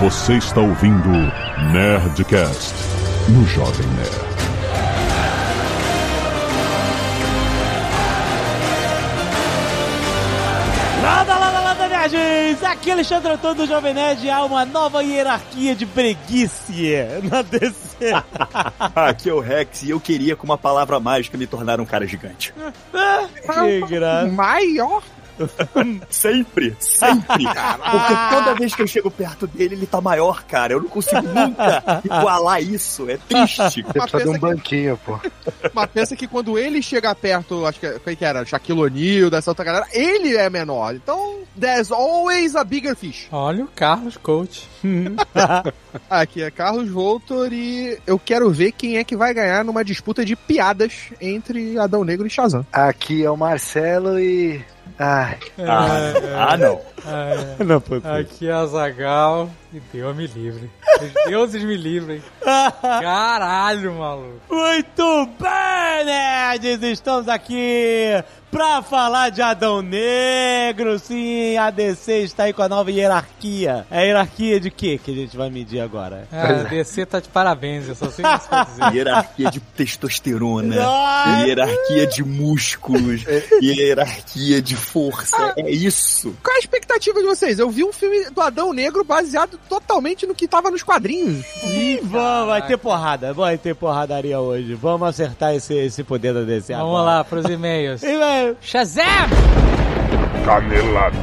Você está ouvindo Nerdcast no Jovem Nerd. Lada, lada, lada, nerds! Aqui é Alexandre Antônio do Jovem Nerd. Há uma nova hierarquia de preguice na DC. Aqui é o Rex e eu queria com uma palavra mágica me tornar um cara gigante. que graça. Maior? Sempre, sempre. Porque toda vez que eu chego perto dele, ele tá maior, cara. Eu não consigo nunca igualar isso. É triste. Você precisa de um que- banquinho, pô. Mas pensa que quando ele chega perto, acho que quem que era? Shaquille O'Neal, dessa outra galera, ele é menor. Então, there's always a bigger fish. Olha o Carlos Coach. Aqui é Carlos Voltor e eu quero ver quem é que vai ganhar numa disputa de piadas entre Adão Negro e Shazam. Aqui é o Marcelo e. Ai, Ah, ah, não. É, Não, pô. aqui é a Zagal Deus me livre. Os deuses me livrem. Caralho, maluco. Muito bem, nerds! Estamos aqui pra falar de Adão Negro. Sim, a DC está aí com a nova hierarquia. É a hierarquia de quê que a gente vai medir agora? Ah, DC tá de parabéns, eu só sei isso pra dizer. Hierarquia de testosterona. Nossa! Hierarquia de músculos. Hierarquia de força. É isso. Qual é a expectativa de vocês? Eu vi um filme do Adão Negro baseado totalmente no que tava nos quadrinhos. Ih, vamos, vai ter porrada. Vai ter porradaria hoje. Vamos acertar esse, esse poder da DC Vamos agora. lá pros e-mails. E, vai- Shazam! Canelada.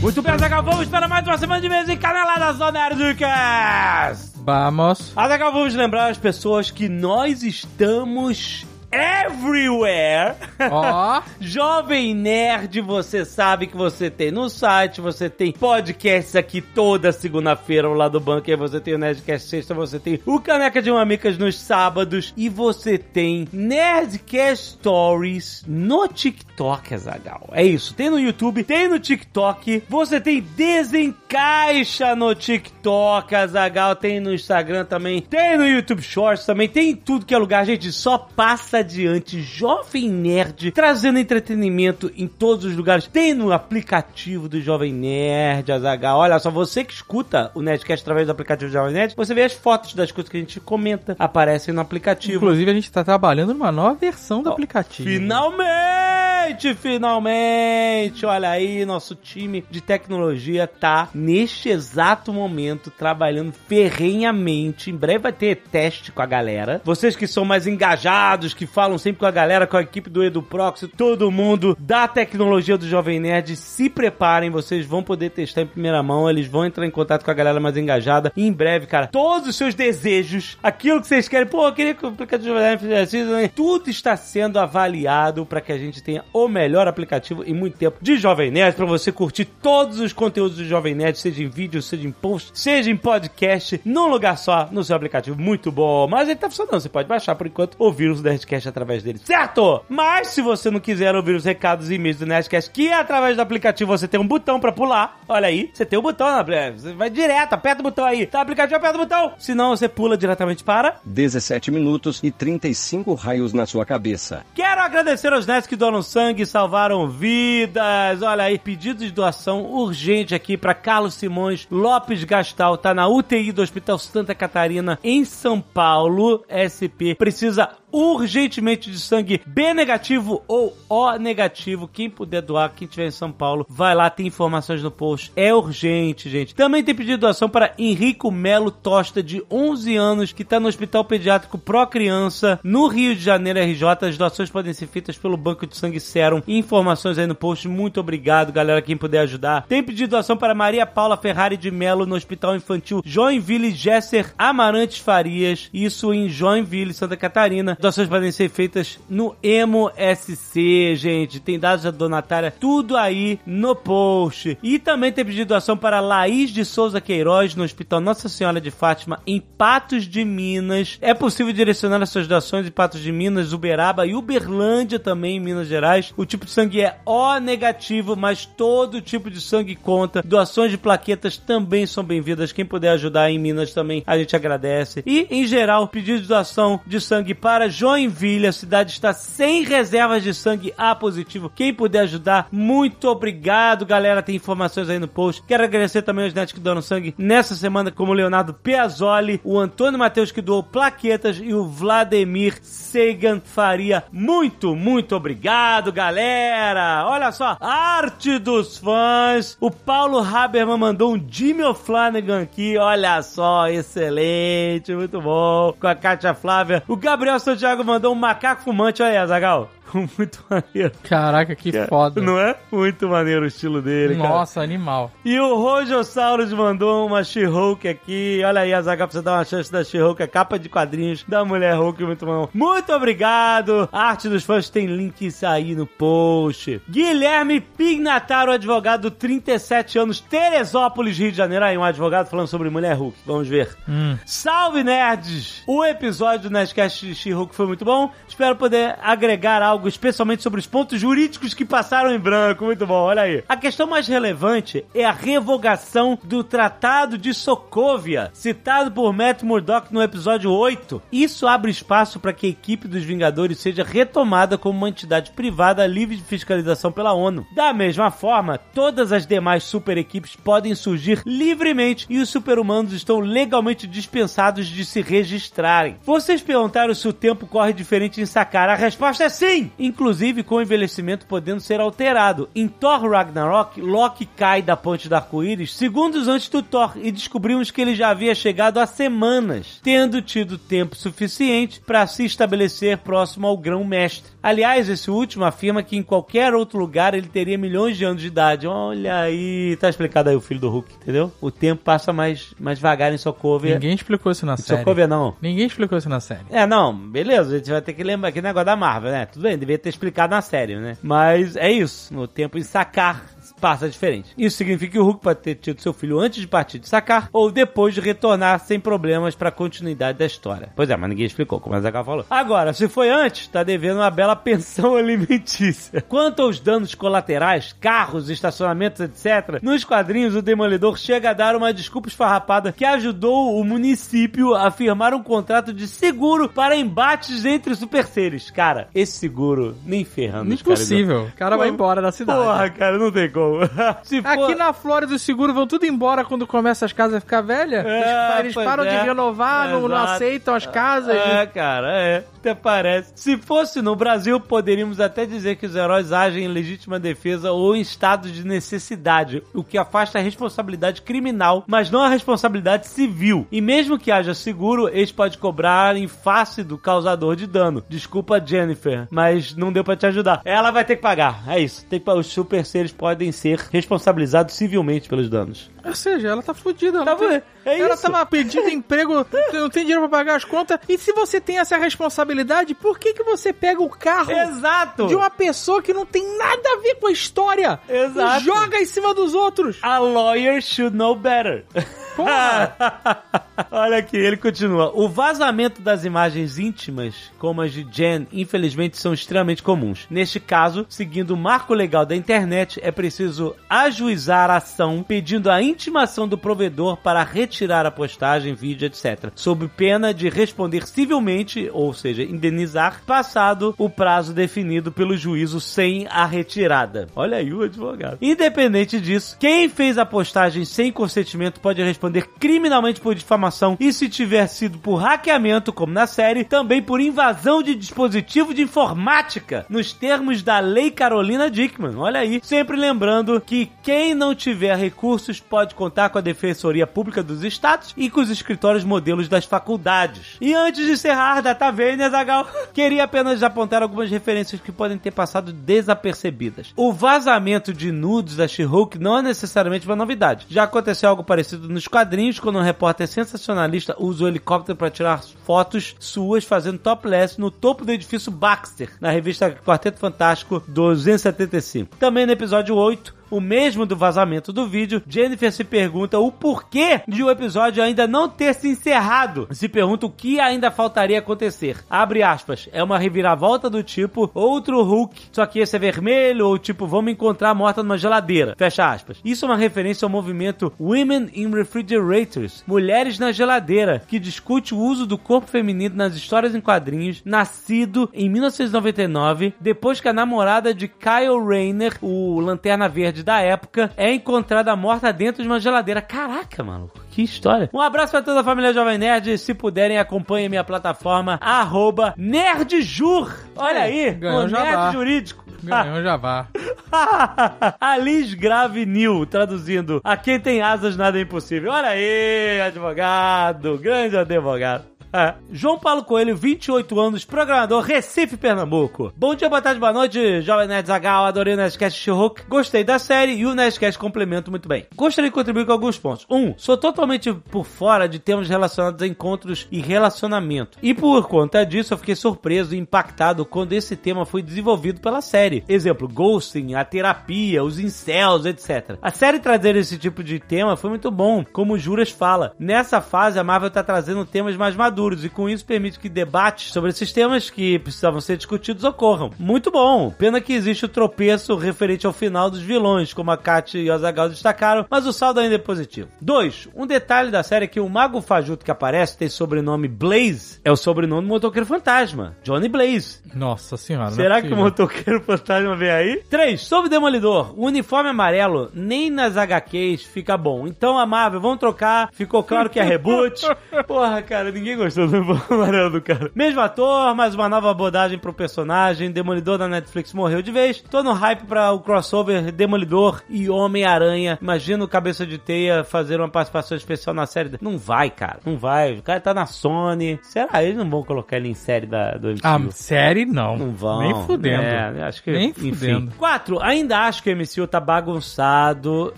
Muito bem, Azaghal, vamos para mais uma semana de mês em Caneladas do Nerdcast. Vamos. Azaghal, vamos lembrar as pessoas que nós estamos everywhere. Ó, Jovem Nerd, você sabe que você tem no site, você tem podcasts aqui toda segunda-feira ao lado do banco, aí você tem o Nerdcast sexta, você tem o Caneca de Mamicas nos sábados e você tem Nerdcast Stories no TikTok, Azagal. É isso, tem no YouTube, tem no TikTok, você tem Desencaixa no TikTok, Azagal, tem no Instagram também, tem no YouTube Shorts também, tem em tudo que é lugar, gente, só passa adiante, Jovem Nerd, trazendo entretenimento em todos os lugares. Tem no aplicativo do Jovem Nerd, Azagal. Olha só, você que escuta o Nerdcast através do aplicativo do Jovem Nerd, você vê as fotos das coisas que a gente comenta, aparecem no aplicativo. inclusive a gente tá trabalhando numa nova versão do aplicativo. Finalmente, finalmente! Olha aí, nosso time de tecnologia tá neste exato momento trabalhando ferrenhamente. Em breve vai ter teste com a galera. Vocês que são mais engajados, que falam sempre com a galera, com a equipe do Edu Proxy, todo mundo da tecnologia do Jovem Nerd, se preparem, vocês vão poder testar em primeira mão, eles vão entrar em contato com a galera mais engajada. E em breve, cara, todos os seus desejos, aquilo que vocês querem, pô, eu queria que o aplicativo Jovem Nerd fizesse isso, né? tudo está sendo avaliado para que a gente tenha o melhor aplicativo em muito tempo de Jovem Nerd, para você curtir todos os conteúdos do Jovem Nerd, seja em vídeo, seja em post, seja em podcast, num lugar só, no seu aplicativo. Muito bom. Mas ele tá funcionando, você pode baixar por enquanto, ouvir os Nerdcast através dele, certo? Mas se você não quiser ouvir os recados e e-mails do Nerdcast, que é através do aplicativo você tem um botão para pular, olha aí, você tem o botão, né? você vai direto, aperta o botão aí, tá o aplicativo, aperta o botão, senão você pula diretamente para 17 minutos e 35 raios na sua cabeça. Quero agradecer aos nerds que doam sangue e salvaram vidas. Olha aí, pedido de doação urgente aqui para Carlos Simões Lopes Gastal. Tá na UTI do Hospital Santa Catarina, em São Paulo. SP precisa urgentemente de sangue B negativo ou O negativo. Quem puder doar, quem estiver em São Paulo, vai lá, tem informações no post. É urgente, gente. Também tem pedido doação para Henrico Melo Tosta, de 11 anos, que está no Hospital Pediátrico Pro Criança, no Rio de Janeiro, RJ. As doações podem ser feitas pelo Banco de Sangue Serum. Informações aí no post. Muito obrigado, galera, quem puder ajudar. Tem pedido doação para Maria Paula Ferrari de Melo, no Hospital Infantil Joinville Gesser Amarantes Farias. Isso em Joinville, Santa Catarina. Doações podem ser feitas no Emo SC, gente. Tem dados da donatária, tudo aí no post. E também tem pedido doação para Laís de Souza Queiroz, no Hospital Nossa Senhora de Fátima, em Patos de Minas. É possível direcionar as suas doações em Patos de Minas, Uberaba e Uberlândia também, em Minas Gerais. O tipo de sangue é O negativo, mas todo tipo de sangue conta. Doações de plaquetas também são bem-vindas. Quem puder ajudar em Minas também, a gente agradece. E, em geral, pedido de doação de sangue para Joinville. A cidade está sem reservas de sangue A positivo. Quem puder ajudar, muito obrigado, galera. Tem informações aí no post. Quero agradecer também aos netos que doaram sangue nessa semana, como o Leonardo Piazzoli, o Antônio Matheus que doou plaquetas e o Vladimir Sagan Faria. Muito, muito obrigado, galera. Olha só, arte dos fãs. O Paulo Haberman mandou um Jimmy O'Flanagan aqui. Olha só, excelente, muito bom. Com a Kátia Flávia. O Gabriel Santiago mandou um macaco fumante. Olha aí, Azagal. Muito maneiro. Caraca, que foda. Não é? Muito maneiro o estilo dele, cara. Nossa, animal. E o Rojosaurus mandou uma She-Hulk aqui. Olha aí, Azaghal, pra você dar uma chance da She-Hulk, a capa de quadrinhos da Mulher Hulk, muito bom. Muito obrigado. A arte dos fãs tem links aí no post. Guilherme Pignataro, advogado, 37 anos, Teresópolis, Rio de Janeiro. Aí, um advogado falando sobre Mulher Hulk. Vamos ver. Hum. Salve, nerds! O episódio do Nerdcast de She-Hulk foi muito bom. Espero poder agregar algo, especialmente sobre os pontos jurídicos que passaram em branco. Muito bom, olha aí. A questão mais relevante é a revogação do Tratado de Sokovia, citado por Matt Murdock no episódio 8. Isso abre espaço para que a equipe dos Vingadores seja retomada como uma entidade privada livre de fiscalização pela ONU. Da mesma forma, todas as demais super equipes podem surgir livremente e os super-humanos estão legalmente dispensados de se registrarem. Vocês perguntaram se o tempo corre diferente em Sakar. A resposta é sim! Inclusive com o envelhecimento podendo ser alterado. Em Thor Ragnarok, Loki cai da ponte do arco-íris segundos antes do Thor e descobrimos que ele já havia chegado há semanas, tendo tido tempo suficiente para se estabelecer próximo ao grão-mestre. Aliás, esse último afirma que em qualquer outro lugar ele teria milhões de anos de idade. Olha aí, tá explicado aí o filho do Hulk, entendeu? O tempo passa mais, mais devagar em Sokovia. Ninguém explicou isso na Em série. Sokovia não. Ninguém explicou isso na série. É, não, beleza, a gente vai ter que lembrar aquele negócio da Marvel, né? Tudo bem, devia ter explicado na série, né? Mas é isso, no tempo em sacar passa diferente. Isso significa que o Hulk pode ter tido seu filho antes de partir de sacar ou depois de retornar sem problemas para a continuidade da história. Pois é, mas ninguém explicou, como a Zagal falou. Agora, se foi antes, tá devendo uma bela pensão alimentícia. Quanto aos danos colaterais, carros, estacionamentos, etc., nos quadrinhos o Demolidor chega a dar uma desculpa esfarrapada que ajudou o município a firmar um contrato de seguro para embates entre super seres. Cara, esse seguro nem ferrando. Impossível. O cara vai Pô, embora da cidade. Porra, cara, não tem como. Se for... Aqui na Flórida os seguros vão tudo embora quando começa as casas a ficar velhas. É, eles param é. de renovar, não, não aceitam as casas. É, cara, é. Até parece. Se fosse no Brasil, poderíamos até dizer que os heróis agem em legítima defesa ou em estado de necessidade, o que afasta a responsabilidade criminal, mas não a responsabilidade civil. E mesmo que haja seguro, eles podem cobrar em face do causador de dano. Desculpa, Jennifer, mas não deu pra te ajudar. Ela vai ter que pagar. É isso. Tem. Os super seres podem ser responsabilizados civilmente pelos danos. Ou seja, ela tá fudida. Tá não tem-? É ela isso. tava pedindo emprego, não tem- não tem dinheiro pra pagar as contas. E se você tem essa responsabilidade, por que, que você pega o carro Exato! de uma pessoa que não tem nada a ver com a história Exato. e joga em cima dos outros? A lawyer should know better. Olha aqui, ele continua. O vazamento das imagens íntimas, como as de Jen, infelizmente são extremamente comuns. Neste caso, seguindo o marco legal da internet, é preciso ajuizar a ação pedindo a intimação do provedor para retirar a postagem, vídeo, etc. Sob pena de responder civilmente, ou seja, indenizar, passado o prazo definido pelo juízo sem a retirada. Olha aí o advogado. Independente disso, quem fez a postagem sem consentimento pode responder criminalmente por difamação e se tiver sido por hackeamento, como na série, também por invasão de dispositivo de informática, nos termos da Lei Carolina Dickman. Olha aí, sempre lembrando que quem não tiver recursos pode contar com a Defensoria Pública dos Estados e com os escritórios modelos das faculdades. E antes de encerrar, Data Vênia, Zagal, queria apenas apontar algumas referências que podem ter passado desapercebidas. O vazamento de nudes da She-Hulk não é necessariamente uma novidade. Já aconteceu algo parecido nos quadrinhos, quando um repórter sensacionalista usa o helicóptero para tirar fotos suas fazendo topless no topo do edifício Baxter, na revista Quarteto Fantástico 275. Também no episódio 8, o mesmo do vazamento do vídeo, Jennifer se pergunta o porquê de o episódio ainda não ter se encerrado. Se pergunta o que ainda faltaria acontecer. Abre aspas. É uma reviravolta do tipo outro Hulk, só que esse é vermelho, ou tipo, vamos encontrar morta numa geladeira. Fecha aspas. Isso é uma referência ao movimento Women in Refrigerators, Mulheres na Geladeira, que discute o uso do corpo feminino nas histórias em quadrinhos, nascido em 1999, depois que a namorada de Kyle Rayner, o Lanterna Verde da época, é encontrada morta dentro de uma geladeira. Caraca, maluco. Que história. Um abraço pra toda a família Jovem Nerd. Se puderem, acompanhem minha plataforma, arroba Nerdjur. Olha aí, o. Nerd Jurídico. Ganhou um Javá. Alice Grave New, traduzindo, a quem tem asas nada é impossível. Olha aí, advogado, grande advogado. É. João Paulo Coelho, 28 anos, programador, Recife, Pernambuco. Bom dia, boa tarde, boa noite, Jovem Nerd Zagal, adorei o Nerdcast She-Hulk, gostei da série e o Nerdcast complemento muito bem. Gostaria de contribuir com alguns pontos. Um, sou totalmente por fora de temas relacionados a encontros e relacionamento. E por conta disso, eu fiquei surpreso e impactado quando esse tema foi desenvolvido pela série. Exemplo, ghosting, a terapia, os incels, etc. A série trazer esse tipo de tema foi muito bom, como o Juras fala. Nessa fase, a Marvel está trazendo temas mais maduros e com isso permite que debates sobre esses temas que precisavam ser discutidos ocorram. Muito bom. Pena que existe o tropeço referente ao final dos vilões, como a Kat e o Azaghal destacaram, mas o saldo ainda é positivo. 2. Um detalhe da série é que o Mago Fajuto que aparece tem sobrenome Blaze, é o sobrenome do motoqueiro fantasma, Johnny Blaze. Nossa senhora. é Será que o motoqueiro fantasma vem aí? 3. Sobre o Demolidor, o uniforme amarelo nem nas HQs fica bom. Então a Marvel, vamos trocar. Ficou claro que é reboot. Porra, cara, ninguém gostou do uniforme amarelo do cara. Mesmo ator, mais uma nova abordagem pro personagem. Demolidor da Netflix morreu de vez. Tô no hype pra o crossover Demolidor e Homem-Aranha. Imagina o Cabeça de Teia fazer uma participação especial na série. Não vai, cara. Não vai. O cara tá na Sony. Será? Eles não vão colocar ele em série da, do MCU. Ah, série não. Não vão. Nem fudendo. É, acho que, Nem enfim. fudendo. Quatro, ainda acho que o MCU tá bagunçado.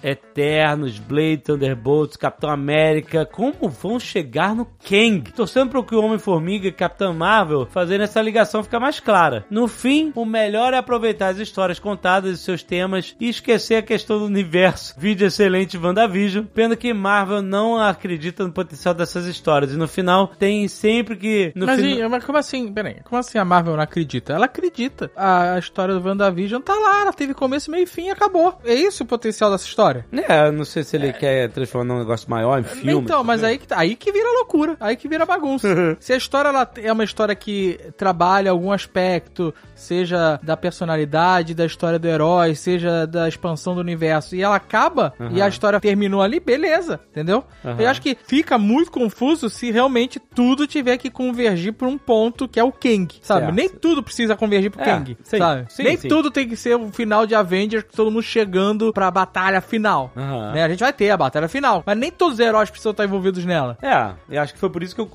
Eternos, Blade, Thunderbolts, Capitão América. Como vão chegar no Kang? Torcendo pro que o Homem-Formiga e Capitão Marvel fazerem essa ligação ficar mais clara. No fim, o melhor é aproveitar as histórias contadas e seus temas e esquecer a questão do universo. Vídeo excelente WandaVision. Pena que Marvel não acredita no potencial dessas histórias. E no final, tem sempre que... No Mas, fina- e- mas como assim? Peraí, como assim a Marvel não acredita? Ela acredita. A, a história do WandaVision tá lá, ela teve começo, meio e fim e acabou. É isso o potencial dessa história? É, eu não sei se ele quer transformar num negócio maior em filme. então, mas aí que, tá- aí que vira loucura, aí que vira bagunça. Se a história ela é uma história que trabalha algum aspecto, seja da personalidade, da história do herói, seja da expansão do universo, e ela acaba e a história terminou ali, beleza, entendeu? Aham. Eu acho que fica muito confuso se realmente tudo tiver que convergir pra um ponto que é o Kang, sabe? Nem tudo precisa convergir pro É, Kang, sim, sabe? sim, Nem tudo tem que ser o final de Avengers, todo mundo chegando pra batalha final. Aham. Né? A gente vai ter a batalha final, mas nem todos os heróis precisam estar envolvidos nela. É, eu acho que foi por isso que eu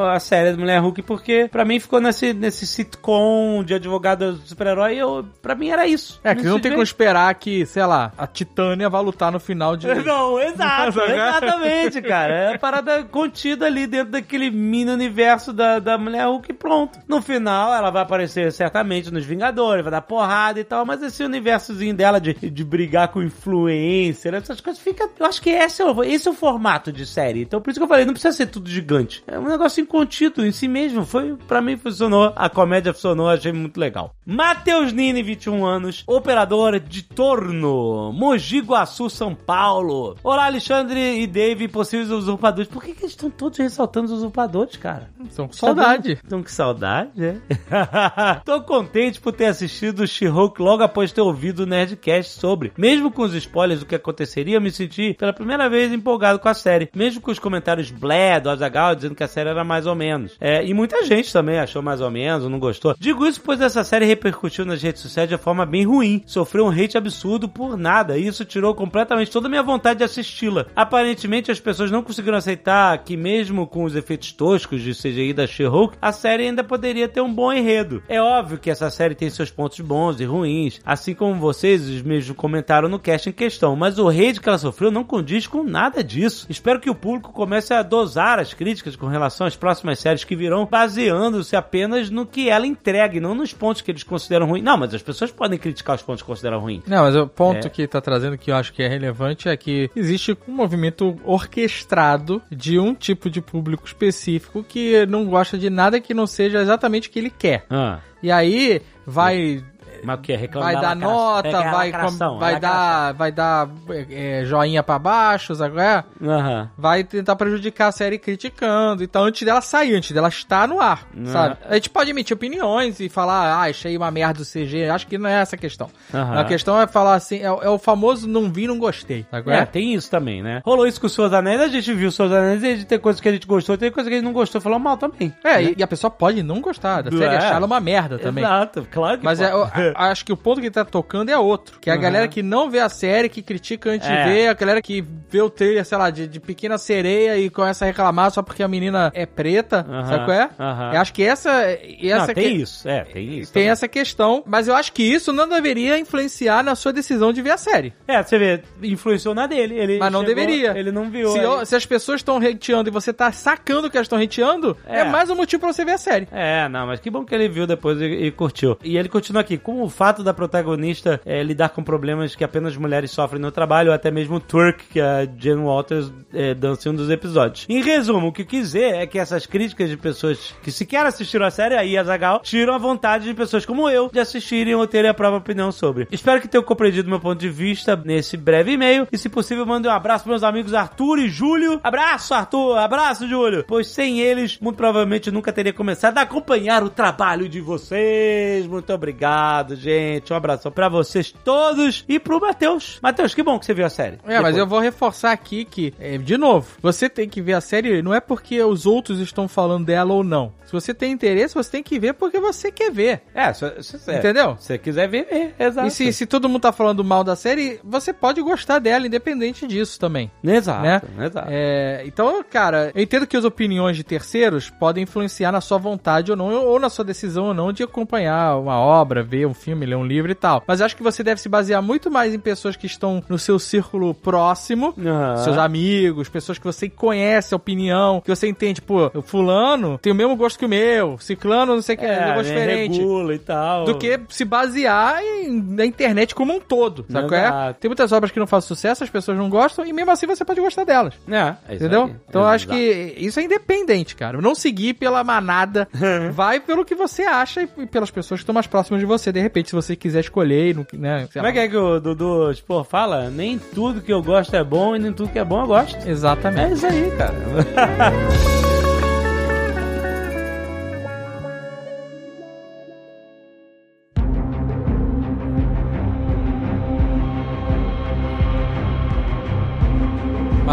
a série do Mulher Hulk, porque pra mim ficou nesse, nesse sitcom de advogado super-herói, eu, pra mim era isso. É, que não tem como esperar que, sei lá, a Titânia vai lutar no final de. Não, exato, exatamente, cara. É a parada contida ali dentro daquele mini universo da, da Mulher Hulk e pronto. No final, ela vai aparecer certamente nos Vingadores, vai dar porrada e tal, mas esse universozinho dela de, de brigar com influencer, essas coisas, fica. Eu acho que esse é, o, esse é o formato de série. Então, por isso que eu falei, não precisa ser tudo gigante. É um negocinho contido em si mesmo. Foi, pra mim, funcionou. A comédia funcionou, achei muito legal. Matheus Nini, 21 anos, operador de torno, Mogi Guaçu, São Paulo. Olá, Alexandre e Dave, possíveis usurpadores. Por que, que eles estão todos ressaltando os usurpadores, cara? São com saudade. Estão com saudade, é? Tô contente por ter assistido o She-Hulk logo após ter ouvido o Nerdcast sobre. Mesmo com os spoilers do que aconteceria, eu me senti pela primeira vez empolgado com a série. Mesmo com os comentários blé do Azaghal dizendo que a série era mais ou menos. É, e muita gente também achou mais ou menos, não gostou. Digo isso pois essa série repercutiu nas redes sociais de forma bem ruim. Sofreu um hate absurdo por nada. E isso tirou completamente toda a minha vontade de assisti-la. Aparentemente, as pessoas não conseguiram aceitar que, mesmo com os efeitos toscos de CGI da She-Hulk, a série ainda poderia ter um bom enredo. É óbvio que essa série tem seus pontos bons e ruins, assim como vocês mesmo comentaram no cast em questão, mas o hate que ela sofreu não condiz com nada disso. Espero que o público comece a dosar as críticas com relação às próximas séries que virão, baseando-se apenas no que ela entrega e não nos pontos que eles consideram ruins. Não, mas as pessoas podem criticar os pontos que consideram ruins. Não, mas o ponto É. que tá trazendo que eu acho que é relevante é que existe um movimento orquestrado de um tipo de público específico que não gosta de nada que não seja exatamente o que ele quer. Ah, E aí vai mas o que? Reclamar vai dar nota, pegar vai, lacração, vai dar, vai dar é, joinha pra baixo, sabe? é? Aham. Vai tentar prejudicar a série criticando. Então, antes dela sair, antes dela estar no ar, sabe? A gente pode emitir opiniões e falar, ah, achei uma merda o CG. Acho que não é essa a questão. Aham. A questão é falar assim, é, é o famoso não vi, não gostei. Sabe? É, é? tem isso também, né? Rolou isso com os Seus Anéis, a gente viu os Seus Anéis e tem coisas que a gente gostou, tem coisas que a gente não gostou, falou mal também. É, e, e a pessoa pode não gostar da série, É. achar ela uma merda também. Exato, claro que Mas é, acho que o ponto que tá tocando é outro. Que é a Uhum. galera que não vê a série, que critica antes É. de ver, a galera que vê o trailer, sei lá, de, de Pequena Sereia e começa a reclamar só porque a menina é preta, Aham, sabe qual é? aham. Eu acho que essa, essa não, tem que- isso, é, tem isso. Tem também. essa questão, mas eu acho que isso não deveria influenciar na sua decisão de ver a série. É, você vê, influenciou na dele. Ele Mas não chegou- deveria. Ele não viu. Se, eu- se as pessoas estão hateando e você tá sacando que elas estão hateando, é. É. mais um motivo pra você ver a série. É, não, mas que bom que ele viu depois e, e curtiu. E ele continua aqui, com o fato da protagonista é, lidar com problemas que apenas mulheres sofrem no trabalho, ou até mesmo o twerk que a Jen Walters é, dança em um dos episódios. Em resumo, o que eu quis dizer é que essas críticas de pessoas que sequer assistiram a série, aí a Zagal, tiram a vontade de pessoas como eu de assistirem ou terem a própria opinião sobre. Espero que tenham compreendido meu ponto de vista nesse breve e-mail e, se possível, mandem um abraço para meus amigos Arthur e Júlio. Abraço, Arthur! Abraço, Júlio! Pois sem eles, muito provavelmente nunca teria começado a acompanhar o trabalho de vocês. Muito obrigado, gente. Um abração pra vocês todos e pro Matheus. Matheus, que bom que você viu a série. É, mas eu vou reforçar aqui que, é, de novo, você tem que ver a série não é porque os outros estão falando dela ou não. Se você tem interesse, você tem que ver porque você quer ver. É, se, se, se, Entendeu? Se você quiser ver, é, exato. E se, se todo mundo tá falando mal da série, você pode gostar dela, independente disso também. Exato, né? exato. É, então, cara, eu entendo que as opiniões de terceiros podem influenciar na sua vontade ou não, ou na sua decisão ou não de acompanhar uma obra, ver um filme, ler um livro e tal. Mas eu acho que você deve se basear muito mais em pessoas que estão no seu círculo próximo, Aham. seus amigos, pessoas que você conhece a opinião, que você entende, pô, o fulano tem o mesmo gosto que o meu, ciclano não sei o que, é, um gosto diferente regula e tal. do que se basear em- na internet como um todo, sabe qual é? Tem muitas obras que não fazem sucesso, as pessoas não gostam, e mesmo assim você pode gostar delas. É, Entendeu? aí. Então eu acho que isso é independente, cara. Não seguir pela manada. vai pelo que você acha e e pelas pessoas que estão mais próximas de você. De repente, se você quiser escolher, não, né? Como é que é que o Dudu tipo, fala? Nem tudo que eu gosto é bom e nem tudo que é bom eu gosto. Exatamente. É isso aí, cara.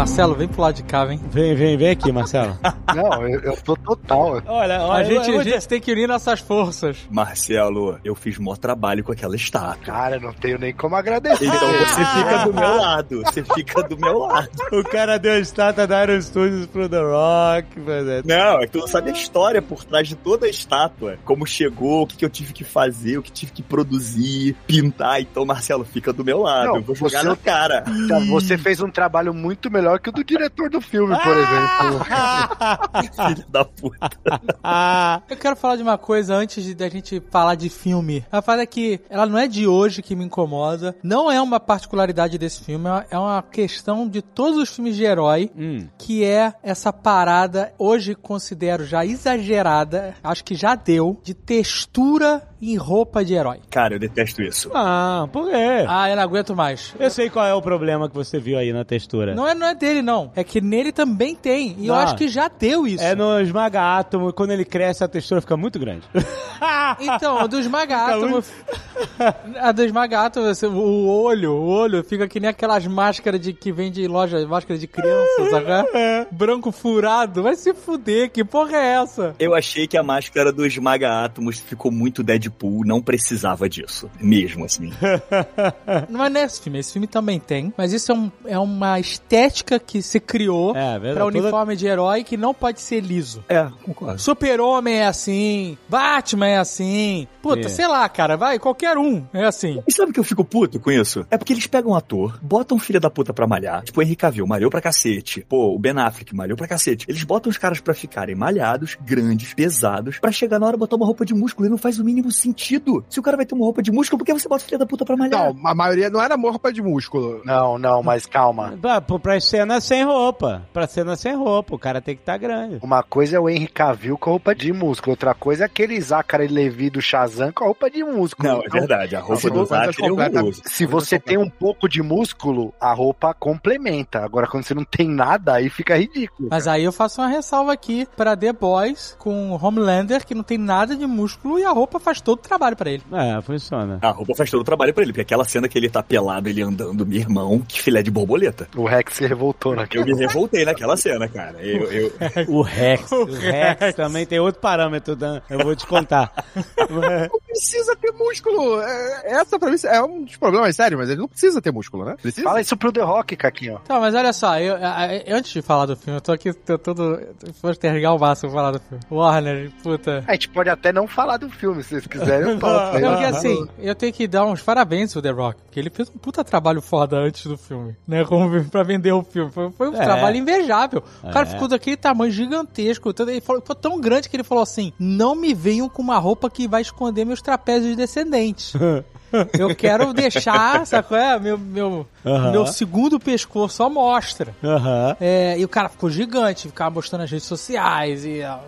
Marcelo, vem pro lado de cá, vem. Vem, vem, vem aqui, Marcelo. Não, eu, eu tô total. Olha, olha, A gente, eu- eu- a gente tem que unir nossas forças. Marcelo, eu fiz mó trabalho com aquela estátua. Cara, não tenho nem como agradecer. Então você fica do meu lado. Você fica do meu lado. o cara deu a estátua da Iron Studios pro The Rock, mas Não, é que tu não sabe a história por trás de toda a estátua. Como chegou, o que, que eu tive que fazer, o que tive que produzir, pintar. Então, Marcelo, fica do meu lado. Não, eu vou jogar você- na cara. Tá, Você fez um trabalho muito melhor que o do diretor do filme, por exemplo. Filho da puta. Eu quero falar de uma coisa antes de da gente falar de filme. A parada é que ela não é de hoje que me incomoda, não é uma particularidade desse filme, é uma questão de todos os filmes de herói, Hum. que é essa parada, hoje considero já exagerada, acho que já deu, de textura em roupa de herói. Cara, eu detesto isso. Ah, por quê? Ah, eu não aguento mais. Eu sei qual é o problema que você viu aí na textura. Não é, não é dele, não. É que nele também tem. E eu Não. acho que já deu isso. É no esmaga átomo, quando ele cresce a textura fica muito grande. Então, a do esmagátomo. a do esmagátomo, assim, o olho, o olho fica que nem aquelas máscaras de, que vem de loja, máscara de criança, sabe? Branco furado. Vai se fuder, que porra é essa? Eu achei que a máscara do Esmaga Átomos ficou muito Deadpool, não precisava disso. Mesmo assim. Não é nesse filme, esse filme também tem. Mas isso é, um- é uma estética que se criou É, verdade. pra Toda- uniforme de herói que não pode ser liso. É, concordo. Super-Homem é assim, Batman é assim. Puta, É. sei lá, cara, vai, qualquer um é assim. E sabe que eu fico puto com isso? É porque eles pegam um ator, botam filha da puta pra malhar. Tipo, o Henry Cavill malhou pra cacete. Pô, o Ben Affleck malhou pra cacete. Eles botam os caras pra ficarem malhados, grandes, pesados, pra chegar na hora botar uma roupa de músculo e não faz o mínimo sentido. Se o cara vai ter uma roupa de músculo, por que você bota filha da puta pra malhar? Não, a maioria não era roupa de músculo. Não, não, mas calma. pra, pra cena sem roupa. Pra cena sem roupa, o cara tem que estar grande. Uma coisa é o Henry Cavill com a roupa de músculo, outra coisa é aquele Zachary Levi do Shazam com a roupa de músculo. Não, é Então, verdade. A roupa Se do Zachary é completa-. Se você tem um pouco de músculo, a roupa complementa. Agora, quando você não tem nada, aí fica ridículo. Mas aí eu faço uma ressalva aqui pra The Boys com Homelander, que não tem nada de músculo e a roupa faz todo o trabalho pra ele. É, funciona. A roupa faz todo o trabalho pra ele, porque aquela cena que ele tá pelado, ele andando, meu irmão, que filé de borboleta. O Rex se revoltou Eu naquele. me revoltei naquela cena, cara. Eu, eu- O Rex. O Rex também tem outro parâmetro, Dan. Eu vou te contar. Não precisa ter músculo. É- essa pra mim é um dos problemas sérios, mas ele não precisa ter músculo, né? Precisa? Fala isso pro The Rock, Caquinho. Tá, mas olha só, eu, a- antes de falar do filme, eu tô aqui tentando postergar o máximo pra falar do filme. Warner, puta. A gente pode até não falar do filme, se quiserem, eu. Não, porque assim, eu tenho que dar uns parabéns pro The Rock, porque ele fez um puta trabalho foda antes do filme, né? Como pra vender o filme. Foi, foi um É. trabalho invejável. O cara É. ficou daquele tamanho gigantesco. Ele falou, foi tão grande que ele falou assim: não me venham com uma roupa que vai esconder meus trapézios descendentes. Eu quero deixar, sacou? É, meu, meu, Aham. meu segundo pescoço à mostra. Aham. É, e o cara ficou gigante, ficava mostrando nas redes sociais, e ah,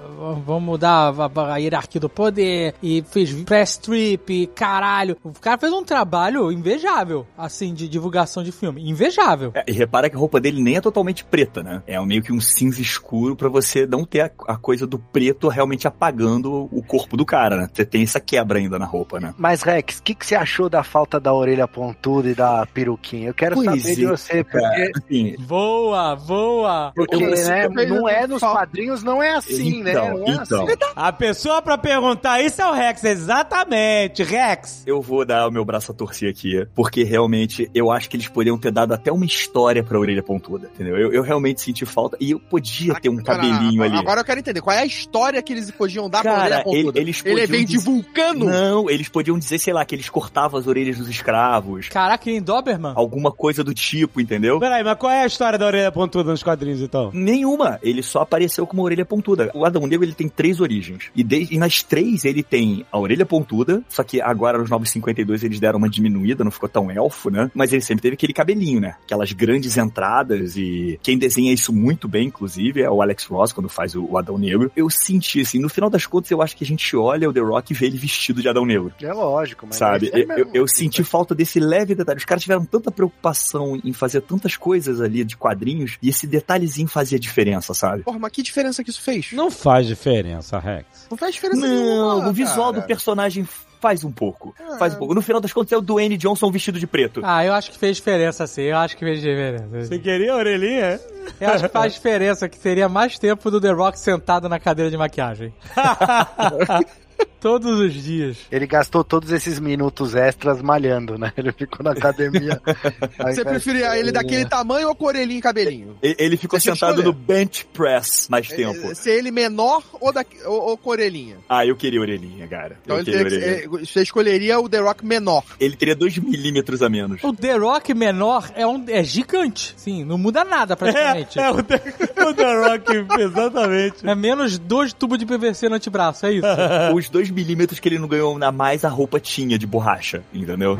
vamos mudar a, a hierarquia do poder, e fez press trip, caralho. O cara fez um trabalho invejável, assim, de divulgação de filme. Invejável. É, e repara que a roupa dele nem é totalmente preta, né? É meio que um cinza escuro pra você não ter a, a coisa do preto realmente apagando o corpo do cara, né? Você tem essa quebra ainda na roupa, né? Mas, Rex, o que, que você achou da falta da orelha pontuda e da peruquinha? Eu quero Pois saber de é, você, porque, Assim, Voa, voa! porque eu- né, não é nos quadrinhos, não é assim, né? então, Não é então, assim. A pessoa pra perguntar isso é o Rex, exatamente, Rex. eu vou dar o meu braço a torcer aqui, porque realmente eu acho que eles poderiam ter dado até uma história pra orelha pontuda, entendeu? Eu, eu realmente senti falta, e eu podia ter um Agora- cabelinho agora, ali. Agora eu quero entender, qual é a história que eles podiam dar pra Cara, orelha pontuda? ele- eles Ele podiam vem de dizer- vulcano? Não, eles podiam dizer, sei lá, que eles cortavam as orelhas dos escravos, Caraca, em Doberman? alguma coisa do tipo, entendeu? Peraí, mas qual é a história da orelha pontuda nos quadrinhos, então? Nenhuma. Ele só apareceu com uma orelha pontuda. O Adão Negro ele tem três origens. E, de- e nas três ele tem a orelha pontuda, só que agora nos 952 eles deram uma diminuída, não ficou tão elfo, né? Mas ele sempre teve aquele cabelinho, né? Aquelas grandes entradas e quem desenha isso muito bem, inclusive, é o Alex Ross, quando faz o, Adão Negro. Eu senti, assim, no final das contas, eu acho que a gente olha o The Rock e vê ele vestido de Adão Negro. É lógico, mas. Sabe? é Eu, eu- eu senti falta desse leve detalhe. Os caras tiveram tanta preocupação em fazer tantas coisas ali de quadrinhos e esse detalhezinho fazia diferença, sabe? Porra, mas que diferença que isso fez? Não faz diferença, Rex. Não faz diferença Não, nenhuma, o visual cara. do personagem faz um pouco. Ah. Faz um pouco. No final das contas é o Dwayne Johnson vestido de preto. Ah, eu acho que fez diferença, sim. Eu acho que fez diferença. Você queria a orelhinha? Eu acho que faz diferença que seria mais tempo do The Rock sentado na cadeira de maquiagem. Todos os dias. Ele gastou todos esses minutos extras malhando, né? Ele ficou na academia. Você preferia ele daquele tamanho ou com orelhinha e cabelinho? E- Ele ficou Você sentado no bench press mais tempo. É, Ser ele menor ou, da, ou, ou com orelhinha? Ah, eu queria orelhinha, cara. Então Eu ele queria teria que- orelhinha. é, você escolheria o The Rock menor. Ele teria 2 milímetros a menos. O The Rock menor é, um, é gigante. Sim, não muda nada praticamente. É, é o, The, o The Rock, exatamente. É menos dois tubos de PVC no antebraço, é isso? Os 2 milímetros que ele não ganhou na mais a roupa tinha de borracha, entendeu?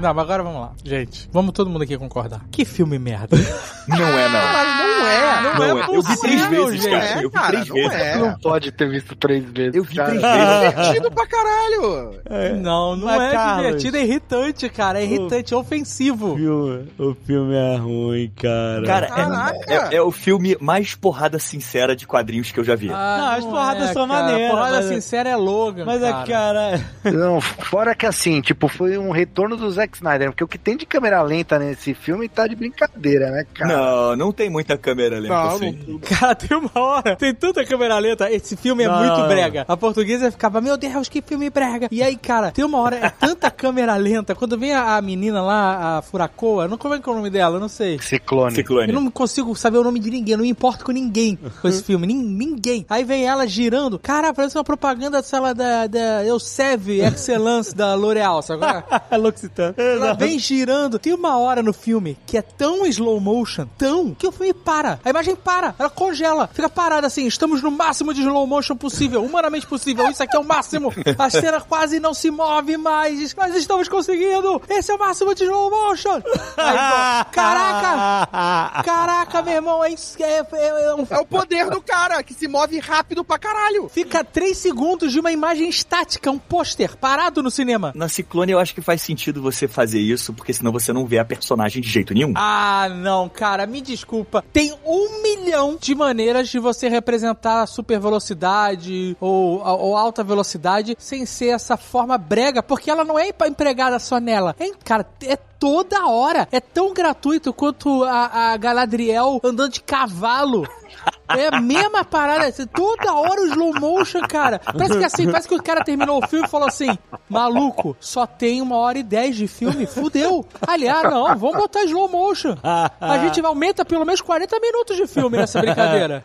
Não, mas agora vamos lá. Gente, vamos todo mundo aqui concordar. Que filme merda. Não é, não. Mas não Não é. Não, Não é é. Eu vi três possível, vezes, gente. cara. Eu vi cara, três não vezes. é. Não pode ter visto três vezes. Eu vi cara. três vezes. Divertido pra caralho. Não, não Mas, é Carlos, divertido, é irritante, cara. É irritante, é ofensivo. O filme, o filme é ruim, cara. Cara, é, é, é o filme mais porrada sincera de quadrinhos que eu já vi. Ah, Não, as porradas são cara. maneiras, Porrada mas- sincera é Logan, Mas cara. é, cara. Não, fora que assim, tipo, foi um retorno do Zack Snyder, porque o que tem de câmera lenta nesse filme tá de brincadeira, né, cara? Não, não tem muita câmera lenta Não, assim. Cara, tem uma hora, tem tanta câmera lenta. Esse filme é Não, muito não. brega. A portuguesa ficava, meu Deus, que filme brega. E aí, cara, tem uma hora, é tanta câmera lenta. Quando vem a, a menina lá, a Furacoa, não como é que é o nome dela? Eu não sei. Ciclone. Ciclone. Eu não consigo saber o nome de ninguém, não me importo com ninguém com esse filme, nin- ninguém. Aí vem ela girando, cara, parece uma propaganda, sei lá, da, da Elseve Excellence da L'Oreal, sabe? é? L'Occitane. Ela vem girando. Tem uma hora no filme que é tão slow motion, tão, que o filme para. A imagem para, ela congela, fica parada assim. Estamos no máximo de slow motion possível, humanamente possível. Isso aqui é o máximo. A cena quase não se move mais. Nós estamos conseguindo. Esse é o máximo de slow motion. Aí, caraca! Caraca, meu irmão, é, é, é- é um É o poder do cara, que se move rápido pra caralho. Fica 3 segundos de uma imagem estática, um pôster parado no cinema. Na Ciclone eu acho que faz sentido você fazer isso, porque senão você não vê a personagem de jeito nenhum. Ah, não, cara, me desculpa. Tem um milhão de maneiras de você representar super velocidade ou, ou alta velocidade sem ser essa forma brega, porque ela não é emp- empregada só nela. É, cara, é toda hora. É tão gratuito quanto a, a Galadriel andando de cavalo. É a mesma parada, assim, toda hora o slow motion, cara. Parece que assim, parece que o cara terminou o filme e falou assim: maluco, só tem uma hora e dez de filme, fudeu. Aliás, não, vamos botar slow motion. A gente aumenta pelo menos 40 minutos de filme nessa brincadeira.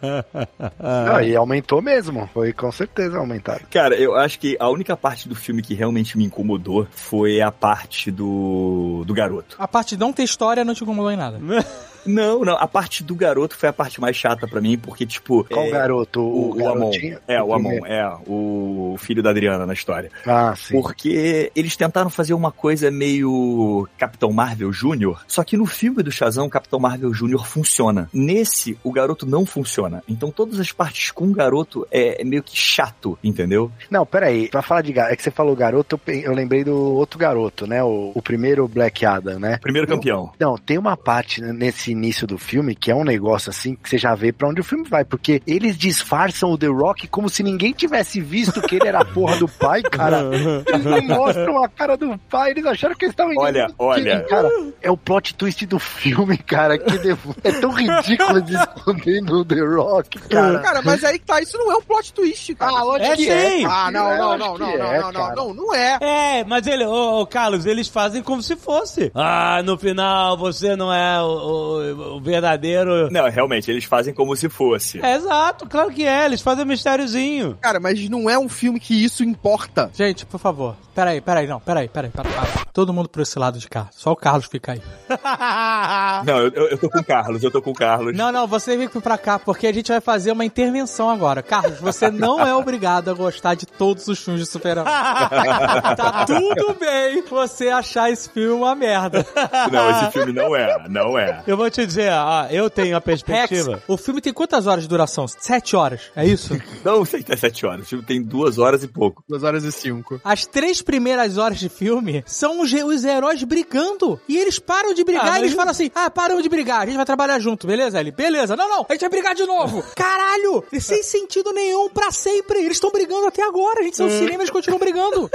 Não, e aumentou mesmo. Foi com certeza aumentado. Cara, eu acho que a única parte do filme que realmente me incomodou foi a parte do, do garoto. A parte de não ter história não te incomodou em nada. Não, não, a parte do garoto foi a parte mais chata pra mim, porque, tipo. Qual é, garoto? O, o Amon. garotinho? É, o Amon, primeiro. é, o filho da Adriana na história. Ah, sim. Porque eles tentaram fazer uma coisa meio Capitão Marvel Júnior, só que no filme do Shazam, Capitão Marvel Júnior funciona. Nesse, o garoto não funciona. Então todas as partes com o garoto é, é meio que chato, entendeu? Não, peraí. Pra falar de garoto, é que você falou garoto, eu eu lembrei do outro garoto, né? O, o primeiro Black Adam, né? Primeiro campeão. Não, tem uma parte nesse início do filme que é um negócio assim que você já vê pra onde o filme vai, porque eles disfarçam o The Rock como se ninguém tivesse visto que ele era a porra do pai, cara. Eles não mostram a cara do pai, eles acharam que eles estavam Olha, olha. Cara, é o plot twist do filme, cara, que devo- é tão ridículo de esconder no The Rock, cara. Cara, mas aí que tá, isso não é um plot twist, cara. Ah, lógico É que sim. é. Ah, não, não, não, que não, é, não, não, não, não, não é. É, mas ele, ô, ô, Carlos, eles fazem como se fosse. Ah, no final você não é o, o- o verdadeiro. Não, realmente, eles fazem como se fosse. É, exato, claro que é, eles fazem um mistériozinho. Cara, mas não é um filme que isso importa. Gente, por favor. Peraí, peraí, não, peraí, peraí, para, para. Todo mundo por esse lado de cá. Só o Carlos fica aí. Não, eu, eu tô com o Carlos, eu tô com o Carlos. Não, não, você vem pra cá, porque a gente vai fazer uma intervenção agora. Carlos, você não é obrigado a gostar de todos os filmes de super-herói. tá tudo bem você achar esse filme uma merda. Não, esse filme não é, não é. Eu vou te dizer, ó, eu tenho a Rex, perspectiva. o filme tem quantas horas de duração? Sete horas, é isso? Não sei até sete horas. O filme tem duas horas e pouco. Duas horas e cinco. As três primeiras horas de filme são os, os heróis brigando. E eles param de brigar Ah, e eles mas- falam assim: ah, paramos de brigar, a gente vai trabalhar junto, beleza? Ele, beleza. Não, não, a gente vai brigar de novo. Caralho! E sem sentido nenhum, pra sempre. Eles estão brigando até agora. A gente saiu do cinema e eles continuam brigando.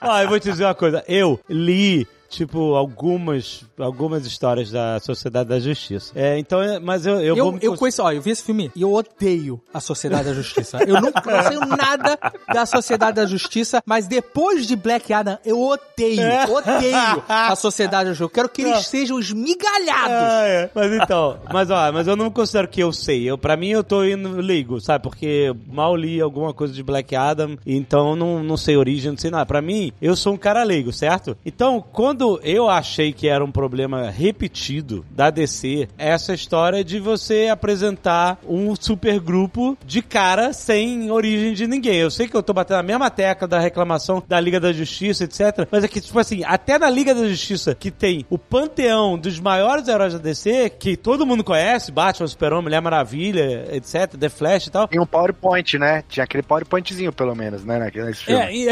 Ó, eu vou te dizer uma coisa, eu li tipo, algumas, algumas histórias da Sociedade da Justiça. É, então, é- mas eu, eu, Eu, vou... eu conheço, ó, eu vi esse filme e eu odeio a Sociedade da Justiça. Eu não, não sei nada da Sociedade da Justiça, mas depois de Black Adam, eu odeio, odeio a Sociedade da Justiça. Eu quero que eles sejam esmigalhados. Ah, é. Mas então, mas ó, mas eu não considero que eu sei. Eu, pra mim, eu tô indo ligo, sabe? Porque eu mal li alguma coisa de Black Adam, então eu não, não sei origem, não sei nada. Pra mim, eu sou um cara leigo, certo? Então, quando quando eu achei que era um problema repetido da DC, essa história de você apresentar um supergrupo de cara sem origem de ninguém. Eu sei que eu tô batendo a mesma tecla da reclamação da Liga da Justiça, etc. Mas é que, tipo assim, até na Liga da Justiça, que tem o panteão dos maiores heróis da DC, que todo mundo conhece, Batman, Super-Homem, Mulher Maravilha, etc., The Flash e tal. Tem um PowerPoint, né? Tinha aquele PowerPointzinho, pelo menos, né? Nesse filme. É, e-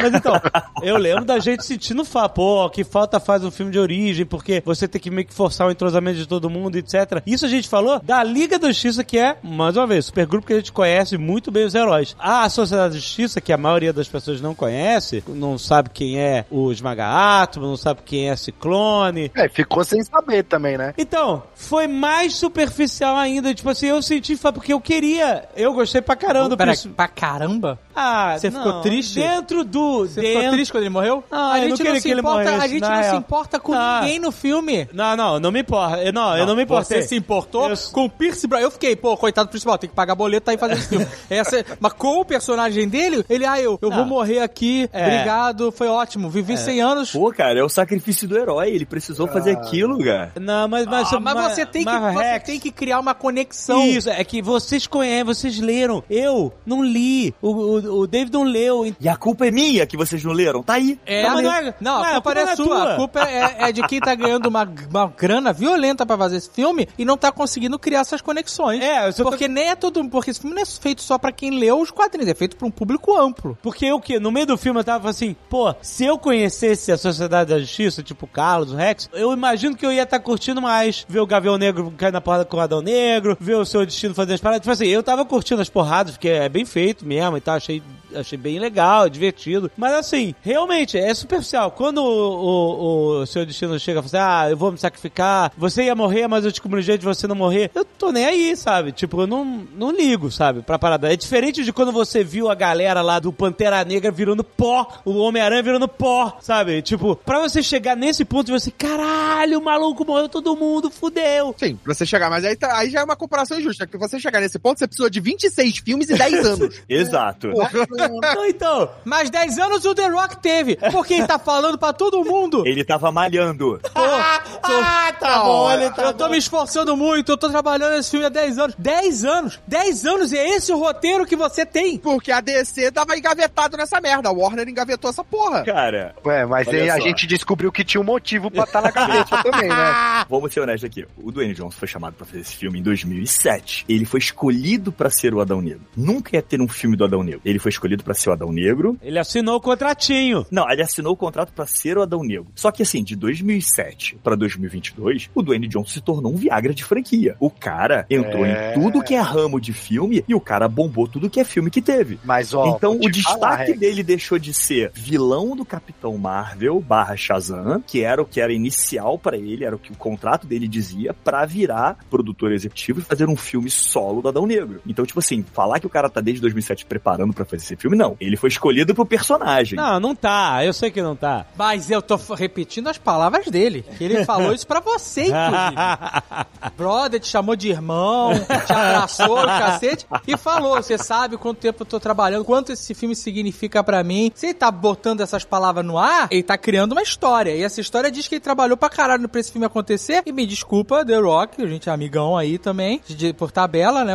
mas então, eu lembro da gente sentindo pô, que falta faz um filme de origem, porque você tem que meio que forçar o entrosamento de todo mundo, etc. Isso a gente falou da Liga da Justiça, que é, mais uma vez, supergrupo que a gente conhece muito bem os heróis. A Sociedade da Justiça, que a maioria das pessoas não conhece, não sabe quem é o Esmaga Átomo, não sabe quem é Ciclone, É, ficou sem saber também, né? então, foi mais superficial ainda. Tipo assim, eu senti porque eu queria. Eu gostei pra caramba do Pera, pra caramba? Ah, Você não, ficou triste? Dentro do. Você dentro... ficou triste quando ele morreu? Não, a eu não gente não, se que importa, morresse, a gente não se importa com Não. ninguém no filme. Não, não, não me importa. Eu, não, eu não me importei. Você se importou Eu- com o Pierce Brosnan. Eu fiquei, pô, coitado do principal, tem que pagar boleto, tá aí fazendo esse filme. Essa, mas com o personagem dele, ele, ah, eu, eu Não. vou morrer aqui, É. obrigado, foi ótimo, vivi 100 anos. Pô, cara, é o sacrifício do herói. Ele precisou fazer aquilo, cara. Não, mas, mas, Ah, mas você, tem que, mas, você Rex, tem que criar uma conexão. Isso, é que vocês conhecem, vocês leram. Eu não li. O, o, o David não leu. E a culpa é minha que vocês não leram. Tá aí. É, mas não é- não, não, a culpa é é sua. A culpa é, é de quem tá ganhando uma, uma grana violenta pra fazer esse filme e não tá conseguindo criar essas conexões. É, eu só tô- porque nem é todo. Porque esse filme não é feito só pra quem leu os quadrinhos, é feito pra um público amplo. Porque eu que no meio do filme eu tava assim, pô, se eu conhecesse a Sociedade da Justiça, tipo o Carlos, o Rex, eu imagino que eu ia estar curtindo mais ver o Gavião Negro cair na porrada com o Adão Negro, ver o seu destino fazer as paradas. Tipo assim, eu tava curtindo as porradas, porque é bem feito mesmo e tal, achei, achei bem legal, divertido. Mas assim, realmente, é superficial. Quando o, o, o seu destino chega e fala assim, ah, eu vou me sacrificar, você ia morrer, mas eu te comuniquei jeito de você não morrer, eu tô nem aí, sabe? Tipo, eu não, não ligo, sabe, pra parada. É diferente de quando você viu a galera lá do Pantera Negra virando pó, o Homem-Aranha virando pó, sabe? Tipo, pra você chegar nesse ponto de você, caralho, o maluco morreu todo mundo, fudeu. Sim, pra você chegar, mas aí, tá- aí já é uma comparação injusta, porque você chegar nesse ponto, você precisou de 26 filmes e 10 anos. Exato. Então, então, Mas 10 anos o The Rock teve. Porque ele tá falando pra todo mundo. Ele tava malhando. Pô, tô- ah, tá bom, ele tá eu tô bom. me esforçando muito, eu tô trabalhando nesse filme há 10 anos. 10 anos! 10 anos e é esse o roteiro que você tem! Porque a DC tava engavetado nessa merda. A Warner engavetou essa porra. Cara, Ué, mas aí a gente descobriu que tinha um motivo pra estar na gaveta também, né? vamos ser honestos aqui. O Dwayne Johnson foi chamado pra fazer esse filme em 2007. Ele foi escolhido pra ser o Adão Negro. Nunca ia ter um filme do Adão Negro. Ele foi escolhido pra ser o Adão Negro. ele assinou o contratinho. Não, ele assinou o contrato pra ser o Adão Negro. Só que assim, de 2007 pra 2022, o Dwayne Johnson se tornou um Viagra de franquia. O cara entrou É. em tudo que é ramo de filme e o cara bombou tudo que é filme que teve. Mas, ó. então o falar, destaque Rex, dele deixou de ser vilão do Capitão Marvel barra Shazam, que era o que era inicial pra ele, era o que o contrato dele dizia, pra virar produtor executivo e fazer um filme solo do Adão Negro. Então, tipo assim, falar que o cara tá desde 2007 preparando pra fazer esse filme, não. Ele foi escolhido pro personagem. Não, não tá, eu sei que não tá. Mas eu tô repetindo as palavras dele. Que ele falou isso pra você, inclusive. Brother, te chamou de irmão, te abraçou, o cacete, e falou: Você sabe quanto tempo eu tô trabalhando, quanto esse filme significa pra mim. Se ele tá botando essas palavras no ar, ele tá criando uma história. E essa história diz que ele trabalhou pra caralho pra esse filme acontecer. E me desculpa, The Rock, a gente é amigão aí também, de- por tabela, né?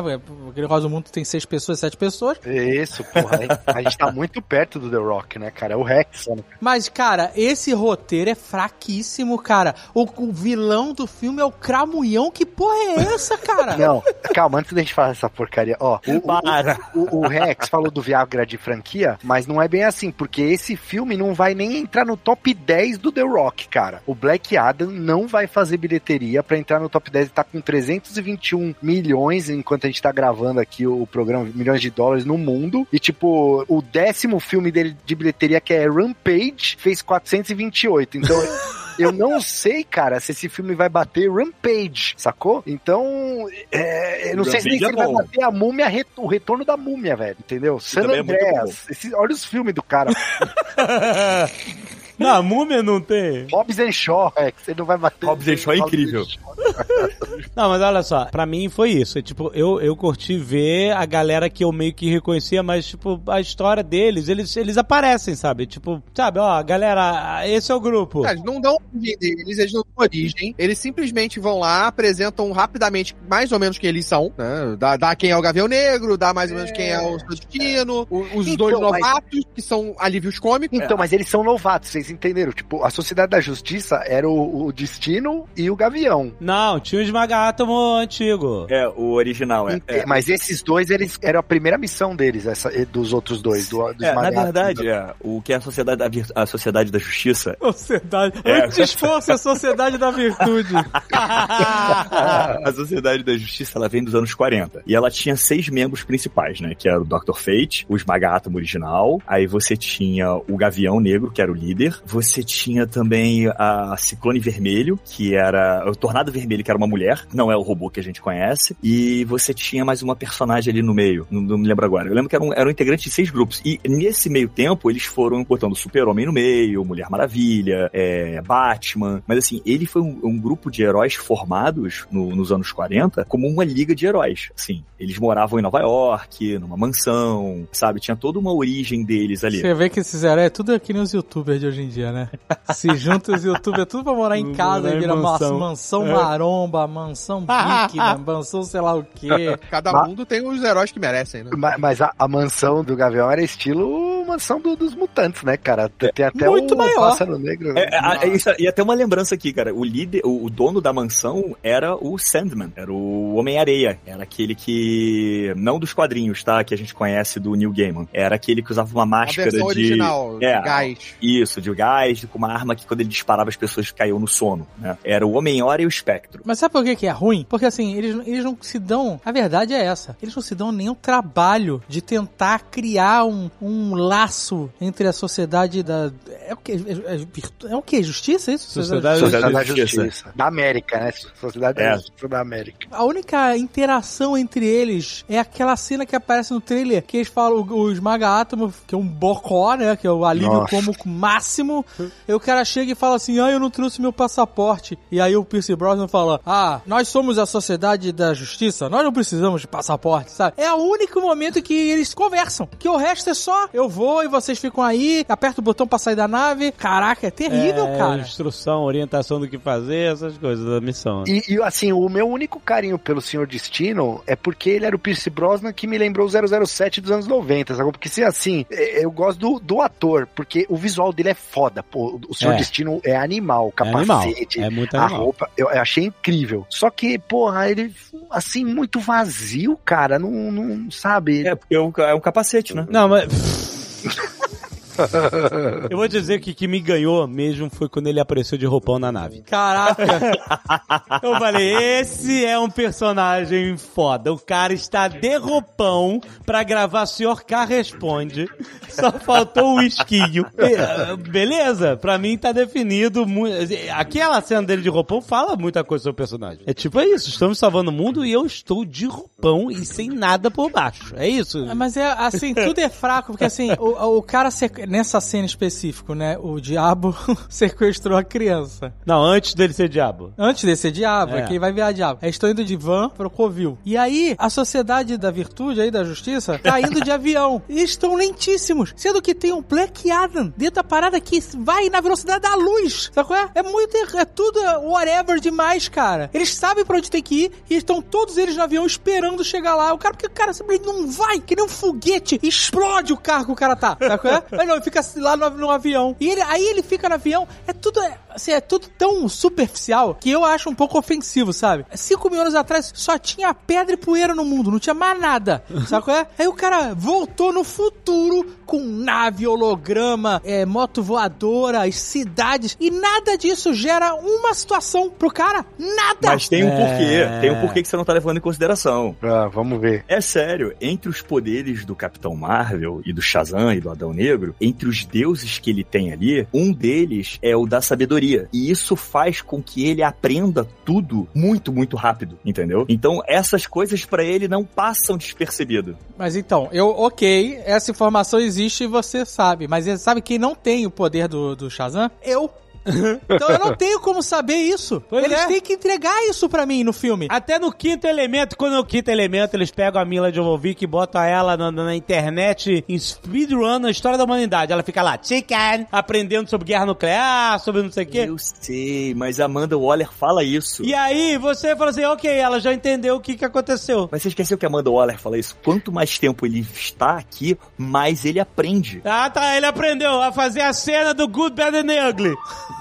Aquele Rosa Mundo tem seis pessoas, sete pessoas. Isso, porra. A gente tá muito perto do The Rock, né, cara? É o Rex, né? Mas, cara, esse roteiro é fraquíssimo, cara. O, o vilão do filme é o Cramunhão. Que porra é essa, cara? Não, calma, antes da gente falar essa porcaria, ó. O, o- Para. o, o Rex falou do Viagra de franquia, mas não é bem assim, porque esse filme não vai nem entrar no top 10 do The Rock, cara. O Black Adam não vai fazer bilheteria pra entrar no top 10 e tá com 321 milhões enquanto a gente tá gravando aqui o programa, milhões de dólares no mundo. E tipo, o décimo filme dele de bilheteria, que é Rampage, fez 428. Então. Eu não sei, cara, se esse filme vai bater Rampage, sacou? Então, é, eu não sei nem se Rampage é ele vai bater a múmia, o retorno da múmia, velho, entendeu? San é muito Andreas. Esse- olha os filmes do cara. Não, a múmia não tem. Hobbs and Shaw, é, que você não vai bater. Hobbs and Shaw é incrível. Não, mas olha só, pra mim foi isso. É, tipo, eu, eu curti ver a galera que eu meio que reconhecia, mas, tipo, a história deles, eles, eles aparecem, sabe? Tipo, sabe, ó, galera, esse é o grupo. Eles não dão origem deles, eles não dão origem. Eles simplesmente vão lá, apresentam rapidamente mais ou menos quem eles são, né? Dá, dá quem é o Gavião Negro, dá mais ou menos quem é o seu destino, o- os Então, dois mas- novatos, que são alívios cômicos. Então, mas eles são novatos, vocês entenderam? Tipo, a Sociedade da Justiça era o, o Destino e o Gavião. Não, tinha o Esmagátomo antigo. É, o original, é. Ente- Mas esses dois, eles eram a primeira missão deles, essa, dos outros dois, do, dos É, na verdade, é, o que é a sociedade da, a sociedade da justiça Sociedade. É. Antes fosse a sociedade da virtude. a Sociedade da Justiça ela vem dos anos 40. E ela tinha seis membros principais, né? Que era o Dr. Fate, o Esmaga Átomo original. Aí você tinha o Gavião Negro, que era o líder. Você tinha também a Ciclone Vermelho, que era o Tornado Vermelho, que era uma mulher. Não é o robô que a gente conhece. E você tinha mais uma personagem ali no meio. Não, não me lembro agora. Eu lembro que eram, eram integrantes de seis grupos. E nesse meio tempo, eles foram botando Super-Homem no meio, Mulher Maravilha, é, Batman. Mas assim, ele foi um, um grupo de heróis formados no- nos anos 40 como uma liga de heróis. Assim, eles moravam em Nova York, numa mansão, sabe? Tinha toda uma origem deles ali. Você vê que esses heróis é tudo que nem os youtubers de hoje em dia, né? Se junta os youtubers, tudo pra morar em casa morar e vira mansão, mansão. É. maromba, mansão bíquida, mansão sei lá o quê. Cada Mas- mundo tem os heróis que merecem, né? Ma- Mas a, a mansão do Gavião era estilo mansão do- dos mutantes, né, cara? Tem até Muito o maior. pássaro negro. É, é, é isso, e até uma lembrança aqui, cara. O líder, o, o dono da mansão era o Sandman, era o Homem-Areia. Era aquele que. Não dos quadrinhos, tá? Que a gente conhece do Neil Gaiman. Era aquele que usava uma A máscara versão de. original, É. de gás. Isso, de gás, com uma arma que quando ele disparava as pessoas caíam no sono, né? Era o Homem-Hora e o Espectro. Mas sabe por que, que é ruim? Porque assim, eles, eles não se dão. A verdade é essa. Eles não se dão nenhum trabalho de tentar criar um, um laço entre a sociedade da. É o que? É, é, é o que? Justiça? Isso? Sociedade- Sociedade da Justiça. Justiça. Da América, né? Sociedade É. da Justiça da América. A única interação entre eles é aquela cena que aparece no trailer, que eles falam o, o Esmaga Átomo, que é um bocó, né? Que é o alívio Nossa. como máximo. E o cara chega e fala assim: Ah, eu não trouxe meu passaporte. E aí o Pierce Brosnan fala: Ah, nós somos a sociedade da justiça, nós não precisamos de passaporte, sabe? É o único momento que eles conversam. Que o resto é só eu vou e vocês ficam aí, aperta o botão pra sair da nave. Caraca, é terrível, É, cara. Instrução, orientação do que fazer, essas coisas da missão. E, e, assim, o meu único carinho pelo Senhor Destino é porque ele era o Pierce Brosnan que me lembrou o 007 dos anos 90, sabe? Porque se assim, é, eu gosto do, do ator, porque o visual dele é foda, pô. O Senhor É. Destino é animal, o É animal, capacete, é muito a animal. roupa, eu, eu achei incrível. Só que, porra, ele, assim, muito vazio, cara, não, não sabe? É, porque é um, é um capacete, né? Não, mas. Eu vou dizer que o que me ganhou mesmo foi quando ele apareceu de roupão na nave. Caraca. Eu falei, esse é um personagem foda. O cara está de roupão pra gravar Senhor K Responde. Só faltou o esquinho. Beleza, pra mim tá definido. Aquela cena dele de roupão fala muita coisa sobre o personagem. É tipo, é isso, estamos salvando o mundo e eu estou de roupão e sem nada por baixo. É isso. Mas é assim, tudo é fraco, porque assim, o, o cara, sequ- nessa cena específica, né, o diabo sequestrou a criança. Não, antes dele ser diabo. Antes de ser diabo, É. é. que vai virar diabo. Eles estão indo de van pro Covil. E aí, a sociedade da virtude aí, da justiça, tá indo de avião. E estão lentíssimos. Sendo que tem um Black Adam dentro da parada que vai na velocidade da luz. Sabe qual é? É muito, é tudo whatever demais, cara. Eles sabem pra onde tem que ir e estão todos eles no avião esperando chegar lá. O cara, porque o cara simplesmente não vai, que nem um foguete, explode o carro que o cara tá. Sabe qual é? Mas não, ele fica lá no, no avião. E ele, aí ele fica no avião. É tudo, é, assim, é tudo tão superficial que eu acho um pouco ofensivo, sabe? Cinco mil anos atrás só tinha pedra e poeira no mundo, não tinha mais nada. Sabe qual é? Aí o cara voltou no futuro com nave, holograma, é, moto voadora, as cidades, e nada disso gera uma situação pro cara. Nada! Mas tem um É. porquê. Tem um porquê que você não tá levando em consideração. Ah, vamos ver. É sério, entre os poderes do Capitão Marvel e do Shazam e do Adão Negro, entre os deuses que ele tem ali, um deles é o da sabedoria. E isso faz com que ele aprenda tudo muito, muito rápido, entendeu? Então essas coisas pra ele não passam despercebido. Mas então, eu, ok, essa informação existe e você sabe. Mas você sabe quem não tem o poder do, do Shazam? Eu. então eu não tenho como saber isso. Pois Eles é. têm que entregar isso pra mim no filme. Até no quinto elemento, quando no quinto elemento eles pegam a Mila Jovovich e botam ela na, na internet em speedrun na história da humanidade. Ela fica lá, chicken, aprendendo sobre guerra nuclear, sobre não sei o quê. Eu sei, mas a Amanda Waller fala isso. E aí você fala assim, ok, ela já entendeu o que, que aconteceu. Mas você esqueceu que a Amanda Waller fala isso? Quanto mais tempo ele está aqui, mais ele aprende. Ah, tá, ele aprendeu a fazer a cena do Good, Bad and Ugly.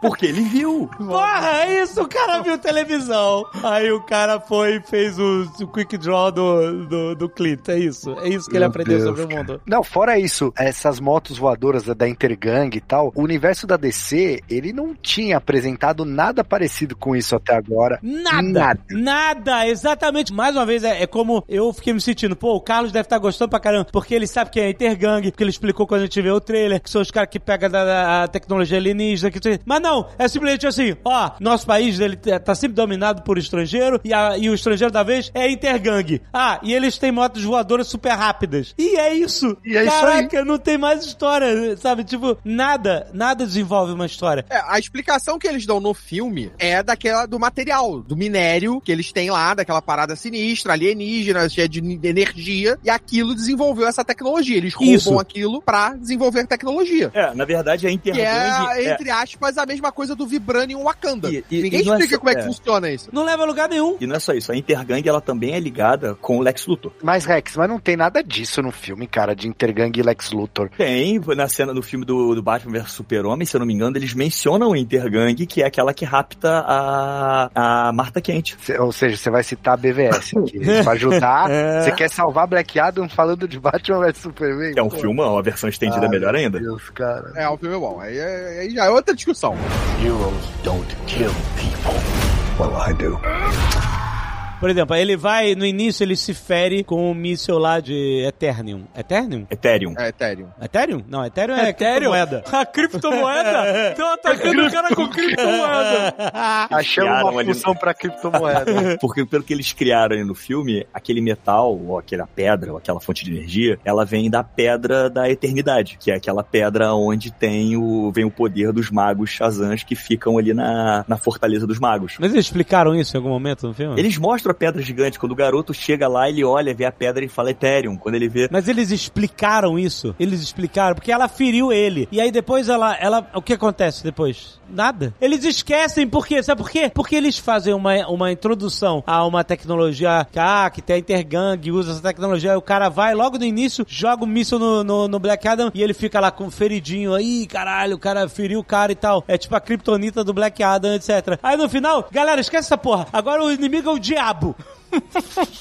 Porque ele viu. Porra, é isso, o cara viu televisão. Aí o cara foi e fez o, o quick draw do, do, do Clint, é isso. É isso que ele Meu aprendeu Deus, sobre o cara. mundo. Não, fora isso, essas motos voadoras da- da Intergang e tal, o universo da DC, ele não tinha apresentado nada parecido com isso até agora. Nada, Nada. nada, exatamente. Mais uma vez, é, é como eu fiquei me sentindo. Pô, o Carlos deve estar gostando pra caramba, porque ele sabe que é Intergang, porque ele explicou quando a gente vê o trailer, que são os caras que pegam da, da tecnologia alienígena. Que... Mas não, é simplesmente assim, ó, nosso país ele tá sempre dominado por estrangeiro, e, a- e o estrangeiro da vez é Intergang. Ah, e eles têm motos voadoras super rápidas. E é isso. E é isso aí. Caraca, não tem mais história, sabe? Tipo, nada, nada desenvolve uma história. É, a explicação que eles dão no filme é daquela do material, do minério que eles têm lá, daquela parada sinistra, alienígena, cheia de energia, e aquilo desenvolveu essa tecnologia. Eles roubam Isso. aquilo pra desenvolver tecnologia. É, na verdade a Que Intergang é, é- entre aspas, a mesma coisa do Vibranium Wakanda. E- e- Ninguém e é explica só- como é que é. funciona isso. Não leva a lugar nenhum. E não é só isso, a Intergang ela também é ligada com o Lex Luthor. Mas, Rex, mas não tem nada disso no filme, cara, de Intergang e Lex Luthor. Tem, na cena do filme do, do Batman vs Super-Homem, se eu não me engano, eles mencionam a Intergang, que é aquela que rapta a, a Marta Kent. Cê- ou seja, você vai citar a BVS aqui pra ajudar. Você quer salvar Black Adam falando de Batman vs Superman? É um Pô. filmão, a versão estendida Ai, melhor ainda. Meu Deus, cara. É, o filme é bom. Aí, é- aí já é outra discussão. Heroes don't kill people. Well, I do. Por exemplo, ele vai, no início ele se fere com o míssil lá de Eternium. Eternium? Ethereum. É, Ethereum. Ethereum? Não, Ethereum é Ethereum? moeda. A criptomoeda? Estão atacando o cara com criptomoeda. Achamos uma ali- função pra criptomoeda. Porque pelo que eles criaram aí no filme, aquele metal, ou aquela pedra, ou aquela fonte de energia, ela vem da pedra da eternidade, que é aquela pedra onde tem o vem o poder dos magos Shazams que ficam ali na, na fortaleza dos magos. Mas eles explicaram isso em algum momento no filme? Eles mostram a pedra gigante. Quando o garoto chega lá, ele olha, vê a pedra e fala Ethereum. Quando ele vê. Mas eles explicaram isso. Eles explicaram, porque ela feriu ele. E aí depois ela. ela o que acontece depois? Nada. Eles esquecem por quê? Sabe por quê? Porque eles fazem uma, uma introdução a uma tecnologia que, ah, que tem a Intergang, usa essa tecnologia. Aí o cara vai logo no início, joga o míssil no, no, no Black Adam e ele fica lá com feridinho. Aí, caralho, o cara feriu o cara e tal. É tipo a kriptonita do Black Adam, etc. Aí no final, galera, esquece essa porra. Agora o inimigo é o diabo. diabo.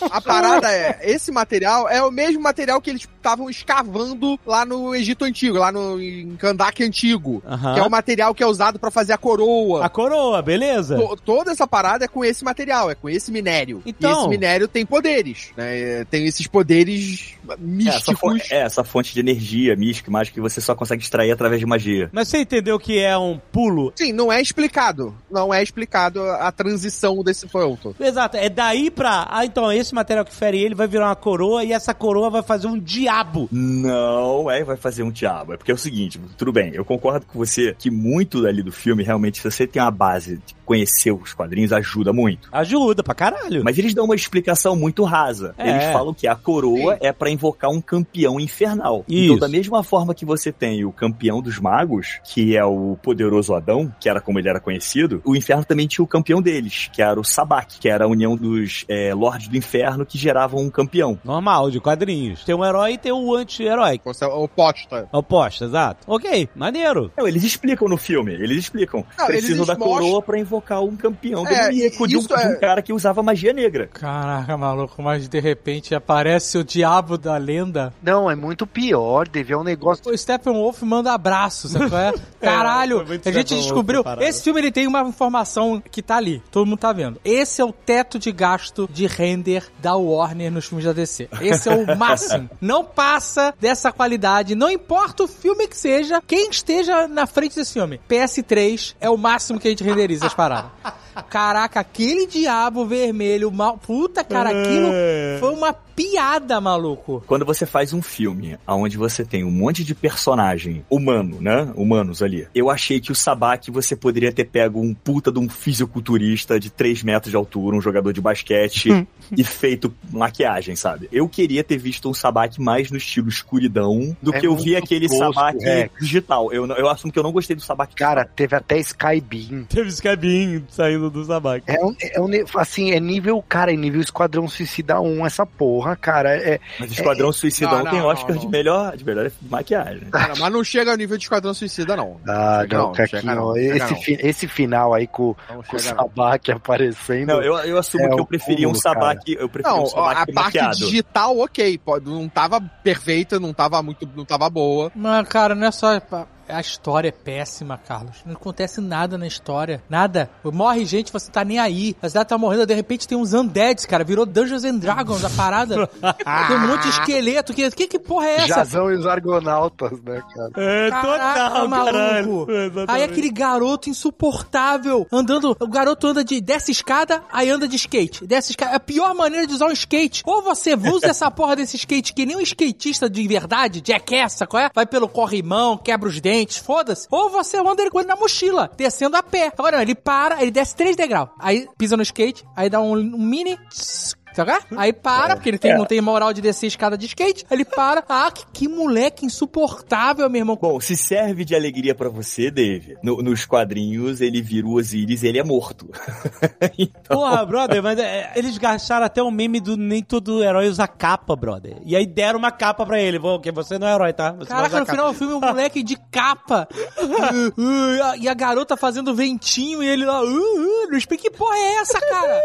A parada é, esse material é o mesmo material que eles estavam escavando lá no Egito Antigo, lá no em Kandak Antigo. Que é o material que é usado pra fazer a coroa. A coroa, beleza? To- toda essa parada é com esse material, é com esse minério. Então- E esse minério tem poderes, né? É, Tem esses poderes É, essa, místicos. fonte, é, essa fonte de energia mística, mágica que você só consegue extrair através de magia. Mas você entendeu que é um pulo Sim, não é explicado. Não é explicado a a transição desse ponto. Exato, é daí pra. Ah, então, esse material que fere ele vai virar uma coroa e essa coroa vai fazer um diabo. Não, é, vai fazer um diabo. É porque é o seguinte, tudo bem, eu concordo com você que muito dali do filme, realmente, se você tem uma base de conhecer os quadrinhos, ajuda muito. Ajuda pra caralho. Mas eles dão uma explicação muito rasa. É. Eles falam que a coroa é pra invocar um campeão infernal. Isso. Então, da mesma forma que você tem o campeão dos magos, que é o poderoso Adão, que era como ele era conhecido, o inferno também tinha o campeão deles, que era o Sabak, que era a união dos é, lordes do inferno que geravam um campeão. Normal, de quadrinhos. Tem um herói e tem um anti-herói. Você é oposta. Oposto, exato. Ok, maneiro. Não, eles explicam no filme, eles explicam. Não, Precisam eles da mostram- coroa pra invocar um campeão É, demoníaco de um, é- de um cara que usava magia negra. Caraca, maluco, mas de repente aparece o diabo da lenda. Não, é muito pior, deve é um negócio. O Steppenwolf manda abraço, sabe qual é? Caralho, muito a gente descobriu. Esse filme ele tem uma informação que tá ali, todo mundo tá vendo. Esse é o teto de gasto de render da Warner nos filmes da DC. Esse é o máximo. Não passa dessa qualidade, não importa o filme que seja, quem esteja na frente desse filme. PS3 é o máximo que a gente renderiza as paradas. Caraca, aquele diabo vermelho, mal... puta, cara, aquilo foi uma piada, maluco. Quando você faz um filme onde você tem um monte de personagem humano, né? Humanos ali. Eu achei que o Sabak você poderia ter pego um puta de um fisiculturista de 3 metros de altura, um jogador de basquete e feito maquiagem, sabe? Eu queria ter visto um Sabak mais no estilo escuridão do É que eu vi aquele tosco, Sabak é. digital. Eu, eu assumo que eu não gostei do Sabak. Cara, teve até Skybeam. Teve Skybeam saindo do Sabak. É, um, é um, assim, é nível, cara, é nível Esquadrão Suicida 1 essa porra, cara. É, Mas Esquadrão Suicidão não, tem não, Oscar não, de melhor, de melhor maquiagem. Cara, mas não chega ao nível de Esquadrão Suicida, não. ah, Chega não, não, chega Caquinho, não, chega esse, fi- esse final aí com, Não com o. Sabak aparecendo. Não, eu, eu assumo É que eu preferia um cúmulo, Sabak, eu preferia Não, um a parte maquiado. digital, ok, pode, não tava perfeita, não tava muito, não tava boa. Mas, cara, não é só. A história é péssima, Carlos. Não acontece nada na história. Nada. Morre gente, você tá nem aí. A cidade tá morrendo, de repente tem uns undeads, cara. Virou Dungeons and Dragons a parada. tem um monte de esqueleto. Que, que, que porra é essa? Jazão e os Argonautas, né, cara? É, Caraca, maluco. Aí aquele garoto insuportável andando. O garoto anda de. desce escada, aí anda de skate. Desce escada. É a pior maneira de usar um skate. Ou você usa essa porra desse skate que nem um skatista de verdade, jackass, qual é? Vai pelo corrimão, quebra os dentes, foda-se. Ou você anda ele com ele na mochila, descendo a pé. Agora não, ele para, ele desce três degraus. Aí pisa no skate, aí dá um, um mini. Sabe? Aí para, porque ele tem, não tem moral de descer escada de skate. Ele para. Ah, que, que moleque insuportável, meu irmão. Bom, se serve de alegria pra você, Dave, no- nos quadrinhos ele vira o Osiris ele é morto. então, Porra, brother, mas é, eles gastaram até o meme do nem todo herói usa capa, brother. E aí deram uma capa pra ele. Vou, que você não é herói, tá? Você Caraca, no capa. final do filme, o moleque de capa. Uh, uh, e a- e garota fazendo ventinho e ele lá. Uh, uh, que porra é essa, cara?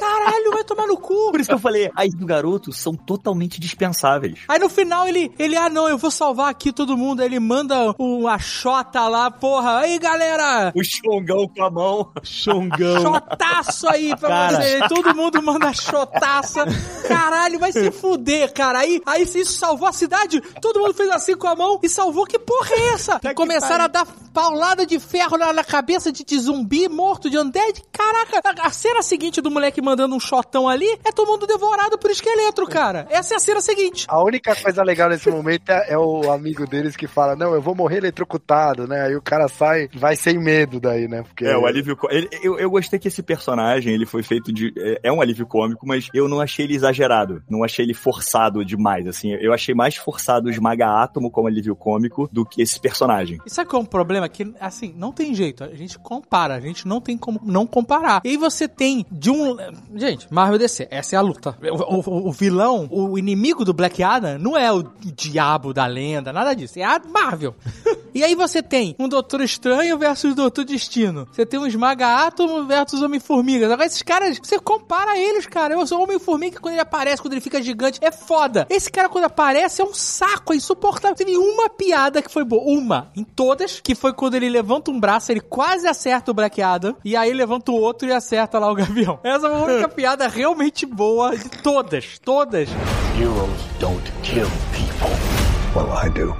Caralho, vai tomar no cu. Por isso que eu falei, as do garoto são totalmente dispensáveis. Aí no final ele, ele, ah não, eu vou salvar aqui todo mundo. Aí ele manda uma xota lá, porra. Aí galera, O Xongão com a mão. Xongão. Chotaço aí pra Cara. você. Todo mundo manda chotaça. Caralho, vai se fuder, cara. Aí, aí se isso salvou a cidade, todo mundo fez assim com a mão e salvou. Que porra é essa? que Começaram a dar paulada de ferro na, na cabeça de, de zumbi morto, de undead. Caraca, a, a cena seguinte do moleque mandando um shotão ali é todo mundo devorado por esqueleto, cara. Essa é a cena seguinte. A única coisa legal nesse momento é, é o amigo deles que fala, não, eu vou morrer eletrocutado, né? Aí o cara sai, vai sem medo daí, né? Porque É, o alívio ele- eu, eu gostei que esse personagem, ele foi feito de... É, é um alívio cômico, mas eu não achei ele exagerado. Não achei ele forçado demais, assim. Eu achei mais forçado o Esmaga Átomo como alívio cômico do que esse personagem. E sabe qual é o problema? Que, assim, não tem jeito. A gente compara. A gente não tem como não comparar. E aí você tem de um... Gente, Marvel DC, essa é a luta. O, o- o vilão, o inimigo do Black Adam não é o, o diabo da lenda, nada disso. É a Marvel. E aí você tem um Doutor Estranho versus Doutor Destino. Você tem um Esmaga Átomo versus Homem-Formiga. Agora esses caras, você compara eles, cara. Eu sou Homem-Formiga quando ele aparece, quando ele fica gigante, é foda. Esse cara quando aparece é um saco, é insuportável. Teve uma piada que foi boa. Uma. Em todas, que foi quando ele levanta um braço, ele quase acerta o Adam. E aí levanta o outro e acerta lá o Gavião. Essa foi a única piada realmente boa de todas. Todas. Heroes don't kill people. Well, I do.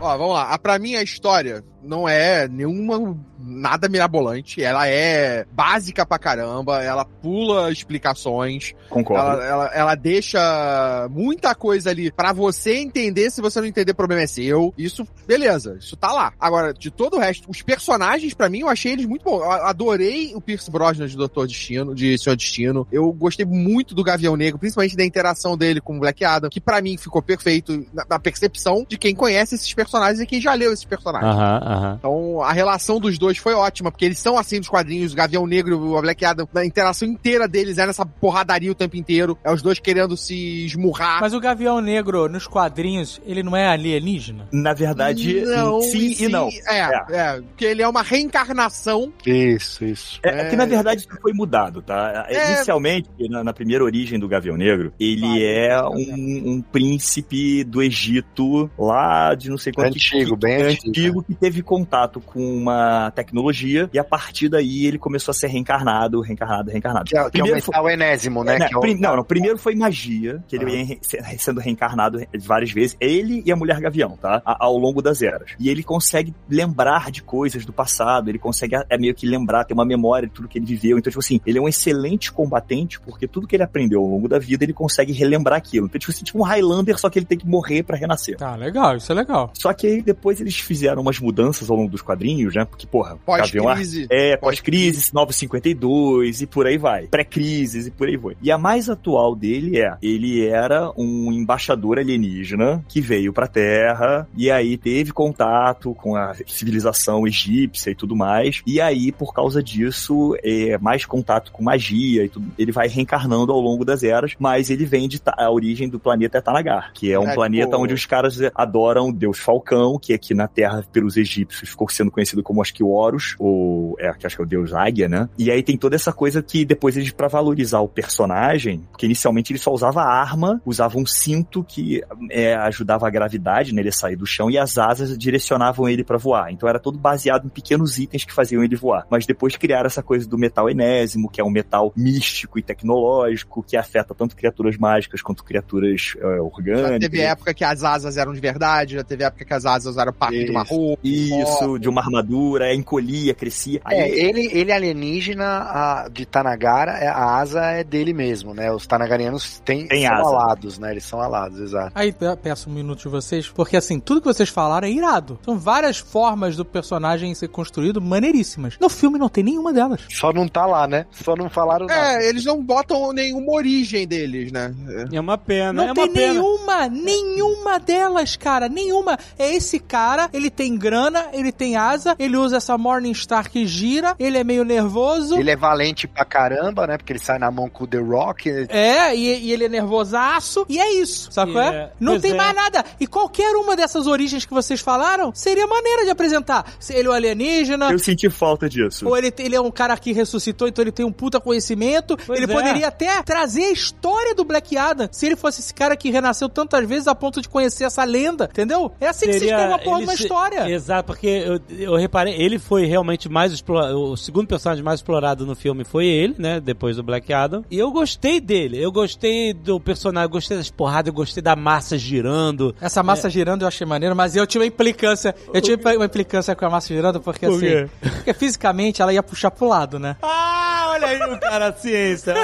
Ó, vamos lá. A, pra mim, a história não é nenhuma. Nada mirabolante. Ela é básica pra caramba. Ela pula explicações. Concordo. Ela, ela, ela deixa muita coisa ali pra você entender. Se você não entender, o problema é seu. Isso, beleza. Isso tá lá. Agora, de todo o resto, os personagens, pra mim, eu achei eles muito bons. Eu adorei o Pierce Brosnan de Doutor Destino, de Senhor Destino. Eu gostei muito do Gavião Negro, principalmente da interação dele com o Black Adam, que pra mim ficou perfeito na, na percepção de quem conhece esses personagens e quem já leu esses personagens. Aham, aham. Então, a relação dos dois foi ótima, porque eles são assim nos quadrinhos, o Gavião Negro e o Black Adam, a interação inteira deles é nessa porradaria o tempo inteiro, é os dois querendo se esmurrar. Mas o Gavião Negro, nos quadrinhos, ele não é alienígena? Na verdade, sim e, não. É, é, porque ele é uma reencarnação. Isso, isso. É, é que na verdade isso foi mudado, tá? É. Inicialmente, na, na primeira origem do Gavião Negro, ele é um, um príncipe do Egito, lá de não sei quanto Antigo, bem antigo. que teve contato com uma tecnologia e a partir daí ele começou a ser reencarnado, reencarnado, reencarnado. Que é, que é o Primeiro foi- enésimo, né? É o- prim- não, não, primeiro foi magia, que ele Ah. vem re- se- sendo reencarnado várias vezes, ele e a Mulher Gavião, tá? A- ao longo das eras. E ele consegue lembrar de coisas do passado, ele consegue é, meio que lembrar, ter uma memória de tudo que ele viveu. Então, tipo assim, ele é um excelente combatente, porque tudo que ele aprendeu ao longo da vida, ele consegue relembrar aquilo. Então, tipo assim, tipo um Highlander, só que ele tem que morrer pra renascer. Tá, legal, isso é legal. Só que aí depois eles fizeram umas mudanças ao longo dos quadrinhos, né? Porque, porra, Pós-crise. é, pós-crise, 952 e por aí vai. Pré-crises e por aí vai. E a mais atual dele é, ele era um embaixador alienígena que veio pra Terra e aí teve contato com a civilização egípcia e tudo mais. E aí, por causa disso, é mais contato com magia e tudo. Ele vai reencarnando ao longo das eras, mas ele vem de a origem do planeta é Tanagar, que é um É, planeta tipo- onde os caras adoram o deus Falcão, que aqui na Terra, pelos egípcios, ficou sendo conhecido como acho que o Horus, ou é, que acho que é o deus Águia, né? E aí tem toda essa coisa que depois eles, pra valorizar o personagem, porque inicialmente ele só usava arma, usava um cinto que é, ajudava a gravidade, né? Ele a sair do chão, e as asas direcionavam ele pra voar. Então era todo baseado em pequenos itens que faziam ele voar. Mas depois criaram essa coisa do metal enésimo, que é um metal místico e tecnológico, que afeta tanto criaturas mágicas quanto criaturas é, Já orgânicas. teve época que as asas eram de verdade, já teve época que as asas eram parte de uma Isso. roupa. Isso, de uma armadura, encolhia, crescia. Aí É, ele, ele alienígena a- de Tanagara, é- a asa é dele mesmo, né? Os Tanagarianos têm, Tem são asa. alados, né? Eles são alados, exato. Aí pe- peço um minuto de vocês, porque assim, tudo que vocês falaram é irado. São várias formas do personagem ser construído maneiríssimas. No filme não tem nenhuma delas. Só não tá lá, né? Só não falaram nada. É, eles não botam nenhuma origem deles, né? É uma pena, Não é tem uma pena. nenhuma, nenhuma delas, cara, nenhuma. É esse cara, ele tem grana, ele tem asa, ele usa essa Morningstar que gira, ele é meio nervoso. Ele é valente pra caramba, né? Porque ele sai na mão com o The Rock. É, e, e ele é nervosaço, e é isso, sacou? É? é, Não pois tem é. mais nada. E qualquer uma dessas origens que vocês falaram seria maneira de apresentar. Se ele é um alienígena, eu senti falta disso. ou ele, ele é um cara que ressuscitou, então ele tem um puta conhecimento. Pois ele é. poderia até trazer a história do Black Adam, se ele fosse esse cara que renasceu tantas vezes a ponto de conhecer essa lenda, entendeu? É assim que se escreve uma porra uma se- história. Exato, porque eu, eu reparei, ele foi realmente mais explorado, o segundo personagem mais explorado no filme foi ele, né, depois do Black Adam. E eu gostei dele, eu gostei do personagem, eu gostei das porradas, eu gostei da massa girando. Essa massa girando eu achei maneiro, mas eu tive uma implicância. Eu tive uma implicância com a massa girando porque Por assim. Porque fisicamente ela ia puxar pro lado, né? Ah, olha aí o cara, a ciência.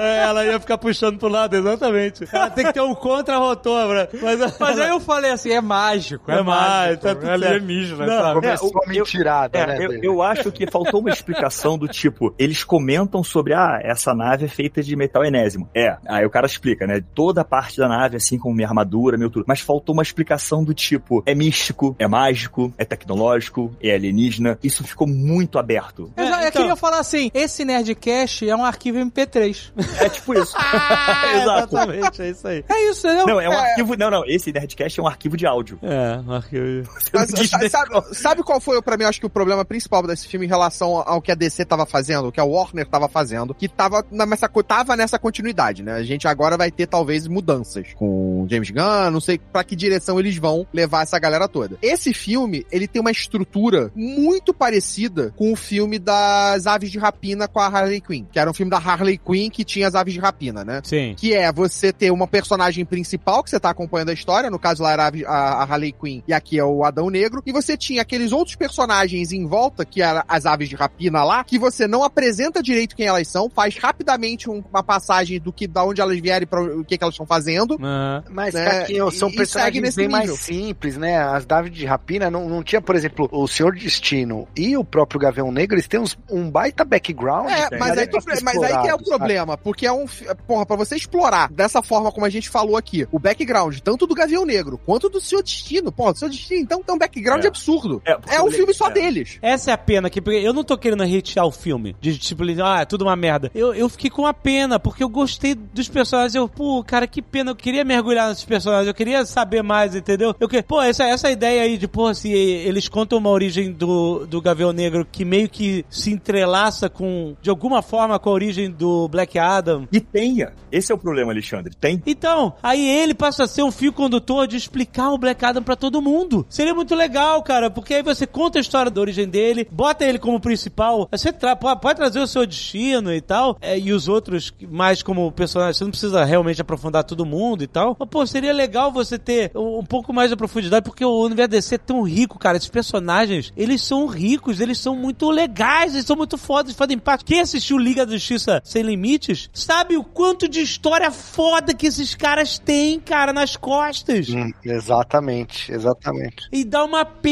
É, ela ia ficar puxando pro lado, exatamente. Ela tem que ter um contra-rotor, pra- mas... Mas aí eu falei assim, é mágico, é, É mágico, mágico, tá tudo é alienígena, Não, sabe? Começou É, a mentirada, É, né? eu, eu acho que faltou uma explicação do tipo, eles comentam sobre, ah, essa nave é feita de metal enésimo. É, aí o cara explica, né, toda a parte da nave, assim como minha armadura, meu tudo. Mas faltou uma explicação do tipo, é místico, é mágico, é tecnológico, é alienígena. Isso ficou muito aberto. Eu, já- eu É, então. queria falar assim, esse Nerdcast é um arquivo MP3. É tipo isso. Ah, Exato. exatamente, é isso aí. É isso, entendeu? Não, é um É. arquivo. Não, não. Esse Nerdcast é um arquivo de áudio. É, um arquivo... Mas, Você não diz sabe, decor. Sabe- sabe qual foi, pra mim, acho que o problema principal desse filme em relação ao que a DC tava fazendo, o que a Warner tava fazendo, que tava nessa, tava nessa continuidade, né? A gente agora vai ter, talvez, mudanças com James Gunn, não sei pra que direção eles vão levar essa galera toda. Esse filme, ele tem uma estrutura muito parecida com o filme das Aves de Rapina com a Harley Quinn, que era um filme da Harley Quinn que tinha as Aves de Rapina, né? Sim. Que é você ter uma personagem principal que você tá acompanhando a história, no caso lá era a, a Harley Quinn e aqui é o Adão Negro, e você tinha aqueles outros personagens em volta, que eram as aves de rapina lá, que você não apresenta direito quem elas são, faz rapidamente um- uma passagem do que da onde elas vieram e pra o que, que elas estão fazendo. Ah, Mas, né, Caquinho, são e personagens nesse bem nível. mais simples, né? As David de Rapina não, não tinha, por exemplo, o Senhor Destino e o próprio Gavião Negro, eles têm uns- um baita background. É, mas aí, tu- pra ser mas aí que é o explorado, sabe? problema, porque é um. Porra, pra você explorar dessa forma como a gente falou aqui, o background, tanto do Gavião Negro quanto do Seu Destino, porra, do Seu Destino, então tem um background É. absurdo. É, É um filme só é. deles. Essa é a pena, que porque eu não tô querendo hatear o filme. De tipo, ah, é tudo uma merda. Eu, eu fiquei com uma pena, porque eu gostei dos personagens. Eu, pô, cara, que pena. Eu queria mergulhar nesses personagens. Eu queria saber mais, entendeu? Eu que, pô, essa, essa ideia aí de, pô, se eles contam uma origem do, do Gavião Negro que meio que se entrelaça com, de alguma forma com a origem do Black Adam. E tenha. Esse é o problema, Alexandre. Tem. Então, aí ele passa a ser um fio condutor de explicar o Black Adam pra todo mundo. Seria muito legal, cara, porque aí você conta a história da origem dele, bota ele como principal, você tra pode trazer o seu destino e tal, é, e os outros mais como personagens, você não precisa realmente aprofundar todo mundo e tal. Mas, pô, seria legal você ter um, um pouco mais de profundidade, porque o universo DC é tão rico, cara. Esses personagens, eles são ricos, eles são muito legais, eles são muito fodas, fazem parte. Quem assistiu Liga da Justiça Sem Limites, sabe o quanto de história foda que esses caras têm, cara, nas costas. Hum, exatamente, exatamente. E dá uma pena.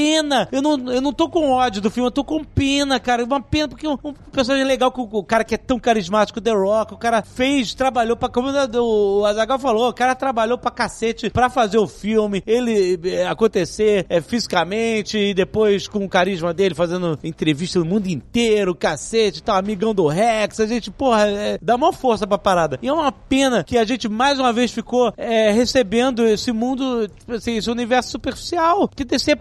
Eu não, eu não tô com ódio do filme, eu tô com pena, cara. Uma pena, porque um, um personagem legal, com o cara que é tão carismático, The Rock, o cara fez, trabalhou pra. Como o Azagal falou, o cara trabalhou pra cacete pra fazer o filme, ele é, acontecer é, fisicamente, e depois com o carisma dele, fazendo entrevista no mundo inteiro, cacete, tal, amigão do Rex. A gente, porra, é, dá uma força pra parada. E é uma pena que a gente mais uma vez ficou é, recebendo esse mundo, tipo assim, esse universo superficial. Que DC é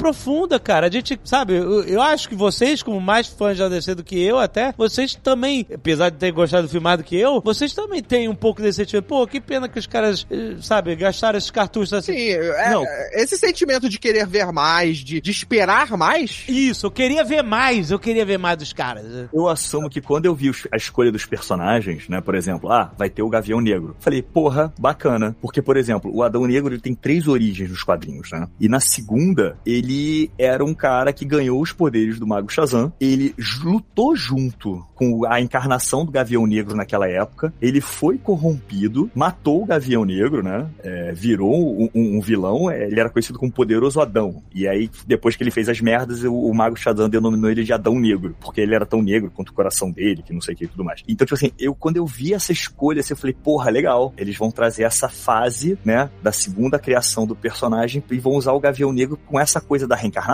cara. A gente, sabe, eu, eu acho que vocês, como mais fãs da DC do que eu até, vocês também, apesar de terem gostado do filme mais do que eu, vocês também têm um pouco desse tipo, pô, que pena que os caras, eh, sabe, gastaram esses cartuchos assim. Sim, é, Não. esse sentimento de querer ver mais, de, de esperar mais, Isso, eu queria ver mais, eu queria ver mais dos caras. Eu assumo que quando eu vi a escolha dos personagens, né, por exemplo, ah, vai ter o Gavião Negro. Falei, porra, bacana. Porque, por exemplo, o Adão Negro ele tem três origens nos quadrinhos, né? E na segunda, ele era um cara que ganhou os poderes do Mago Shazam. Ele lutou junto com a encarnação do Gavião Negro naquela época. Ele foi corrompido, matou o Gavião Negro, né? É, virou um, um- um vilão. é, ele era conhecido como Poderoso Adão. E aí, depois que ele fez as merdas, o, o Mago Shazam denominou ele de Adão Negro, porque ele era tão negro quanto o coração dele, que não sei o que e tudo mais. Então, tipo assim, eu quando eu vi essa escolha, assim, eu falei, porra, legal. Eles vão trazer essa fase, né, da segunda criação do personagem e vão usar o Gavião Negro com essa coisa da reencarnação,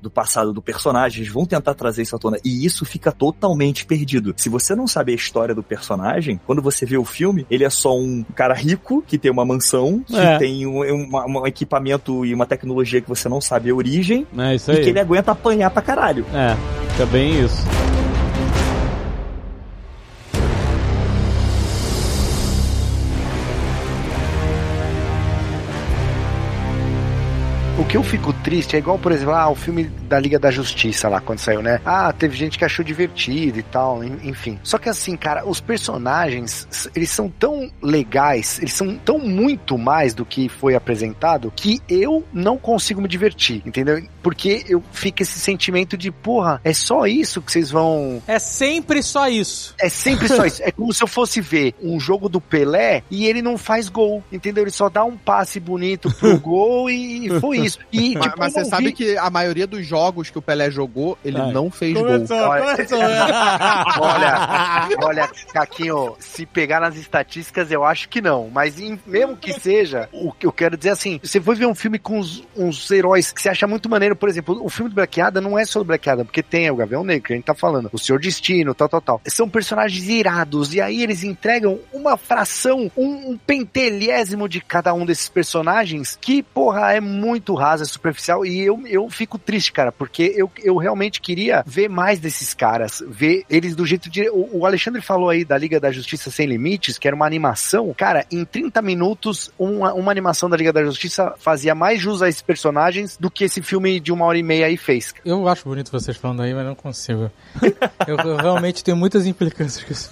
do passado do personagem. Eles vão tentar trazer isso à tona. E isso fica totalmente perdido. Se você não sabe a história do personagem, quando você vê o filme, ele é só um cara rico que tem uma mansão, que É. tem um, uma- um equipamento e uma tecnologia que você não sabe a origem, É e que ele aguenta apanhar pra caralho. É, fica bem isso. O que eu fico triste é igual, por exemplo, ah, o filme da Liga da Justiça lá, quando saiu, né? Ah, teve gente que achou divertido e tal, en- enfim. Só que assim, cara, os personagens, eles são tão legais, eles são tão muito mais do que foi apresentado, que eu não consigo me divertir, entendeu? Porque eu fico esse sentimento de, porra, é só isso que vocês vão É sempre só isso. é sempre só isso. É como se eu fosse ver um jogo do Pelé e ele não faz gol, entendeu? Ele só dá um passe bonito pro gol e foi isso. E, mas, tipo, mas eu você sabe que a maioria dos jogos que o Pelé jogou, ele Ai. não fez Começou, gol. Olha- começou. Olha, olha, Caquinho, se pegar nas estatísticas, eu acho que não. Mas em- mesmo que seja, o que eu quero dizer é assim: você foi ver um filme com uns, uns heróis que você acha muito maneiro, por exemplo, o filme do Black Adam não é só do Black Adam, porque tem o Gavião Negro, que a gente tá falando, o Senhor Destino, tal, tal, tal. São personagens irados, e aí eles entregam uma fração, um, um pentelhésimo de cada um desses personagens que, porra, é muito rasa, superficial, e eu, eu fico triste, cara, porque eu, eu realmente queria ver mais desses caras, ver eles do jeito de. O, o Alexandre falou aí da Liga da Justiça Sem Limites, que era uma animação. Cara, em 30 minutos, uma, uma animação da Liga da Justiça fazia mais jus a esses personagens do que esse filme de uma hora e meia aí fez. Eu acho bonito vocês falando aí, mas não consigo. Eu, eu realmente tenho muitas implicâncias com isso.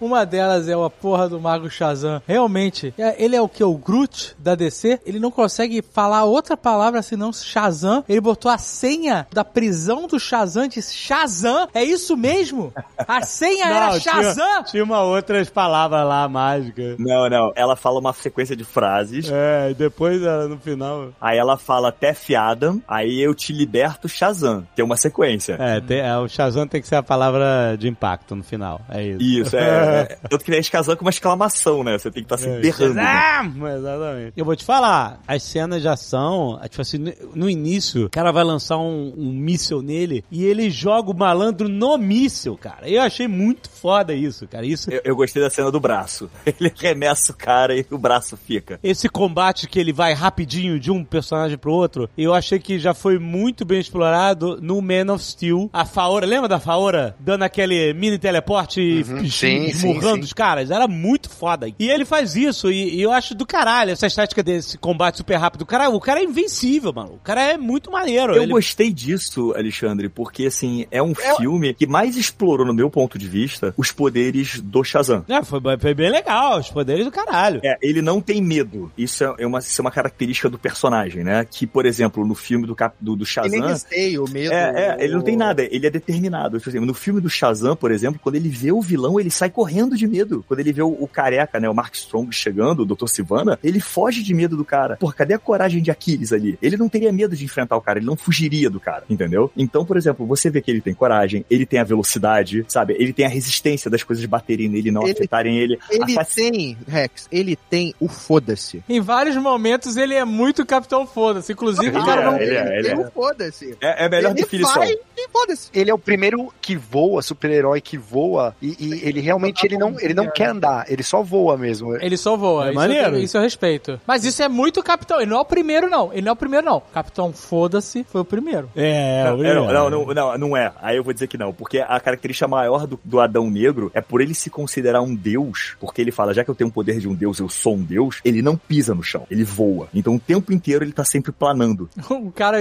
Uma delas é a porra do Mago Shazam. Realmente, é- ele é o que? O Groot da DC? Ele não consegue falar outra palavra senão Shazam. Ele botou a senha da prisão do Shazam de Shazam. É isso mesmo? A senha era Shazam? Tinha, tinha uma outras palavras lá, mágica. Não, não. Ela fala uma sequência de frases. É, e depois ela, no final. Aí ela fala Tef Adam, aí eu te liberto Shazam. Tem uma sequência. É, tem- é, o Shazam tem que ser a palavra de impacto no final. É isso. Isso, é. é. Tanto que esse Shazam com uma exclamação, né? Você tem que estar se É, berrando. Shazam! Exatamente. Eu vou te falar, as cenas de ação, tipo assim, no- início, o cara vai lançar um, um míssil nele e ele joga o malandro no míssil, cara. Eu achei muito foda isso, cara. Isso, Eu, eu gostei da cena do braço. Ele arremessa o cara e o braço fica. esse combate que ele vai rapidinho de um personagem pro outro, eu achei que já foi muito bem explorado no Man of Steel. A Faora, lembra da Faora? Dando aquele mini teleporte e Uhum, e esmurrando sim. os caras. Era muito foda. E ele faz isso, e, e eu acho do caralho essa estética desse combate super rápido. O cara, o cara é invencível, mano. O cara é muito maneiro. Eu Ele- gostei disso, Alexandre, porque assim, é um filme que mais explorou, no meu ponto de vista, os poderes do Shazam. É, foi, foi bem legal, os poderes do caralho. É, ele não tem medo. Isso é uma, isso é uma característica do personagem, né? Que, por exemplo, no filme do, cap, do, do E nem Shazam. receio, medo. É, é, ele não tem nada, ele é determinado. Tipo assim, No filme do Shazam, por exemplo, quando ele vê o vilão, ele sai correndo de medo. Quando ele vê o, o careca, né, o Mark Strong chegando, o Dr. Sivana, ele foge de medo do cara. Pô, cadê a coragem de Aquiles ali? Ele não teria medo de enfrentar o cara, ele não fugiria do cara, entendeu? Então, por exemplo, você vê que ele tem coragem, ele tem a velocidade, sabe? Ele tem a resistência das coisas baterem nele e não Ele- afetarem ele. Ele A faci- tem, Rex, ele tem o foda-se. Em vários momentos ele é muito Capitão Foda-se. Inclusive, Ele cara, é, não. ele é, ele tem é. o foda-se. É, é melhor ele definição. vai e foda-se. Ele é o primeiro que voa, super-herói que voa, e, e ele realmente ele não, ele não quer andar, ele só voa mesmo. Ele só voa. É isso, maneiro. Eu, isso eu respeito. Mas isso é muito Capitão. Ele não é o primeiro, não. Ele não é o primeiro, não. Capitão Foda-se foi o primeiro. É, Não, é, não, não, não, não, não é. Aí eu vou dizer que não. Porque a característica maior do, do Adão Negro é por ele se considerar um deus. Porque ele fala, já que eu tenho o poder de um deus, eu sou um deus. Ele não pisa no chão, ele voa. Então o tempo inteiro ele tá sempre planando. O cara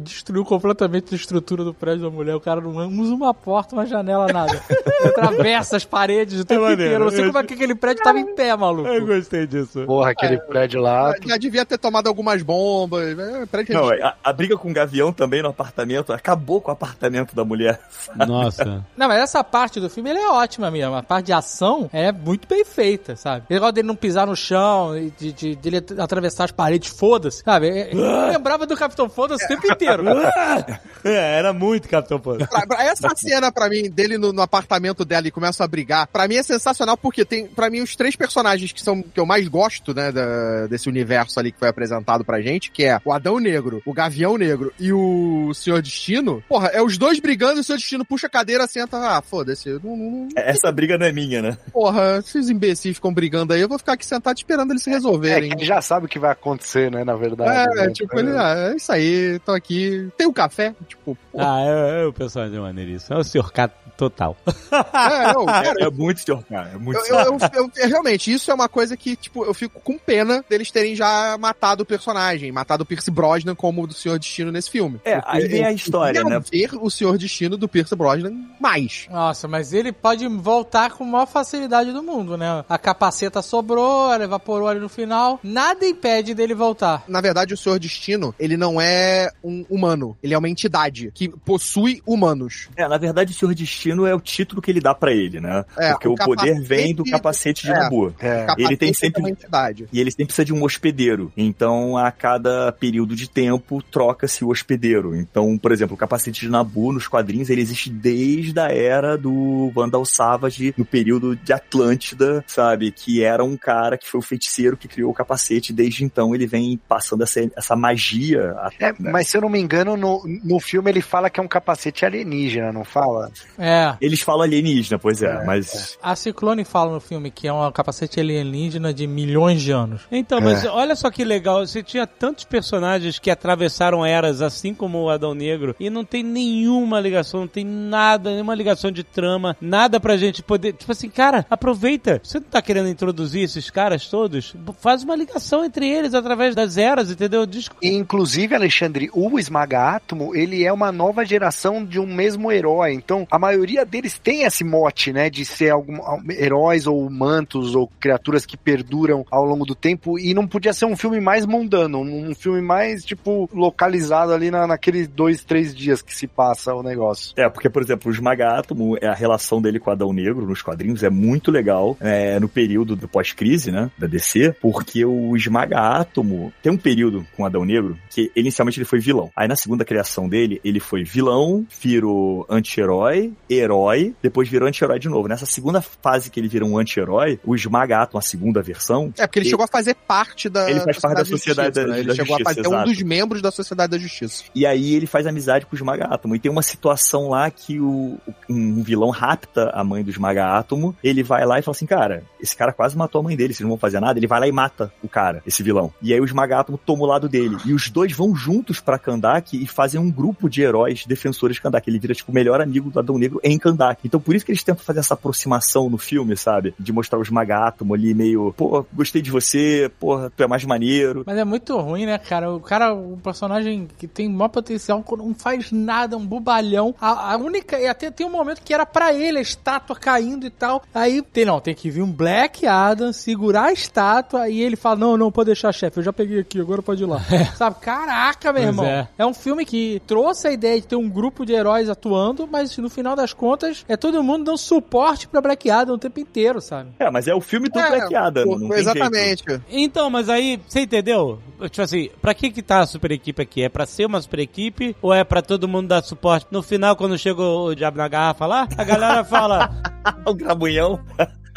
destruiu completamente a estrutura do prédio da mulher. O cara não usa uma porta, uma janela, nada. Ele atravessa as paredes o tempo maneiro. inteiro. Não sei como é que aquele prédio tava em pé, maluco. Eu gostei disso. Porra, aquele prédio lá. Já devia ter tomado algumas bombas. É, Não, a, a briga com o Gavião também no apartamento acabou com o apartamento da mulher. Nossa. Não, mas essa parte do filme ele é ótima mesmo. A parte de ação é muito bem feita, sabe? O negócio dele não pisar no chão, e de, de, dele at- atravessar as paredes, foda-se. Sabe? É- Eu lembrava do Capitão Foda-se o tempo inteiro. é, era muito Capitão Foda. Essa cena, pra mim, dele no, no apartamento dela e começam a brigar, pra mim é sensacional porque tem, pra mim, os três personagens que são que eu mais gosto, né, da- desse universo ali que foi apresentado pra gente, que é o Adão Negro, o Gavião Negro e o Senhor Destino. Porra, é os dois brigando e o Senhor Destino puxa a cadeira, senta, ah, foda-se, não, não- Essa briga não é minha, né? porra, esses imbecis ficam brigando aí, eu vou ficar aqui sentado esperando eles se É, resolverem. que já sabe o que vai acontecer, né, na verdade. É, né? tipo, ele, ah, é isso aí, tô aqui. Tem um café? Tipo, pô, Ah, é, é o personagem maneiríssimo. É o Sr. K total. é, não, cara, É, é muito senhor, cara. É muito Eu, eu- eu- eu- realmente, isso é uma coisa que, tipo, eu fico com pena deles terem já matado o personagem, matado o Pierce Brosnan como o do Senhor Destino nesse filme. É, Porque aí vem a história, né? ver o Senhor Destino do Pierce Brosnan mais. Nossa, mas ele pode voltar com a maior facilidade do mundo, né? A capaceta sobrou, ela evaporou ali no final. Nada impede dele voltar. Na verdade, o Senhor Destino, ele não é um humano, ele é uma entidade que possui humanos. É, na verdade, o Senhor Destino é o título que ele dá pra ele, né? É, Porque o o, poder vem do capacete- de é. Nabu. É. Ele tem é sempre- uma entidade. E ele sempre precisa de um hospedeiro. Então, a cada período de tempo, troca-se o hospedeiro. Então, por exemplo, o capacete de Nabu nos quadrinhos, ele existe desde a era do Vandal Savage, no período de Atlântida, sabe? Que era um cara que foi o feiticeiro que criou o capacete. Desde então, ele vem passando essa, essa magia. É, mas se eu não me engano, no, no filme ele fala que é um capacete alienígena, não fala? É. Eles falam alienígena, pois é, mas... A Ciclone fala no filme que é um capacete alienígena de milhões de anos. Então, mas olha só que legal, você tinha tantos personagens que atravessaram eras, assim como o Adão Negro, e não tem nenhuma ligação, não tem nada, nenhuma ligação de trama, nada pra gente poder. Tipo assim, cara, aproveita. Você não tá querendo introduzir esses caras todos? Faz uma ligação entre eles através das eras, entendeu? E, Inclusive, Alexandre, o Esmaga Átomo, ele é uma nova geração de um mesmo herói. Então, a maioria deles tem esse mote, né, de ser algum, heróis ou mantos ou criaturas que perduram ao longo do tempo. E não podia ser um filme mais mundano, um filme mais, tipo, localizado ali na, naqueles dois, três dias que se passa o negócio. É, porque, por exemplo, o Esmaga-Átomo, é a relação dele com o Adão Negro nos quadrinhos é muito legal é, no período do pós-crise, né, da DC, porque o Esmaga-Átomo tem um período com o Adão Negro que inicialmente ele foi vilão. Aí na segunda criação dele, ele foi vilão, viro anti-herói herói, depois virou anti-herói de novo. Nessa segunda fase que ele vira um anti-herói, o Esmagato, a segunda versão, É, porque ele, Ele- chegou a fazer parte da Ele faz parte da Sociedade da- né? Ele da chegou Justiça, a fazer um exato. dos membros da Sociedade da Justiça. E aí ele faz amizade com o Esmaga Átomo. E tem uma situação lá que o, o- um vilão rapta a mãe do Esmaga Átomo. Ele vai lá e fala assim, cara, esse cara quase matou a mãe dele, vocês não vão fazer nada. Ele vai lá e mata o cara, esse vilão. E aí o Esmaga Átomo toma o lado dele. E os dois vão juntos pra Kandak e fazem um grupo de heróis defensores de Kandak. Ele vira, tipo, o melhor amigo do Adão Negro em Kandak. Então por isso que eles tentam fazer essa aproximação no filme, sabe? De mostrar o Esmaga Átomo ali meio, pô, gostei de você, porra, tu é mais maneiro. Mas é muito ruim, né, cara? O cara, o personagem que tem maior potencial, não faz nada, um bobalhão. A, a única. E até tem um momento que era pra ele a estátua caindo e tal. Aí tem, não, tem que vir um Black Adam, segurar a estátua e ele fala: Não, não, pode deixar, chefe, eu já peguei aqui, agora pode ir lá. Sabe? Caraca, meu Pois irmão. é. É. um filme que trouxe a ideia de ter um grupo de heróis atuando, mas no final das contas é todo mundo dando suporte pra Black Adam o tempo inteiro, sabe? É, mas é o filme do É, Black Adam. pô, tem jeito. exatamente. Então, mas aí, você entendeu? Tipo assim, pra que que tá a super equipe aqui? É pra ser uma super equipe ou é pra todo mundo dar suporte? No final, quando chega o diabo na garrafa lá, a galera fala, o grabunhão.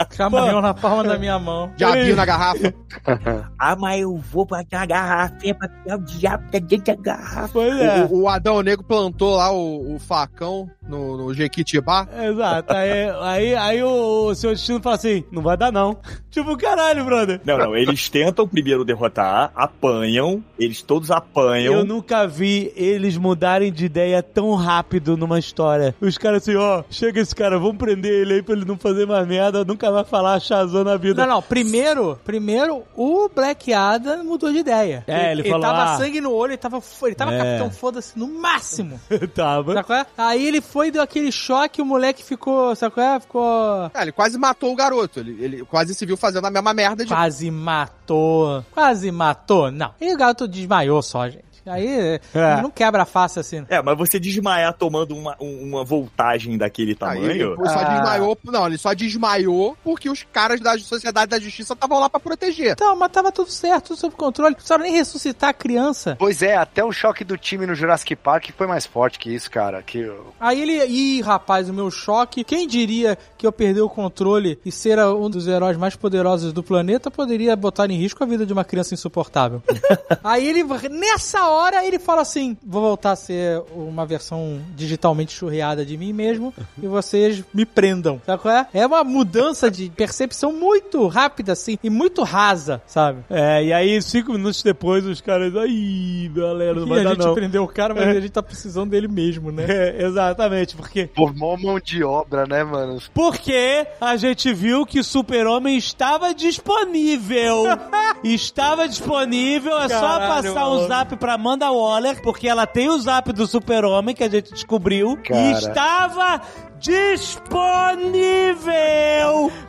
Caminhão na palma da minha mão. Diabinho na garrafa. Ah, mas eu vou botar a garrafinha pra pegar o diabo que tá dentro da garrafa. pois é. O, o Adão Negro plantou lá o, o facão no, no Jequitibá. Exato, aí, aí, aí o, o seu destino fala assim, não vai dar não. Tipo, caralho, brother. Não, não, eles tentam primeiro derrotar, apanham, eles todos apanham. Eu nunca vi eles mudarem de ideia tão rápido numa história. Os caras assim, ó, chega esse cara, vamos prender ele aí pra ele não fazer mais merda, nunca vai falar Shazam na vida. Não, não, primeiro, primeiro, o Black Adam mudou de ideia. É, ele falou, tava ah. sangue no olho, ele tava, ele tava É. capitão foda-se no máximo. Tava. Sabe qual é? Aí ele foi, deu aquele choque, o moleque ficou, sabe qual é? Ficou... É, ele quase matou o garoto. Ele, ele quase se viu fazendo a mesma merda de. Quase matou. Quase matou. Não. E o garoto desmaiou só, gente. Aí É. não quebra a face assim. É, mas você desmaiar tomando uma, um- uma voltagem daquele ele tamanho. só Ah. desmaiou. Não, ele só desmaiou porque os caras da Sociedade da Justiça estavam lá pra proteger. Então, mas tava tudo certo, tudo sob controle. Não precisava nem ressuscitar a criança. Pois é, até o choque do time no Jurassic Park foi mais forte que isso, cara. Que Aí ele, ih, rapaz, o meu choque. Quem diria que eu perder o controle e ser um dos heróis mais poderosos do planeta poderia botar em risco a vida de uma criança insuportável? Aí ele, nessa hora, ele fala assim: vou voltar a ser uma versão digitalmente churreada de mim mesmo e vocês me prendam. Sabe qual é? É uma mudança de percepção muito rápida, assim, e muito rasa, sabe? É, e aí, cinco minutos depois, os caras, ai, galera, não E vai a dar gente não. prendeu o cara, mas a gente tá precisando dele mesmo, né? É, exatamente, porque formou mão de obra, né, mano? Porque a gente viu que Super-Homem estava disponível. estava disponível, é só Caralho, passar um mano. zap pra Amanda Waller, porque ela tem o zap do Super-Homem que a gente descobriu. Cara. E estava disponível.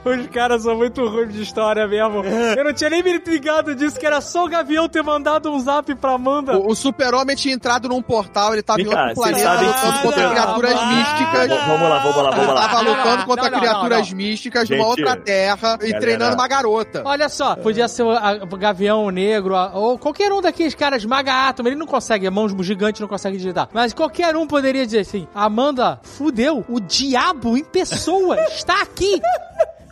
Os caras são muito ruins de história mesmo. Eu não tinha nem me ligado disso, que era só o Gavião ter mandado um zap pra Amanda. O, o Super-Homem tinha entrado num portal, ele tava em outro planeta lutando contra Não, criaturas não, místicas. Vamos lá, vamos lá, vamos lá. tava lutando contra criaturas místicas de uma outra terra e treinando uma garota. Olha só, podia ser o, a- o Gavião Negro, a- ou qualquer um daqueles caras esmaga átomo, ele não consegue, a mão gigante não consegue digitar. Mas qualquer um poderia dizer assim: Amanda, fudeu, o diabo em pessoa está aqui.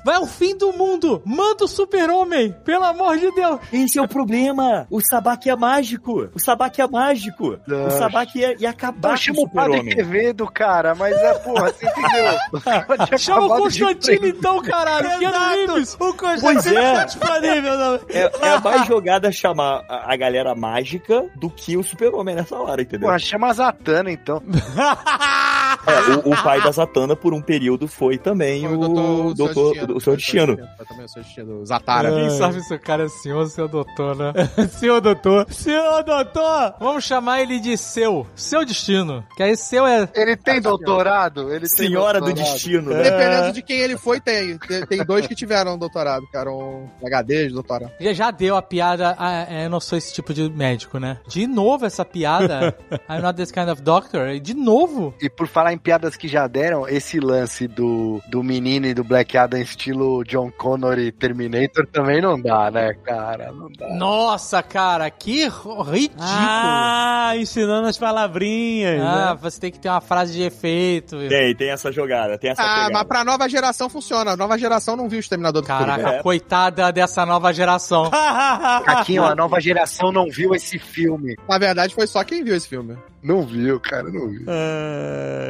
Vai ao fim do mundo. Manda o super-homem, pelo amor de Deus. Esse é o problema. O Sabaki é mágico. O Sabaki é mágico. O. Sabaki ia, ia acabar Então com o super-homem. Quevedo, cara, mas é porra, você entendeu? Chama o Constantino então, caralho. Keanu Exato. Reeves. O Constantino Pois é. tá disponível. Não. É, é mais jogada chamar a, a galera mágica do que o super-homem nessa hora, entendeu? Porra, chama a Zatanna, então. É, o, o pai da Zatanna, por um período, foi também Foi o, doutor, o, seu destino. Foi também o seu destino, o Zatara. Quem sabe se o cara é senhor ou seu doutor, né? Senhor doutor. Senhor doutor. Vamos chamar ele de seu. Seu destino. Que aí seu é. Ele tem doutorado? Ele tem Senhora do doutorado. destino, né? Dependendo de quem ele foi, tem. Tem, dois que tiveram doutorado, que eram HD de doutorado. Já, já deu a piada. Ah, é, eu não sou esse tipo de médico, né? De novo essa piada. I'm not this kind of doctor. De novo. E por falar falar em piadas que já deram, esse lance do, do menino e do Black Adam estilo John Connor e Terminator também não dá, né, cara? Não dá. Nossa, cara, que ridículo. Ah, ensinando as palavrinhas. Ah, né? você tem que ter uma frase de efeito. Tem, tem essa jogada, tem essa Ah, pegada. mas pra nova geração funciona. A nova geração não viu o Exterminador do Futuro. Caraca, É. coitada dessa nova geração. Caquinho, a nova geração não viu esse filme. Na verdade, foi só quem viu esse filme. Não viu, cara, não viu.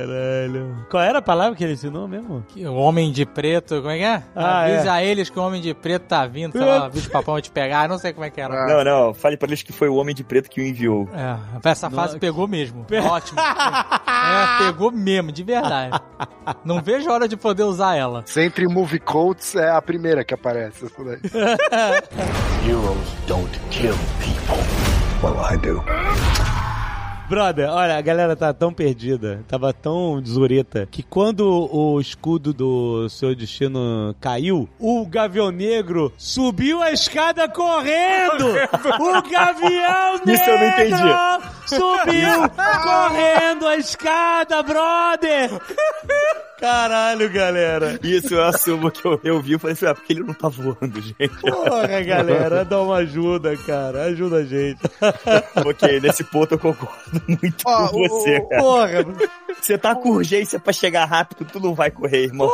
Caralho. Qual era a palavra que ele ensinou mesmo? Que O homem de preto, como é que é? Ah, Avisa é. a eles que o homem de preto tá vindo, sei lá, bicho papão vai te pegar, não sei como é que era. Não, não, fale pra eles que foi o Homem de Preto que o enviou. É, essa fase pegou mesmo. Ótimo. é, pegou mesmo, de verdade. Não vejo a hora de poder usar ela. Sempre Movie Coats é a primeira que aparece. essa daí. Heroes don't kill people. Well, I do. Brother, olha, a galera tá tão perdida, tava tão zureta, que quando o escudo do seu destino caiu, o Gavião Negro subiu a escada correndo! o Gavião Negro Isso eu não entendi. subiu correndo a escada, brother! Caralho, galera. Isso eu assumo que eu, eu vi e falei assim, ah, porque ele não tá voando, gente. Porra, galera, dá uma ajuda, cara. Ajuda a gente. ok, nesse ponto eu concordo muito Ó, com você, o- cara. Porra, Você tá com urgência pra chegar rápido, tu não vai correr, irmão.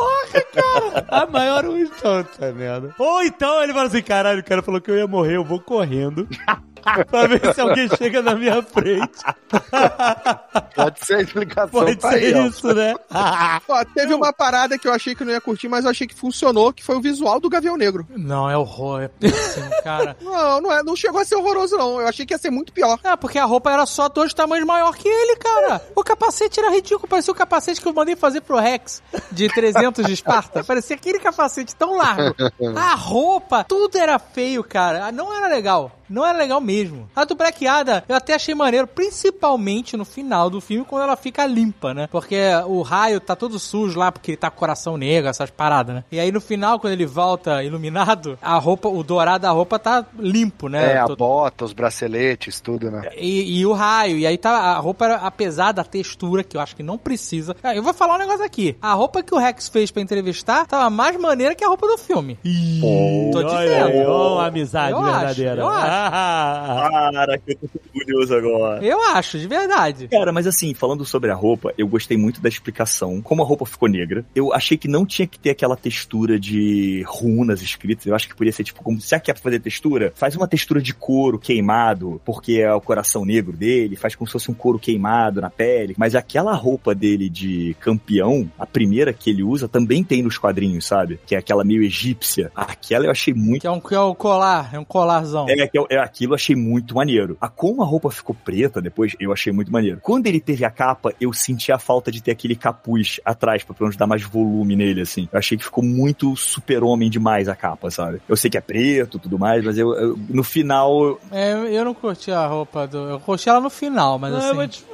A maior então, tá merda. Ou então ele fala assim: caralho, o cara falou que eu ia morrer, eu vou correndo. pra ver se alguém chega na minha frente. Pode ser a explicação. Pode tá ser aí, ó. isso, né? Ó, teve uma parada que eu achei que não ia curtir, mas eu achei que funcionou, que foi o visual do Gavião Negro. Não, é horror, é péssimo, cara. Não, não, é, não chegou a ser horroroso, não. Eu achei que ia ser muito pior. É, porque a roupa era só dois tamanhos maior que ele, cara. O capacete era ridículo, parecia o capacete que eu mandei fazer pro Rex de 300 de Esparta. Parecia aquele capacete tão largo. A roupa, tudo era feio, cara. Não era legal. Não era legal mesmo. A do Black Ada, eu até achei maneiro, principalmente no final do filme, quando ela fica limpa, né? Porque o raio tá todo sujo lá, porque ele tá com coração negro, essas paradas, né? E aí no final, quando ele volta iluminado, a roupa, o dourado da roupa tá limpo, né? É, a Tô- bota, os braceletes, tudo, né? e, e o raio, e aí tá a roupa, era- apesar da textura, que eu acho que não precisa. Ah, Eu vou falar um negócio aqui. A roupa que o Rex fez pra entrevistar tava mais maneira que a roupa do filme. Tô Olha dizendo. uma amizade Eu acho, verdadeira. eu acho. Ah, Caraca, eu tô orgulhoso agora. Eu acho, de verdade. Cara, mas assim, falando sobre a roupa, eu gostei muito da explicação. Como a roupa ficou negra, eu achei que não tinha que ter aquela textura de runas escritas. Eu acho que podia ser tipo, como se quer fazer textura, faz uma textura de couro queimado, porque é o coração negro dele, faz como se fosse um couro queimado na pele. Mas aquela roupa dele de campeão, a primeira que ele usa, também tem nos quadrinhos, sabe? Que é aquela meio egípcia. Aquela eu achei muito Que é um, que é o colar, é um colarzão. é, que é, é aquilo eu achei muito maneiro. A como a roupa ficou preta depois, eu achei muito maneiro. Quando ele teve a capa, eu senti a falta de ter aquele capuz atrás pra pelo menos dar mais volume nele, assim. Eu achei que ficou muito super-homem demais a capa, sabe? Eu sei que é preto e tudo mais, mas eu, eu- no final. É, eu- não curti a roupa do. Eu curti ela no final, mas não, assim. eu, vou te-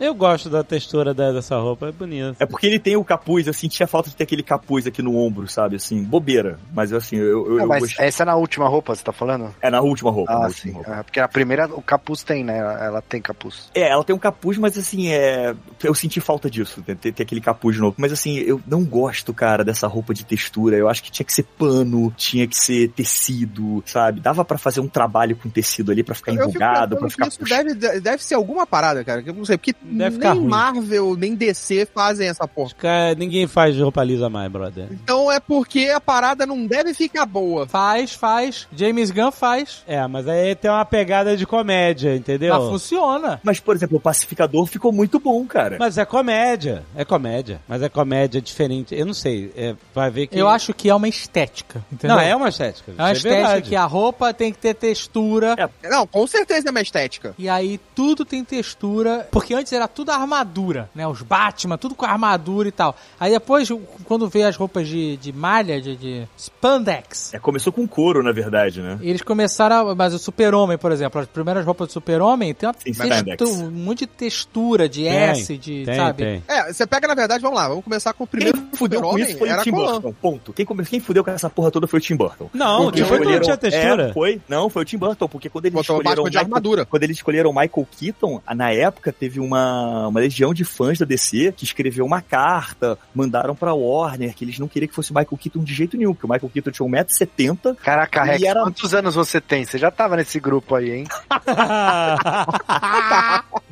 é, eu gosto da textura dessa roupa, é bonita. É porque ele tem o capuz, eu senti a falta de ter aquele capuz aqui no ombro, sabe? Assim, bobeira. Mas assim, eu, eu, Ah, eu mas gostei. essa é na última roupa, você tá falando? É na última roupa. Na Ah, sim. roupa. Ah, porque a primeira, o capuz tem, né? Ela tem capuz. É, ela tem um capuz, mas assim, é. Eu senti falta disso, ter, ter- ter aquele capuz de novo. Mas assim, eu não gosto, cara, dessa roupa de textura. Eu acho que tinha que ser pano, tinha que ser tecido, sabe? Dava pra fazer um trabalho com tecido ali pra ficar Eu enrugado, que ficar isso deve, deve ser alguma parada, cara. Que eu não sei, porque Deve nem. Marvel, nem DC fazem essa porra. Cara, ninguém faz roupa lisa mais, brother. Então é porque a parada não deve ficar boa. Faz, faz. James Gunn faz. É, mas aí tem uma pegada de comédia, entendeu? Mas funciona. Mas, por exemplo, o pacificador ficou muito bom, cara. Mas é comédia, é comédia. Mas é comédia diferente. Eu não sei, é, vai ver que... Eu acho que é uma estética. Entendeu? Não, é uma estética. É uma é estética verdade. que a roupa tem que ter textura. Não, com certeza é uma estética. E aí tudo tem textura, porque antes era tudo armadura, né? Os Batman, tudo com armadura e tal. Aí depois, quando veio as roupas de, de malha, de, de spandex, É, começou com couro, na verdade, né? eles começaram mas o super-homem, por exemplo, as primeiras roupas do super-homem tem uma Tem textu- um monte de textura, de Tem, S, de, Tem, sabe? tem. É, você pega, na verdade, vamos lá, vamos começar com o primeiro Quem fudeu com isso foi o Tim Colan. Burton. Ponto. Quem, quem fudeu com essa porra toda foi o Tim Burton. Não, Porque o Tim Burton não escolheram- tinha textura. É, foi. Não, foi o Tim Burton, porque quando eles Botou escolheram Batman de Michael- armadura. Quando eles escolheram o Michael Keaton, na época teve uma, uma legião de fãs da DC que escreveu uma carta, mandaram pra Warner, que eles não queriam que fosse o Michael Keaton de jeito nenhum, porque o Michael Keaton tinha 1,70m. Caraca, Rex, E era- quantos anos você tem? Você já tava nesse grupo aí, hein?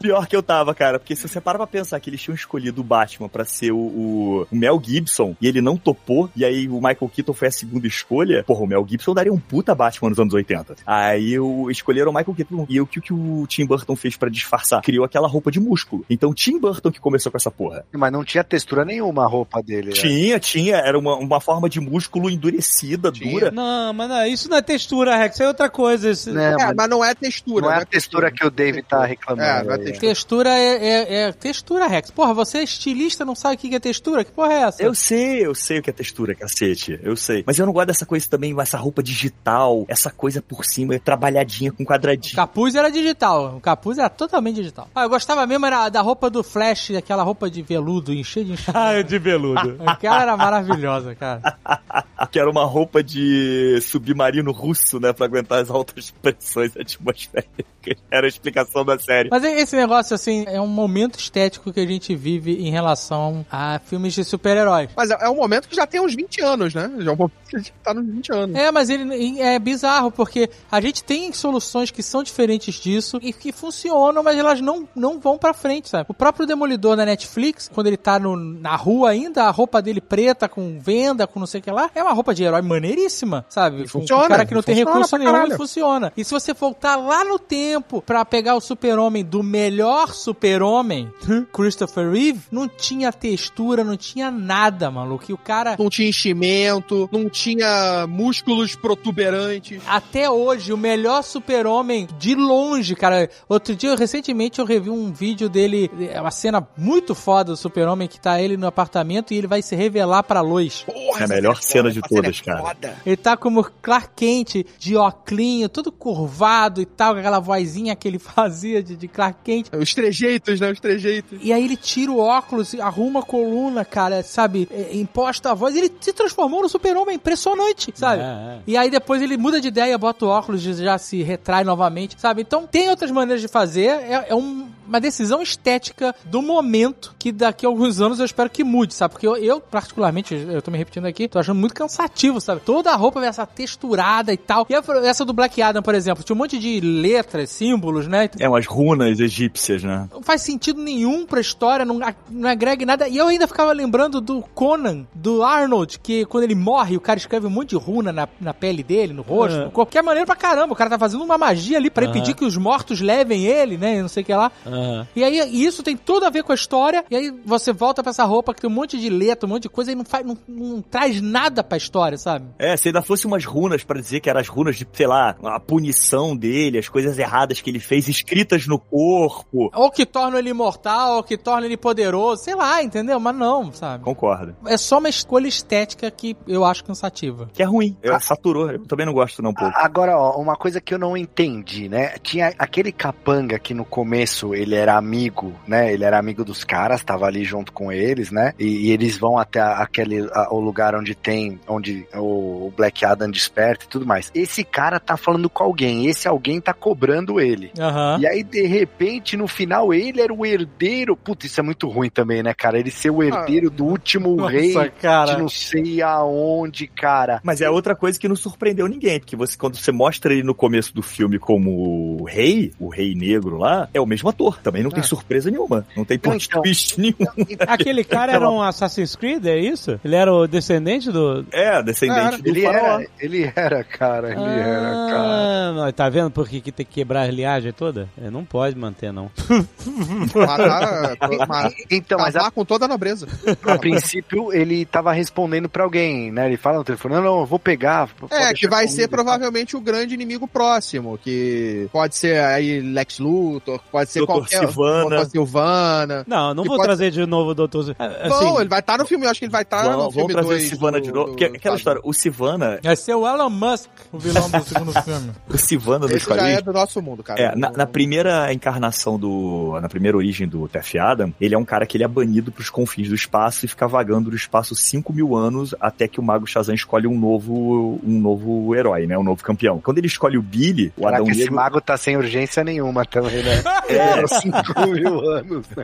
Pior que eu tava, cara, porque se você para pra pensar que eles tinham escolhido o Batman pra ser o, o- Mel Gibson e ele não topou, e aí o Michael Keaton foi a segunda escolha, porra, o Mel Gibson daria um puta Batman nos anos 80. Aí o, escolheram o Michael Keaton e o que, o que o Tim Burton fez pra disfarçar? Criou aquela roupa de músculo. Então o Tim Burton que começou com essa porra. Mas não tinha textura nenhuma a roupa dele. né? Tinha, tinha, era uma, uma forma de músculo endurecida, Tinha. dura. Não, mas não, isso não é textura, Rex, isso é outra coisa. Isso... Né, É, mas mas não é textura. não é a textura que o David tá reclamando. É, não é textura. Textura é, é- é textura, Rex. Porra, você é estilista, não sabe o que é textura? Que porra é essa? Eu sei, eu sei o que é textura, cacete. Eu sei. Mas eu não gosto dessa coisa também, essa roupa digital, essa coisa por cima, trabalhadinha com O quadradinho. capuz era digital. O capuz era totalmente digital. Ah, eu gostava mesmo era da roupa do Flash, aquela roupa de veludo, encher de encher. Ah, de veludo. Aquela era maravilhosa, cara. Que era uma roupa de submarino russo, né? Pra aguentar as altas pressões atmosféricas. Era a explicação da série. Mas esse negócio, assim, é um momento estético que a gente vive em relação a filmes de super-heróis. Mas é, é um momento que já tem uns 20 anos, né? Já é um momento que a gente tá nos 20 anos. É, mas ele é bizarro, porque a gente tem soluções que são diferentes disso e que funcionam, mas elas não, não vão pra frente, sabe? O próprio Demolidor na Netflix, quando ele tá no- na rua ainda, a roupa dele preta, com venda, com não sei o que lá, é uma roupa de herói maneiríssima, sabe? Funciona, um cara que não tem recurso nenhum, e funciona. E se você voltar lá no tempo pra pegar o super-homem do melhor super-homem, Christopher Reeve, não tinha textura, não tinha nada, maluco. E o cara... Não tinha enchimento, não tinha músculos protuberantes. Até hoje, o melhor super-homem de longe, cara. Outro dia, recentemente, eu revi um vídeo dele, é uma cena muito foda do super-homem, que tá ele no apartamento e ele vai se revelar pra Lois. Porra, É a melhor cena de todas, é cara. foda. Ele tá como Clark Kent, de oclinho, todo curvado e tal, com aquela vozinha que ele fazia de, de Clark Kent. Os trejeitos, né? Os trejeitos. E aí ele tira o óculos, arruma a coluna, cara, sabe? É, Imposta a voz. Ele se transformou no super-homem, impressionante, sabe? É, é. E aí depois ele muda de ideia, bota o óculos e já se retrai novamente, sabe? Então tem outras maneiras de fazer. É, é um- uma decisão estética do momento que daqui a alguns anos eu espero que mude, sabe? Porque eu, eu, particularmente, eu tô me repetindo aqui, tô achando muito cansativo, sabe? Toda a roupa vai essa texturada e tal. E a- essa do Black Adam, por exemplo, tinha um monte de letras, símbolos, né? É umas runas egípcias, né? não faz sentido nenhum pra história, não, não agrega nada. E eu ainda ficava lembrando do Conan, do Arnold, que quando ele morre, o cara escreve um monte de runa na, na pele dele, no rosto. Uhum. De qualquer maneira pra caramba. O cara tá fazendo uma magia ali pra Uhum. impedir que os mortos levem ele, né? Não sei o que lá. Aham. E aí, isso tem tudo a ver com a história. E aí você volta pra essa roupa que tem um monte de letra, um monte de coisa e não, faz, não, não traz nada pra história, sabe? É, se ainda fosse umas runas pra dizer que eram as runas de, sei lá, a punição dele, as coisas erradas que ele fez escritas no corpo. Ou que torna ele imortal, ou que torna ele poderoso, sei lá, entendeu? Mas não, sabe? Concordo. É só uma escolha estética que eu acho cansativa. Que é ruim. Eu, saturou. Eu também não gosto, não, um pouco. Agora, ó, uma coisa que eu não entendi, né? Tinha aquele capanga que no começo ele era amigo, né? Ele era amigo dos caras, tava ali junto com eles, né? E, e eles vão até a- aquele a- o lugar onde tem, onde o, o Black Adam desperta e tudo mais. Esse cara tá falando com alguém, esse alguém tá cobrando ele. Aham. E aí, de repente, no final, ele era o herdeiro. Puta, isso é muito ruim também, né, cara? Ele ser o herdeiro do último rei de cara. não sei aonde, cara. Mas é outra coisa que não surpreendeu ninguém, porque você, quando você mostra ele no começo do filme como o rei, o rei negro lá, é o mesmo ator. Também não tem Ah. surpresa nenhuma. Não tem plot Então. twist nenhum. Aquele cara era um Assassin's Creed, é isso? Ele era o descendente do. É, descendente do Ele faraó. era, ele era, cara. Ele era, cara. Ah, não, tá vendo por que, que tem que quebrar a liagem toda? É, não pode manter, não. Matar, Então, mas a, com toda a nobreza. a princípio ele tava respondendo pra alguém, né? Ele fala no telefone: Não, não, eu vou pegar. É, que vai comigo ser tal. provavelmente o grande inimigo próximo, que pode ser aí Lex Luthor, pode ser Dr. Doutor o Sivana. Doutor Silvana. Não, não vou pode- trazer de novo o Doutor... Assim, Bom, ele vai estar no filme, eu acho que ele vai estar Vamos, no vamos filme trazer o dois Sivana do- de novo. do- Porque aquela do- história, o Sivana, Vai ser o Elon Musk, o vilão do segundo filme. o Sivana dos Esse já quadrinhos. é do nosso mundo, cara. É, na, na primeira encarnação do. Na primeira origem do Tef Adam, ele é um cara que ele é banido pros confins do espaço e fica vagando no espaço 5 mil anos até que o Mago Shazam escolhe um novo, um novo herói, né? Um novo campeão. Quando ele escolhe o Billy, o Caraca, Adão esse Negro. mago tá sem urgência nenhuma também, né? É, 5 mil anos.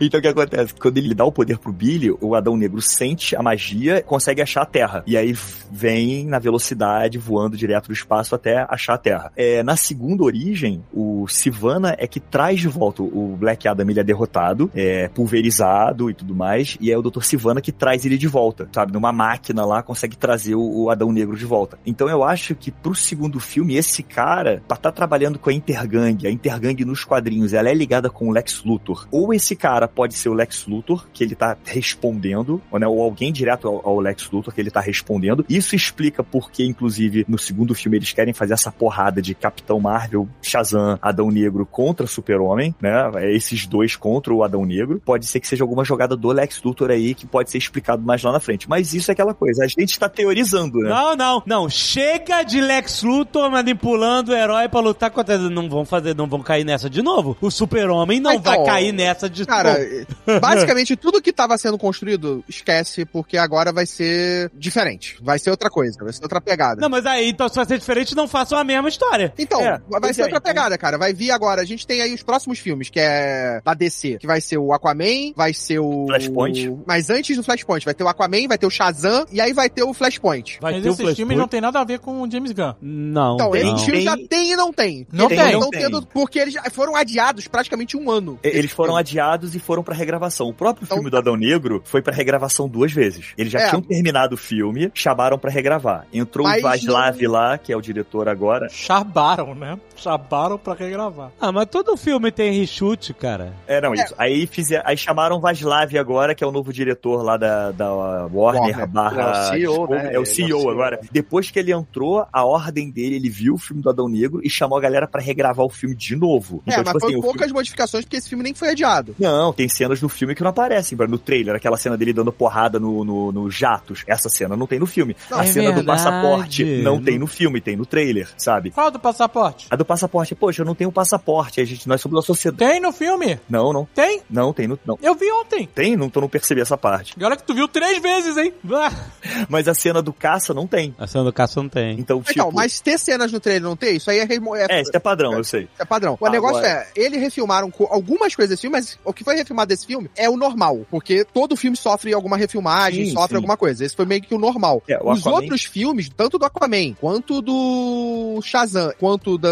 Então o que acontece? Quando ele dá o poder pro Billy, o Adão Negro sente a magia, consegue achar a Terra. E aí vem na velocidade, voando direto do espaço até achar a Terra. É, na segunda origem, o Sivana é que traz de volta o Black Adam, ele é derrotado, é pulverizado e tudo mais, e é o Dr. Sivana que traz ele de volta, sabe? Numa máquina lá, consegue trazer o, o Adão Negro de volta. Então eu acho que pro segundo filme, esse cara, pra estar trabalhando com a Intergang, a Intergang nos quadrinhos, ela é ligada com o Lex Luthor. Ou esse cara pode ser o Lex Luthor, que ele tá respondendo, ou, né, ou alguém direto ao, ao Lex Luthor, que ele tá respondendo. Isso explica porque, inclusive, no segundo filme eles querem fazer essa porrada de Capitão Marvel, Shazam, Adão Negro contra Super-Homem, né? Esses dois contra o Adão Negro. Pode ser que seja alguma jogada do Lex Luthor aí que pode ser explicado mais lá na frente. Mas isso é aquela coisa, a gente tá teorizando, né? Não, não, não. Chega de Lex Luthor manipulando o herói pra lutar contra. Não vão fazer, não vão cair nessa de novo. O super-homem não Então, vai cair nessa de Cara, basicamente tudo que tava sendo construído, esquece, porque agora vai ser diferente. Vai ser outra coisa, vai ser outra pegada. Não, mas aí, então se vai ser diferente, não façam a mesma história. Então, É, vai ser é, outra pegada, cara. Vai vir agora. A gente tem aí os próximos filmes, que é da DC, que vai ser o Aquaman, vai ser o. Flashpoint. Mas antes do Flashpoint, vai ter o Aquaman, vai ter o Shazam, e aí vai ter o Flashpoint. Vai Mas ter o esses filmes Flashpoint? não tem nada a ver com o James Gunn. Não, Então, tem, esses filmes tem. já tem e não tem. Não tem. estão Não tem. tendo, porque eles já foram adiados praticamente um ano. Eles foram adiados e foram pra regravação. O próprio Então- filme do Adão Negro foi pra regravação duas vezes. Eles já É. tinham terminado o filme, chamaram pra regravar. Entrou o Vaslav lá, que é o diretor agora. Chabaram, né? Chabaram pra regravar. Ah, mas todo filme tem reshoot, cara. É, não, isso. Aí, fizer, aí chamaram o Vaslav agora, que é o novo diretor lá da, da Warner, Warner. barra... É o CEO, né? É o Ele é o CEO CEO. agora. Depois que ele entrou, a ordem dele, ele viu o filme do Adão Negro e chamou a galera pra regravar o filme de novo. É, Então, mas tipo foi o poucas filme... modificações, porque esse filme nem foi adiado. Não, tem cenas no filme que não aparecem, no trailer. Aquela cena dele dando porrada no, no, no jatos. Essa cena não tem no filme. Não, a é cena do verdade. passaporte não Não- tem no filme, tem no trailer, sabe? Fala do passaporte. A do passaporte, poxa, eu não tenho passaporte. A gente, nós somos da sociedade. Tem no filme? Não, não. Tem? Não, tem no. Não. Eu vi ontem. Tem? Não, tô não percebi essa parte. E olha que tu viu três vezes, hein? Mas a cena do caça não tem. A cena do caça não tem. Então, tipo. Então, mas ter cenas no trailer não ter, isso aí é, remo- é, É, isso é padrão, eu sei. é padrão. O Ah, negócio agora- é, eles refilmaram algumas coisas desse filme, mas o que foi refilmado desse filme é o normal, porque todo filme sofre alguma refilmagem, Sim, sofre sim. alguma coisa. Esse foi meio que o normal. É, o Os Aquaman- outros filmes, tanto do Aquaman, quanto do Shazam, quanto da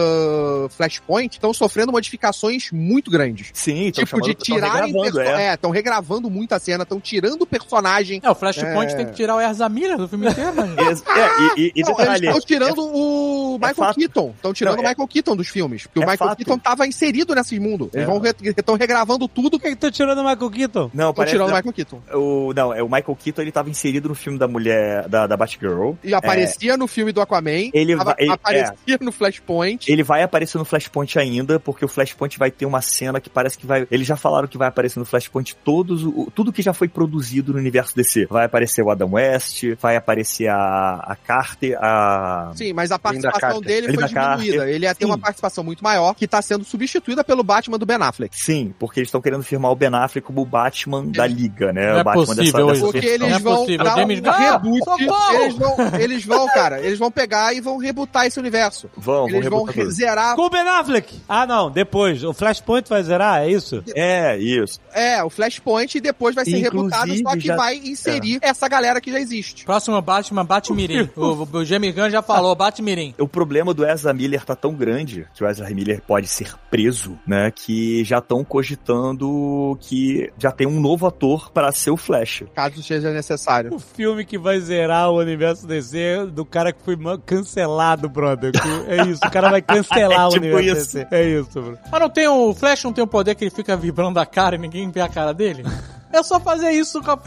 Flashpoint, estão sofrendo modificações muito grandes. Sim, tipo, de tirarem... perso- é. É, estão regravando muita cena, estão tirando o personagem. É, o Flashpoint É. tem que tirar o Erza Miller do filme inteiro, né? Ex- É, e, e, e Não, eles detalhe, estão tirando o Michael fato. Keaton. Estão tirando Não, o é- Michael Keaton dos filmes. Porque o é Michael fato. Keaton tava inserido nesse mundo. Eles É. vão estão regravando tudo Por que que tu tirando o Michael Keaton? Não, Estão parece. tirando o não, Michael Keaton. o, não, é o Michael Keaton, ele tava inserido no filme da mulher, da, da Batgirl. E aparecia no filme do Aquaman. Ele tava- vai- ele- aparecia no Flashpoint. Ele vai aparecer no Flashpoint ainda, porque o Flashpoint vai ter uma cena que parece que vai. Eles já falaram que vai aparecer no Flashpoint todos, o- tudo que já foi produzido no universo DC. Vai aparecer o Adam West, vai aparecer a, a Carter, a. Sim, mas a participação dele foi Linda diminuída. Carter. Ele ia ter Sim. uma participação muito maior, que tá sendo substituída pelo Batman do Ben Affleck. Sim, porque eles estão querendo firmar o Ben Affleck como o Batman da Liga, né? Não é o Batman possível hoje. Porque versão. eles Não é vão possível, dar um reboot. Eles vão, eles vão, cara, eles vão pegar e vão rebootar esse universo. Vão, vão Eles vão tudo. zerar. Com o Ben Affleck! Ah, não, depois. O Flashpoint vai zerar, é isso? É, isso. É, o Flashpoint e depois vai ser Inclusive, rebutado, só que já- vai inserir essa galera que já existe. Próximo Batman, Batmirim. o, o James Gunn já falou, Batmirim. O problema do Ezra Miller tá tão grande que o Ezra Miller pode ser preso, né? Que já estão cogitando que já tem um novo ator para ser o Flash. Caso seja necessário. O filme que vai zerar o universo DC do cara que foi cancelado, brother. É isso, o cara vai cancelar É o tipo universo isso. DC. É isso, bro. Mas não tem o Flash, não tem o poder que ele fica vibrando a cara e ninguém vê a cara dele? É só fazer isso com a...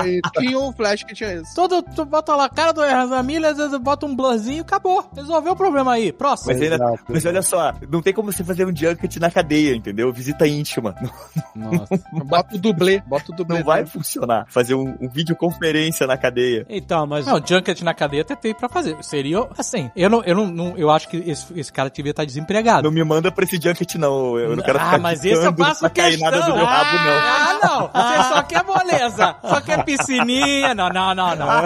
Aí, tinha um flash que tinha isso. Todo, tu bota lá a cara do Ezra Miller, às vezes bota um blurzinho, acabou. Resolveu o problema aí. Próximo. Mas, ainda, mas olha só, não tem como você fazer um junket na cadeia, entendeu? Visita íntima. Nossa. Bota o dublê, bota o dublê. não vai funcionar. Fazer um, um videoconferência na cadeia. Então, mas. Não, Junket na cadeia até tem pra fazer. Seria assim. Eu não, eu não, não- eu acho que esse, esse cara devia estar desempregado. Não me manda pra esse junket, não. Eu não quero ah, ficar mas esse eu faço pra cair questão. nada do meu rabo, não. Ah, não. Você só quer moleza. Só quer piscininha. Não, não, não, não.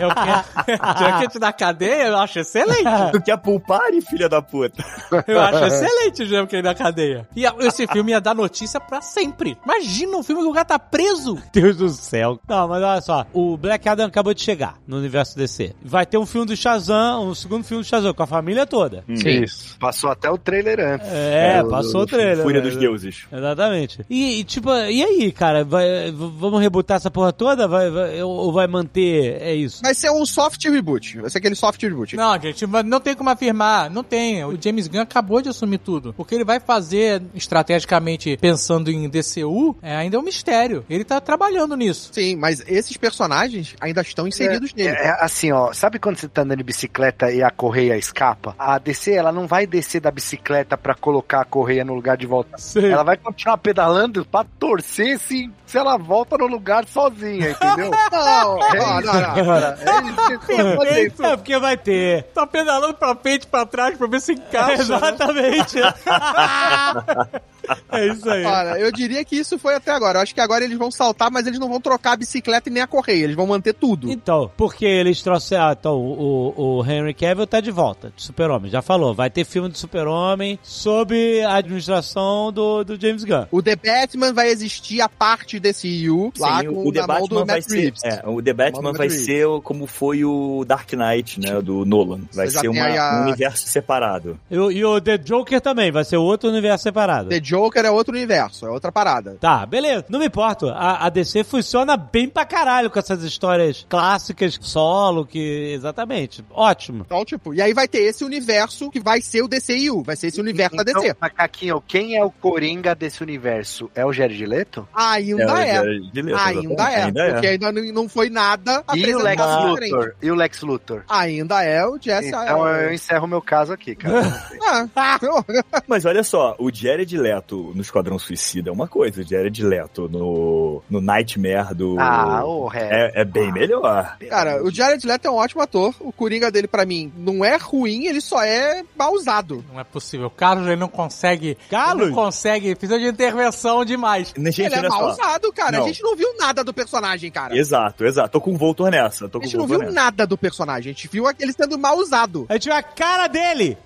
Eu quero... Junket na cadeia eu acho excelente. Tu quer pulpare, filha da puta? Eu acho excelente o Junket na cadeia. E esse filme ia dar notícia pra sempre. Imagina um filme que o cara tá preso. Deus do céu. Não, mas olha só. O Black Adam acabou de chegar no universo DC. Vai ter um filme do Shazam, um segundo filme do Shazam, com a família toda. Isso. Passou até o trailer antes. É, do- passou do o trailer. Fúria né? dos deuses. Exatamente. E, e, tipo, e aí, cara? Vai- vamos rebutar essa porra toda? Vai, vai- ou vai manter? É isso? Vai ser um soft reboot. Vai ser aquele soft reboot. Não, gente, mas não tem como afirmar. Não tem. O James Gunn acabou de assumir tudo. O que ele vai fazer estrategicamente pensando em DCU é ainda é um mistério. Ele tá trabalhando nisso. Sim, mas esses personagens ainda estão inseridos nele. É, é assim, ó, sabe quando você tá andando de bicicleta e a correia escapa? A DC, ela não vai descer da bicicleta pra colocar a correia no lugar de volta. Ela vai continuar pedalando pra torcer se, se ela volta no lugar sozinha, entendeu? Não, É não, não, não. É isso. É porque vai ter. Tá pedalando pra frente e pra trás pra ver se encaixa. Exatamente. é isso aí. Olha, eu diria que isso foi até agora. Eu acho que agora eles vão saltar, mas eles não vão trocar a bicicleta e nem a correia. Eles vão manter tudo. Então, porque eles trouxeram. Ah, então, o, o Henry Cavill tá de volta, de Super-Homem. Já falou, vai ter filme do Super-Homem sob a administração do, do James Gunn. O The Batman vai existir a parte desse EU lá Sim, com o The Batman do vai ser, é, o The Batman vai Reeves. ser como foi o Dark Knight, né, do Nolan. Vai Você ser uma- a- um universo separado. E, o- e o The Joker também, vai ser outro universo separado. The Joker é outro universo, é outra parada. Tá, beleza. Não me importo. A, a DC funciona bem pra caralho com essas histórias clássicas, solo, que. Exatamente. Ótimo. Então, tipo, e aí vai ter esse universo que vai ser o DCU, vai ser esse universo da DC. Então, Macaquinho, quem é o Coringa desse universo? É o Jared Leto? Ainda É, é. é, de letra, Ainda é, Ainda é. porque ainda não- foi nada E o Lex. Luthor? E o Lex Luthor? Ainda é o Jesse Então eu encerro meu caso aqui, cara. Ah, Mas olha só, o Jared Leto no Esquadrão Suicida é uma coisa, o Jared Leto no, no Nightmare do... ah, o resto. é, é bem melhor. Cara, o Jared Leto é um ótimo ator. O Coringa dele, pra mim, não é ruim, ele só é mal usado. Não é possível. O Carlos ele não consegue. Carlos? Ele não consegue. Precisa de intervenção demais. Gente, ele é mal só. usado, cara. Não. A gente não viu nada do personagem, cara. Exato, exato. Tô com o Voltor nessa. Tô A com o gente não viu nessa. nada do personagem. A gente viu ele sendo mal usado. A gente viu a cara dele!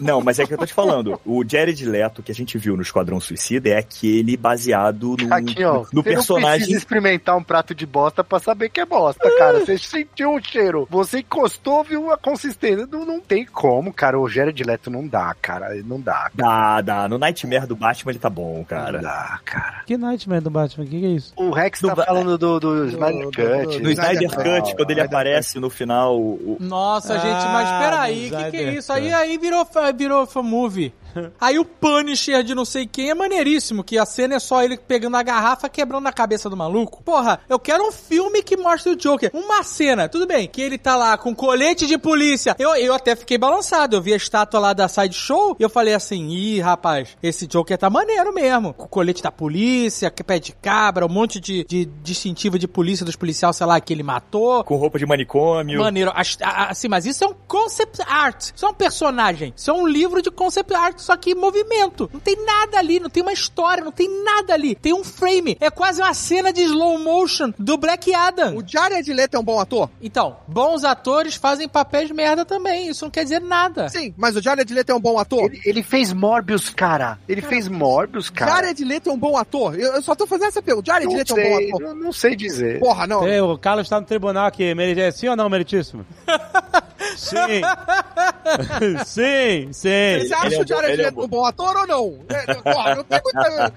Não, mas é que eu tô te falando. O Jared Leto que a gente viu no Esquadrão Suicida é aquele baseado no, Aqui, ó. no você não personagem. precisa experimentar um prato de bosta pra saber que é bosta, cara. Você sentiu o cheiro. Você encostou, viu a consistência. Não, não tem como, cara. O Jared Leto não dá, cara. Não dá. Dá, dá. No Nightmare do Batman ele tá bom, Não cara. dá, cara. Que Nightmare do Batman? O que, que é isso? O Rex Do tá Ba- falando do, do Snyder do- Cut. do- No Snyder Snyder Cut, Cut. quando ele Snyder aparece no final, o- Nossa, Ah, gente, mas peraí, o que, que é isso? Aí, aí virou, virou fan movie. Aí o Punisher de não sei quem é maneiríssimo, que a cena é só ele pegando a garrafa quebrando a cabeça do maluco. Porra, eu quero um filme que mostre o Joker. Uma cena, tudo bem, que ele tá lá com colete de polícia. Eu, eu até fiquei balançado, eu vi a estátua lá da Sideshow e eu falei assim, ih, rapaz, esse Joker tá maneiro mesmo. Com o colete da polícia, que pé de cabra, um monte de, de distintivo de polícia dos policiais, sei lá, que ele matou. com roupa de manicômio. Maneiro. Assim, mas isso é um concept art. Isso é um personagem. Isso é um livro de concept art, só que movimento. Não tem nada ali, não tem uma história, não tem nada ali. Tem um frame. É quase uma cena de slow motion do Black Adam. O Jared Leto é um bom ator? Então, bons atores fazem papéis merda também. Isso não quer dizer nada. Sim, mas o Jared Leto é um bom ator? Ele, ele fez Morbius, cara. Ele fez Morbius, cara. Jared Leto é um bom ator? Eu, eu só tô fazendo essa pergunta. Jared não Leto é um bom sei, ator? eu não sei dizer. Porra, não. É, o Carlos tá no tribunal aqui. Mere- Sim ou não, meritíssimo? Sim. sim, sim. Você acha Ele é o Jared ele é um bom ator ou não? É, porra, não tem muita...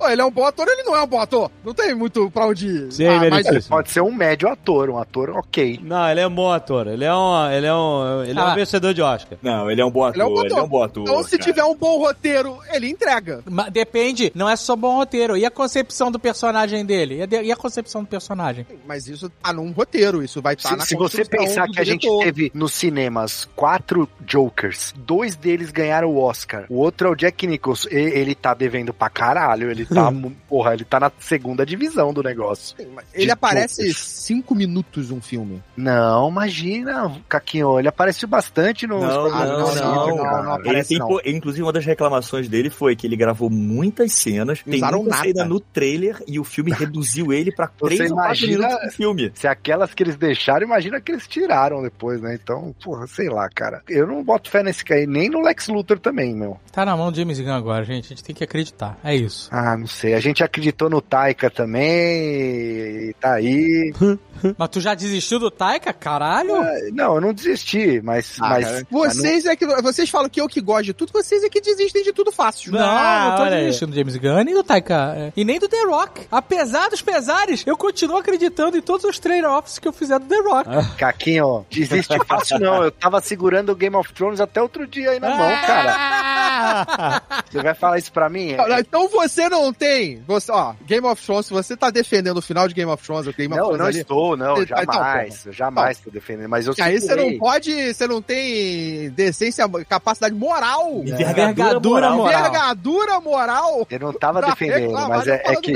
Ele é um bom ator, ele não é um bom ator. Não tem muito pra onde ir. Sim, Ah, mas merecido. Pode ser um médio ator, um ator ok. Não, ele é um bom ator. Ele é um, ele é um, ele é um Ah. vencedor de Oscar. Não, ele é um bom ator. ele é um bom Ele é ator. um bom ator. Então, se cara. tiver um bom roteiro, ele entrega. Ma- Depende, não é só bom roteiro. E a concepção do personagem dele? E a, de- e a concepção do personagem? Mas isso tá num roteiro, isso vai estar Se, na se você pensar que a gente teve nos cinemas quatro Jokers, dois deles ganharam o Oscar. O outro é o Jack Nicholson. E- Ele tá devendo pra caralho. Ele tá, mu- porra, ele tá na segunda divisão do negócio. Ele de aparece cinco minutos um filme. Não, imagina, Caquinho. Ele apareceu bastante no. Não, Ah, não, não, não. não, não, não Ele aparece, tem, não. inclusive, uma das reclamações dele foi que ele gravou muitas cenas, tem Usaram muita nada. cena no trailer e o filme reduziu ele pra Você 3 ou 4 imagina- minutos do filme. Se aquelas que eles deixaram, imagina que eles tiraram depois, né? Então, porra, sei lá, cara. Eu não boto fé nesse cara aí, nem no Lex Luthor também, meu. Tá na mão do James Gunn agora, gente. A gente tem que acreditar. É isso. Ah, não sei. A gente acreditou no Taika também, e tá aí. Mas tu já desistiu do Taika? Caralho? É, Não, eu não desisti, mas. Ah, mas cara, vocês é que vocês falam que eu que gosto de tudo, vocês é que desistem de tudo fácil. Não, Ah, não tô desistindo do James Gunn nem do Taika. é, E nem do The Rock. Apesar dos pesares, eu continuo acreditando em todos os trade-offs que eu fizer do The Rock. Caquinho, desiste fácil não. Eu tava segurando o Game of Thrones até outro dia aí na mão, cara. Você vai falar isso pra mim? É- Então você não tem. Você, ó, Game of Thrones, se você tá defendendo o final de Game of Thrones, o Game of Não, Thrones não ali, estou, não, Então, jamais. eu jamais estou defendendo, mas eu aí você não pode, você não tem decência, capacidade moral, Envergadura moral. envergadura moral. Eu não tava defendendo, mas é, é que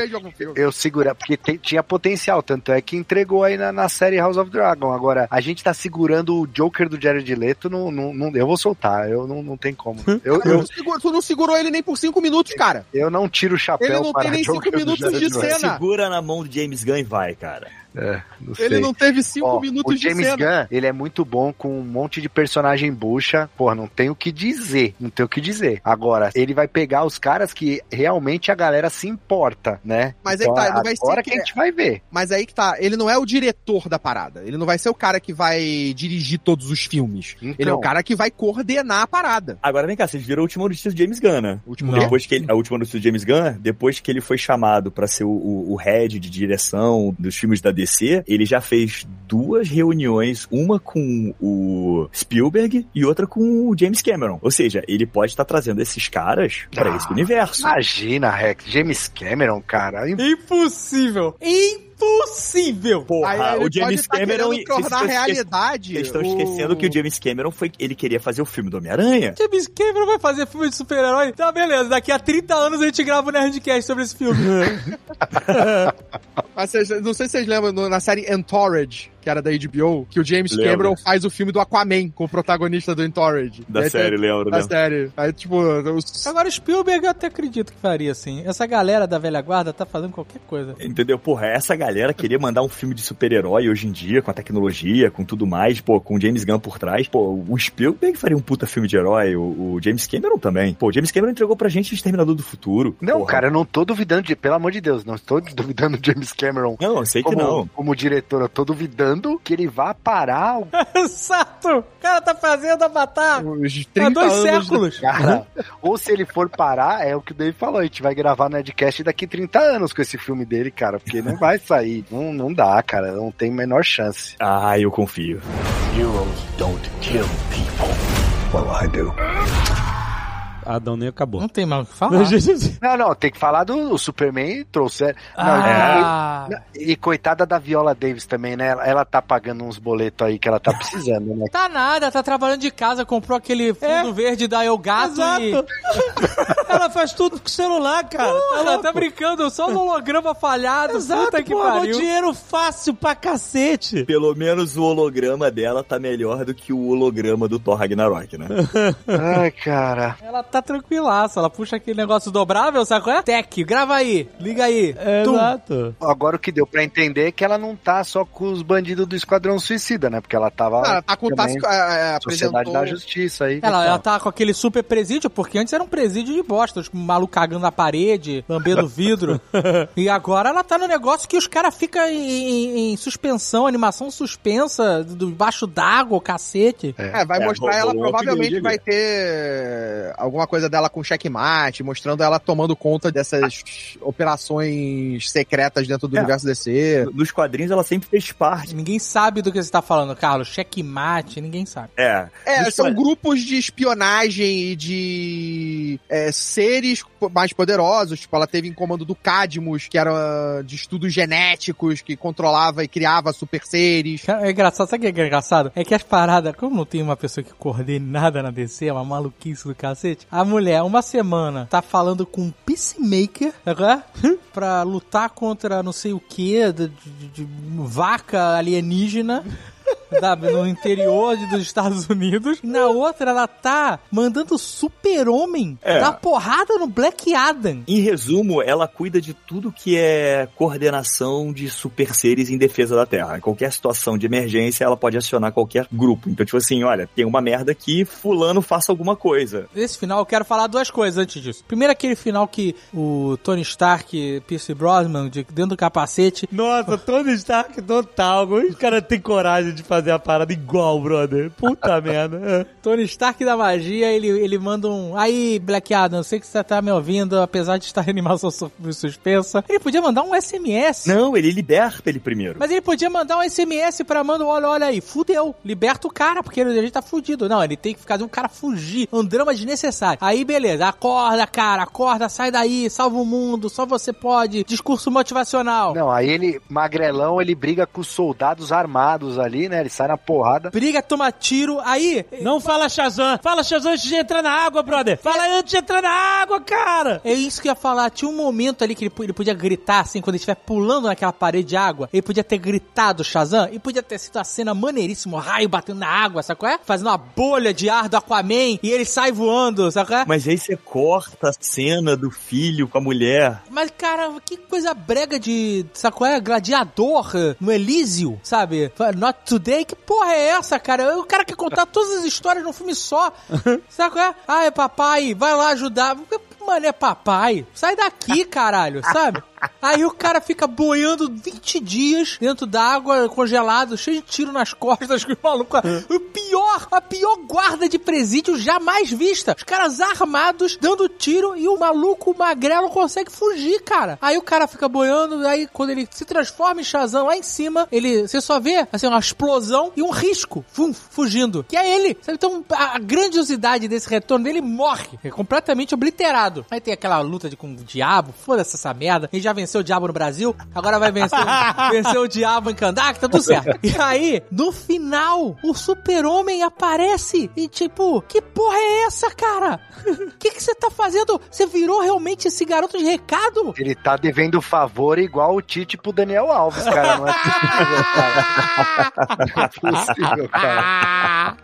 eu segurei, porque tem- tinha potencial, tanto é que entregou aí na, na série House of Dragon. Agora, a gente tá segurando o Joker do Jared Leto, não, não, não- eu vou soltar, eu não, não tem como. Eu, eu, não segurou- tu não segurou ele nem por cinco minutos, cara. eu não tiro o chapéu Ele não para tem nem cinco minutos de Leto. cena. Segura na mão do James Gunn e vai, cara. É, não Ele sei. não teve cinco Ó, minutos o de James cena. Gunn, ele é muito bom com um monte de personagem bucha. Porra, não tem o que dizer. Não tem o que dizer. Agora, ele vai pegar os caras que realmente a galera se importa, né? Mas aí tá, não vai ser agora que- que a gente vai ver. Mas aí que tá, ele não é o diretor da parada. Ele não vai ser o cara que vai dirigir todos os filmes. Então, Ele é o cara que vai coordenar a parada. Agora vem cá, vocês viram a última notícia do James Gunn, né? Último? Depois que ele, a última notícia do James Gunn, depois que ele foi chamado pra ser o, o, o head de direção dos filmes da DC, ele já fez duas reuniões, uma com o Spielberg e outra com o James Cameron. Ou seja, ele pode estar trazendo esses caras pra Ah, esse universo. Imagina, Rex. James Cameron, cara. Impossível! Impossível! Porra, Aí o James tá Cameron. tornar esque- realidade. Vocês estão o- esquecendo que o James Cameron foi. Ele queria fazer o filme do Homem-Aranha. James Cameron vai fazer filme de super-herói? Tá, beleza. Daqui a 30 anos a gente grava o Nerdcast sobre esse filme. Mas não sei se vocês lembram na série Entourage, que era da HBO, que o James Lembro. Cameron faz o filme do Aquaman com o protagonista do Entourage. Da aí tem- série, lembro, Da né? série. Aí, tipo, os... Agora, Spielberg eu até acredito que faria assim. Essa galera da velha guarda tá fazendo qualquer coisa. Entendeu? Porra, essa galera queria mandar um filme de super-herói hoje em dia, com a tecnologia, com tudo mais, pô, com o James Gunn por trás. Pô, o Spielberg faria um puta filme de herói, o, o James Cameron também. Pô, o James Cameron entregou pra gente Exterminador do Futuro. Não, Porra. cara, eu não tô duvidando de. Pelo amor de Deus, não estou duvidando do James Cameron. Não, eu sei que Como, não. como diretor, eu tô duvidando que ele vá parar o Exato! O cara tá fazendo Avatar os há 30 dois anos séculos. cara. Ou se ele for parar, é o que o Dave falou, a gente vai gravar no Nerdcast daqui 30 anos com esse filme dele, cara, porque não vai sair. Não, não dá, cara, não tem a menor chance. Ah, eu confio. Heroes don't kill people. Well, I do. Adão nem acabou. Não tem mais o que falar. Não, não, tem que falar do Superman trouxe. Não, Ah, e, e coitada da Viola Davis também, né? Ela, ela tá pagando uns boletos aí que ela tá precisando, né? tá nada, tá trabalhando de casa, comprou aquele fundo verde da El Gato e... Exato. Ela faz tudo com o celular, cara. Tá Ela tá brincando, só no holograma falhado. Exato, puta que pô, pariu. dinheiro fácil pra cacete. Pelo menos o holograma dela tá melhor do que o holograma do Thor Ragnarok, né? Ai, cara. Ela tá tranquilaça. Ela puxa aquele negócio dobrável, sabe qual é? Tech, grava aí, liga aí. Tum. Exato. Agora o que deu pra entender é que ela não tá só com os bandidos do Esquadrão Suicida, né? Porque ela tava. Ah, ela tá com também, tasco, é, é, Sociedade apresentou... da Justiça aí. Ela, ela tá com aquele super presídio, porque antes era um presídio de bosta, tipo, um maluco cagando na parede, lambendo vidro. e agora ela tá no negócio que os caras ficam em, em- em suspensão, animação suspensa, do- debaixo d'água, o cacete. É, vai É, mostrar ela, provavelmente vai ter alguma coisa dela com checkmate, mostrando ela tomando conta dessas operações secretas dentro do É. universo DC. Nos quadrinhos ela sempre fez parte. Ninguém sabe do que você tá falando, Carlos. Checkmate, ninguém sabe. É. É, Nos são quad- grupos de espionagem e de é, seres mais poderosos. Tipo, ela teve em comando do Cadmus, que era de estudos genéticos, que controlava e criava super seres. É engraçado, sabe o que é engraçado? É que as paradas, como não tem uma pessoa que coordene nada na DC, é uma maluquice do cacete. A mulher, uma semana, tá falando com um peacemaker, agora, pra lutar contra não sei o que, de, de- de vaca alienígena. sabe, no interior dos Estados Unidos. Na outra, ela tá mandando super-homem É. dar porrada no Black Adam. Em resumo, ela cuida de tudo que é coordenação de super seres em defesa da Terra. Em qualquer situação de emergência, ela pode acionar qualquer grupo. Então, tipo assim, olha, tem uma merda aqui, fulano faça alguma coisa. Nesse final eu quero falar duas coisas antes disso. Primeiro aquele final que o Tony Stark, Pierce Brosnan, de dentro do capacete, Nossa, Tony Stark total. Os caras têm coragem de fazer a parada igual, brother. Puta merda. Tony Stark da magia, ele, ele manda um. Aí, Black Adam, eu sei que você tá me ouvindo, apesar de estar em animação su- suspensa. Ele podia mandar um SMS. Não, ele liberta ele primeiro. Mas ele podia mandar um SMS pra Amanda, olha, olha aí, fudeu, liberta o cara, porque ele, ele tá fudido. Não, ele tem que fazer um cara fugir, um drama desnecessário. Aí, beleza, acorda, cara, acorda, sai daí, salva o mundo, só você pode, discurso motivacional. Não, aí ele, magrelão, ele briga com os soldados armados ali, né? Ele sai na porrada. Briga, toma tiro, aí... Não fala Shazam. Fala Shazam antes de entrar na água, brother. Fala antes de entrar na água, cara. É isso que eu ia falar. Tinha um momento ali que ele, ele podia gritar, assim, quando ele estiver pulando naquela parede de água. Ele podia ter gritado Shazam e podia ter sido a cena maneiríssima, raio batendo na água, sabe qual é? Fazendo uma bolha de ar do Aquaman e ele sai voando, sabe qual é? Mas aí você corta a cena do filho com a mulher. Mas, cara, que coisa brega de, sabe qual é? Gladiador no Elísio, sabe? Not Today, que porra é essa, cara? O cara quer contar todas as histórias num filme só. sabe qual é? Ah, é papai, vai lá ajudar. Mano, é papai. Sai daqui, caralho, sabe? Aí o cara fica boiando 20 dias dentro d'água, congelado, cheio de tiro nas costas, que o maluco. O pior, a pior guarda de presídio jamais vista. Os caras armados, dando tiro, e o maluco o magrelo consegue fugir, cara. Aí o cara fica boiando, aí quando ele se transforma em Shazam lá em cima, ele. Você só vê, assim, uma explosão e um risco, fum, fugindo. Que é ele. Sabe? Então a, a grandiosidade desse retorno dele morre. É completamente obliterado. Aí tem aquela luta de, com o diabo, foda-se essa merda. Ele já venceu o diabo no Brasil, agora vai vencer, vencer o diabo em Kandak, tá tudo certo. E aí, no final, o super-homem aparece e tipo, que porra é essa, cara? O que que você tá fazendo? Você virou realmente esse garoto de recado? Ele tá devendo favor igual o Tite pro Daniel Alves, cara. Não é possível, cara. Não é possível, cara.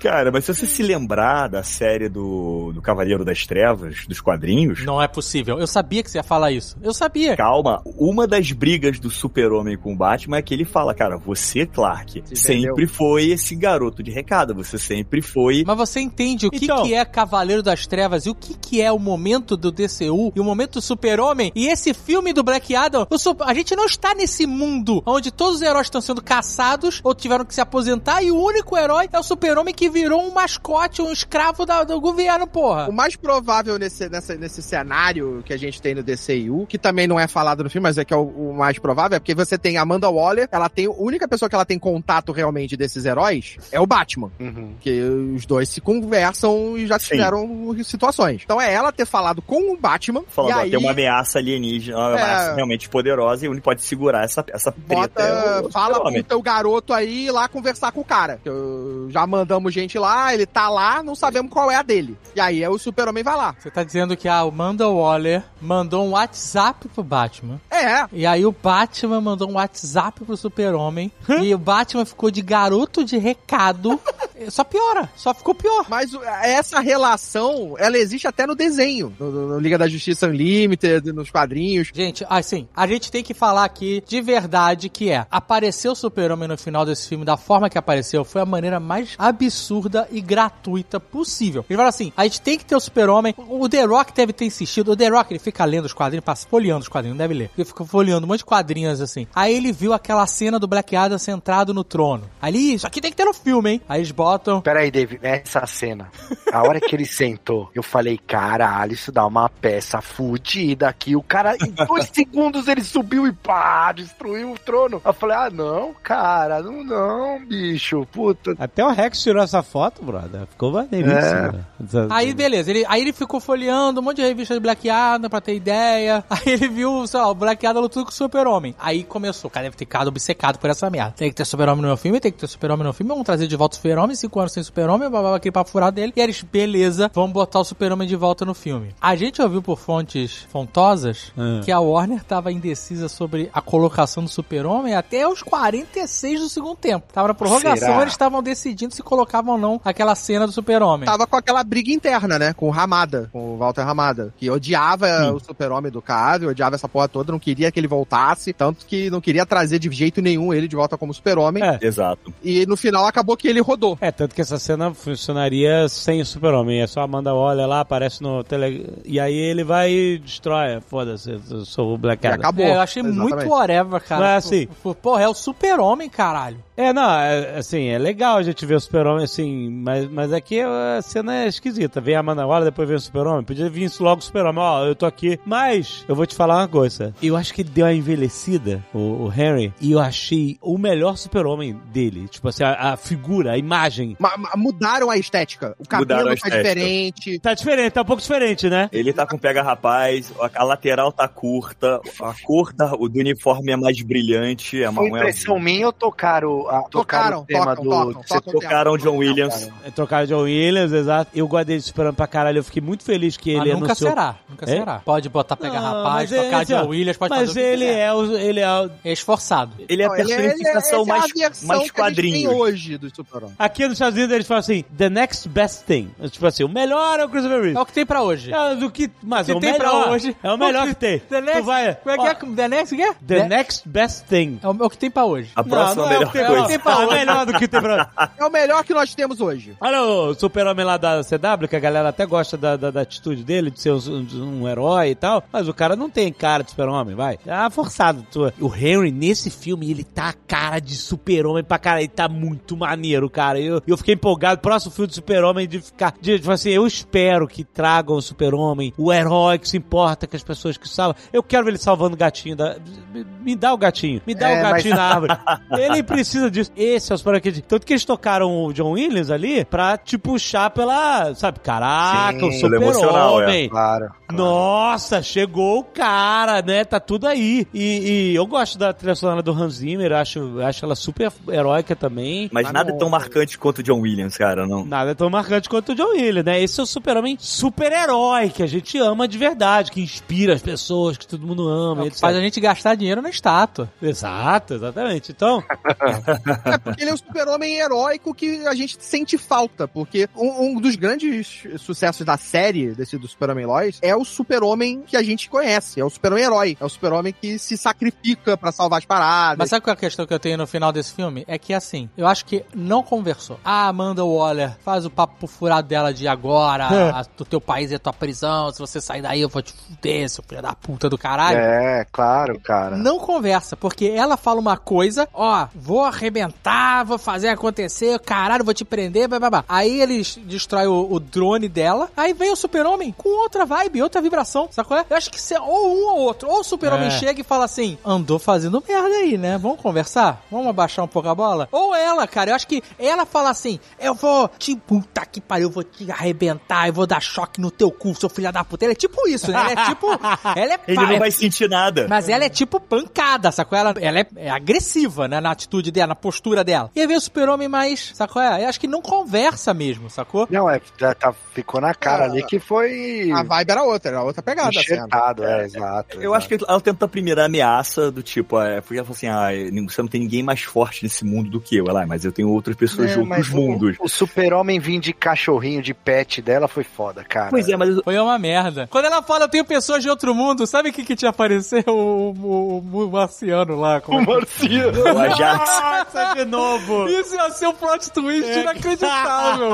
Cara, mas se você se lembrar da série do, do Cavaleiro das Trevas, dos quadrinhos, Não é possível. Eu sabia que você ia falar isso. Eu sabia. calma, uma das brigas do super-homem com o Batman é que ele fala, cara, você, Clark, Se sempre vendeu. foi esse garoto de recado, você sempre foi... Mas você entende o que, Então. que é Cavaleiro das Trevas e o que, que é o momento do DCU e o momento do Super-Homem e esse filme do Black Adam. o su- a gente não está nesse mundo onde todos os heróis estão sendo caçados ou tiveram que se aposentar e o único herói é o Super-Homem que virou um mascote, um escravo da- do governo, porra. O mais provável nesse, nessa- nesse cenário que a gente tem no DCU, que também não é falado no filme, mas é que é o, o mais provável, é porque você tem a Amanda Waller, ela tem, a única pessoa que ela tem contato realmente desses heróis é o Batman. Uhum. Que os dois se conversam e já Sim. tiveram situações. Então é ela ter falado com o Batman, Falando, e ó, aí tem uma ameaça alienígena, uma É. ameaça realmente poderosa e o único pode segurar essa, essa bota, treta é o fala pro teu garoto aí ir lá conversar com o cara. Eu- já mandamos gente lá, ele tá lá, não sabemos qual é a dele. E aí é o super-homem vai lá. Você tá dizendo que a Amanda Waller mandou um WhatsApp pro Batman. É, E aí o Batman mandou um WhatsApp pro Super-Homem. e o Batman ficou de garoto de recado. só piora, só ficou pior. Mas o- essa relação, ela existe até no desenho, no, no- no Liga da Justiça Unlimited, nos quadrinhos. Gente, assim, a gente tem que falar aqui de verdade que é, apareceu o super-homem no final desse filme da forma que apareceu, foi a maneira mais absurda e gratuita possível. Ele fala assim, a gente tem que ter o super-homem, o The Rock deve ter insistido, o The Rock ele fica lendo os quadrinhos, passa folheando os quadrinhos, não deve ler, ele fica folheando um monte de quadrinhos assim. Aí ele viu aquela cena do Black Adam sentado no trono. Ali, isso aqui tem que ter no filme, hein? Aí eles botam... Pera aí, David, essa cena. A hora que ele sentou, eu falei, caralho, isso dá uma peça fudida aqui. O cara, em dois segundos, ele subiu e pá, destruiu o trono. Eu falei, ah, não, cara, não, não, bicho, puta. Até o Rex tirou essa foto, brother. Ficou maneiríssimo. É. né? Essa- Aí, beleza, ele, aí ele ficou folheando um monte de revista de Black Adam pra ter ideia. Aí ele viu, sei lá, o Black Adam lutando com o Super-Homem. Aí começou, o cara deve ter ficado obcecado por essa merda. Tem que ter Super-Homem no meu filme, tem que ter Super-Homem no filme, vamos trazer de volta o Super-Homem, cinco anos sem Super-Homem, babá, aquele papo furado dele. E eles, beleza, vamos botar o Super-Homem de volta no filme. A gente ouviu por fontes fontosas Ah. que a Warner tava indecisa sobre a colocação do Super-Homem até os 46 do segundo tempo. Tava na prorrogação, Será? eles estavam decidindo se colocavam ou não aquela cena do Super-Homem. Tava com aquela briga interna, né? Com o Ramada, com o Walter Ramada, que odiava o super-homem do Cavill, odiava essa porra toda, não queria que ele voltasse, tanto que não queria trazer de jeito nenhum ele de volta como super-homem. É. Exato. E no final acabou que ele rodou. É, tanto que essa cena funcionaria sem o super-homem. É só a Amanda olha lá, aparece no tele... E aí ele vai e destrói. Foda-se, eu sou o Black E Adam. acabou. É, eu achei Exatamente. muito whatever, cara. Não é assim? Porra, é o super-homem, caralho. É, não, é, assim, é legal a gente ver o super-homem assim, mas, mas aqui a cena é esquisita. Vem a Amanda Waller, depois vem o super-homem. Podia vir logo o super-homem, ó, eu tô aqui. Mas, eu vou te falar uma coisa. Eu acho que ele deu uma envelhecida, o, o Henry, e eu achei o melhor super-homem dele. Tipo assim, a, a figura, a imagem. Ma- ma- mudaram a estética. O Mudaram cabelo a tá estética. diferente. Tá diferente, tá um pouco diferente, né? Ele tá com pega rapaz, a, a lateral tá curta, a cor da, o do uniforme é mais brilhante, é uma Foi impressão minha ou tocaram, a, tocaram Tocaram, o tema tocam, do... tocam, Você tocam o tema. tocaram John Williams. É trocar John Williams, exato. Eu guardei de superando pra caralho. Eu fiquei muito feliz que Mas ele nunca anunciou. será, nunca É? será. Pode botar pegar Não, rapaz, mas tocar John ó, Williams, pode Mas fazer o que ele é, o, ele é o- É esforçado. Ele é a Não, ele- ele- personificação essa é a mais, mais que a quadrinhos. hoje do super-homem. Aqui nos Estados Unidos eles falam assim, the next best thing. Tipo assim, o melhor é o Christopher Reeve. É o que tem pra hoje. É do que, mas que é o tem melhor. pra hoje. É o melhor que tem. The next, tu vai, como é que é? The next, o quê? The next best thing. É o, é o que tem pra hoje. A próxima é o melhor que coisa. Não. Tem pra Não, hoje. é melhor do que tem pra... É o melhor que nós temos hoje. Olha o super-homem lá da CW, que a galera até gosta da, da, da atitude dele, de ser um, um herói e tal, mas o cara não tem cara de super-homem, vai. É forçado. Tu. O Henry, nesse filme, ele tá a cara de super-homem pra caralho, ele tá muito maneiro, cara. Eu, eu fiquei empolgado, próximo filme de super-homem, de ficar, de, tipo assim, eu espero que tragam o super-homem, o herói que se importa com as pessoas que salvam. Eu quero ver ele salvando o gatinho da... Me, me dá o gatinho, me dá É, o mas- gatinho na árvore. Ele precisa disso. Esse é o super-herói que... Tanto que eles tocaram o John Williams ali pra te puxar pela, sabe, caraca, Sim, o emocional, super-homem. Claro. Nossa, chegou o cara, né? Tá tudo aí. E, e eu gosto da trilha sonora do Hans Zimmer, acho, acho ela super heróica também. Mas Mas nada não- tão marcante quanto o John Williams, cara, não. Nada tão marcante quanto o John Williams, né? Esse é o super-homem super-herói que a gente ama de verdade, que inspira as pessoas, que todo mundo ama, etc. Faz a gente gastar dinheiro na estátua. Exato, exatamente. Então, É porque ele é um super-homem heróico que a gente sente falta. Porque um, um dos grandes sucessos da série, desse do Super-Homem Lois, é o super-homem que a gente conhece. É o super-homem herói. É o super-homem que se sacrifica pra salvar as paradas. Mas sabe qual é a questão que eu tenho no final desse filme? É que assim, eu acho que não conversou. A Amanda Waller faz o papo furado dela de agora, É. a- o teu país é tua prisão, se você sair daí eu vou te fuder, seu filho da puta do caralho. É, claro, cara. Não conversa, porque ela fala uma coisa, ó, vou arrebentar, vou fazer acontecer, caralho, vou te prender, babá. Aí eles destroem o, o drone dela, aí vem o super-homem com outra vibe, outra vibração, sacou? Eu acho que se, ou um ou outro, ou o super-homem É. chega e fala assim, andou fazendo merda aí, né? Vamos conversar? Vamos abaixar um pouco a bola? Ou ela, cara, eu acho que ela fala assim, eu vou te, puta que pariu, eu vou te arrebentar, eu vou dar choque no teu cu, seu filho da puta. Ela é tipo isso, né? Ela é tipo, ela é Ele não vai sentir nada. mas ela é tipo pancada, sacou? Ela, ela é, é agressiva, né? Na atitude dela, Na postura dela. E aí vem o super-homem mais, sacou? É, acho que não conversa mesmo, sacou? Não, é, já tá, ficou na cara É, ali que foi A vibe era outra, era outra pegada. enxertado, é, exato. Eu acho que ela tenta a primeira ameaça do tipo, é, porque ela fala assim, ah, você não tem ninguém mais forte nesse mundo do que eu. Ela, "Ah, mas eu tenho outras pessoas É, de outros mundos. O, o super-homem vir de cachorrinho de pet dela foi foda, cara. Pois é, mas Foi uma merda. Quando ela fala, eu tenho pessoas de outro mundo, sabe o que que te apareceu? O, o, o marciano lá. Como... o Marciano. o Ajax. Nossa, de novo. Isso ia ser um plot twist inacreditável.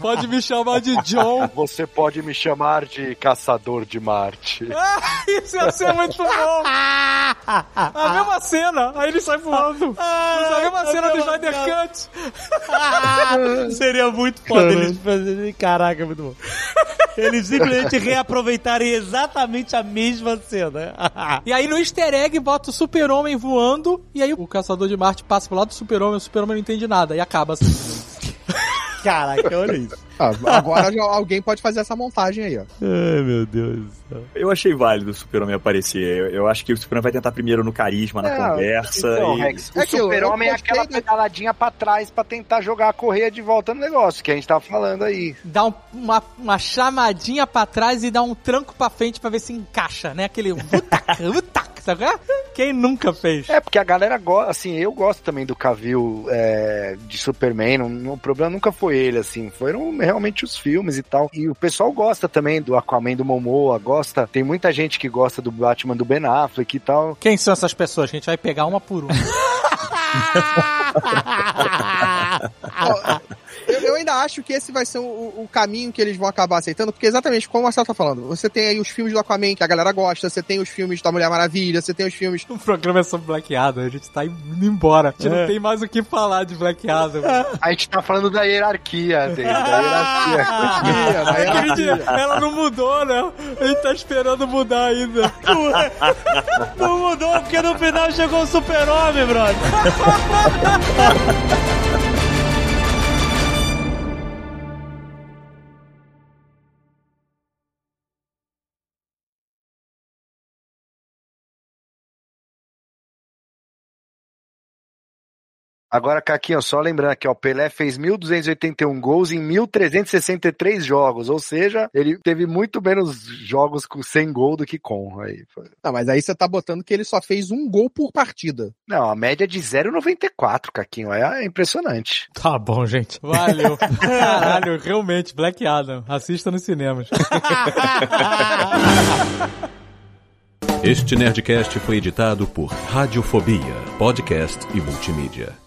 Pode me chamar de John. Você pode me chamar de caçador de Marte. Isso ia ser muito bom. A mesma cena, aí ele sai voando. a mesma cena do Snyder Cut. Seria muito foda eles fazerem. Caraca, muito bom. Eles simplesmente reaproveitarem exatamente a mesma cena. E aí no easter egg bota o super-homem voando, e aí o caçador de Marte passa pro lado do super-homem, o super-homem não entende nada, e acaba assim. Caraca, olha isso. Ah, agora já alguém pode fazer essa montagem aí, ó. Ai, meu Deus do céu. Eu achei válido o Super-Homem aparecer. Eu, eu acho que o Super-Homem vai tentar primeiro no carisma, na Não, conversa. então, e... Rex, o É super-homem é aquela da- pedaladinha pra trás pra tentar jogar a correia de volta no negócio, que a gente tava falando aí. Dá um- uma, uma chamadinha pra trás e dá um tranco pra frente pra ver se encaixa, né? Aquele sabe? Quem nunca fez? É, porque a galera gosta, assim, eu gosto também do Cavill é, de Superman, não- o problema nunca foi ele, assim, foram realmente os filmes e tal. E o pessoal gosta também do Aquaman do Momoa, gosta, tem muita gente que gosta do Batman do Ben Affleck e tal. Quem são essas pessoas? A gente vai pegar uma por uma. Ainda acho que esse vai ser o, o caminho que eles vão acabar aceitando, porque exatamente como o Marcelo tá falando, você tem aí os filmes do Aquaman que a galera gosta, você tem os filmes da Mulher Maravilha, você tem os filmes. O programa é sobre Black Adam, a gente tá indo embora. A gente não tem mais o que falar de Black Adam. A gente tá falando da hierarquia dele, da hierarquia. da hierarquia. Ela não mudou, né? A gente tá esperando mudar ainda. Não mudou porque no final chegou o super-homem, brother. Agora, Caquinho, só lembrando aqui, ó, o Pelé fez 1.281 gols em 1.363 jogos, ou seja, ele teve muito menos jogos com 100 gol do que com. Aí. Não, mas aí você tá botando que ele só fez um gol por partida. Não, a média é de 0,94, Caquinho, é impressionante. Tá bom, gente. Valeu. Caralho, realmente, Black Adam. Assista nos cinemas. Este Nerdcast foi editado por Radiofobia, podcast e multimídia.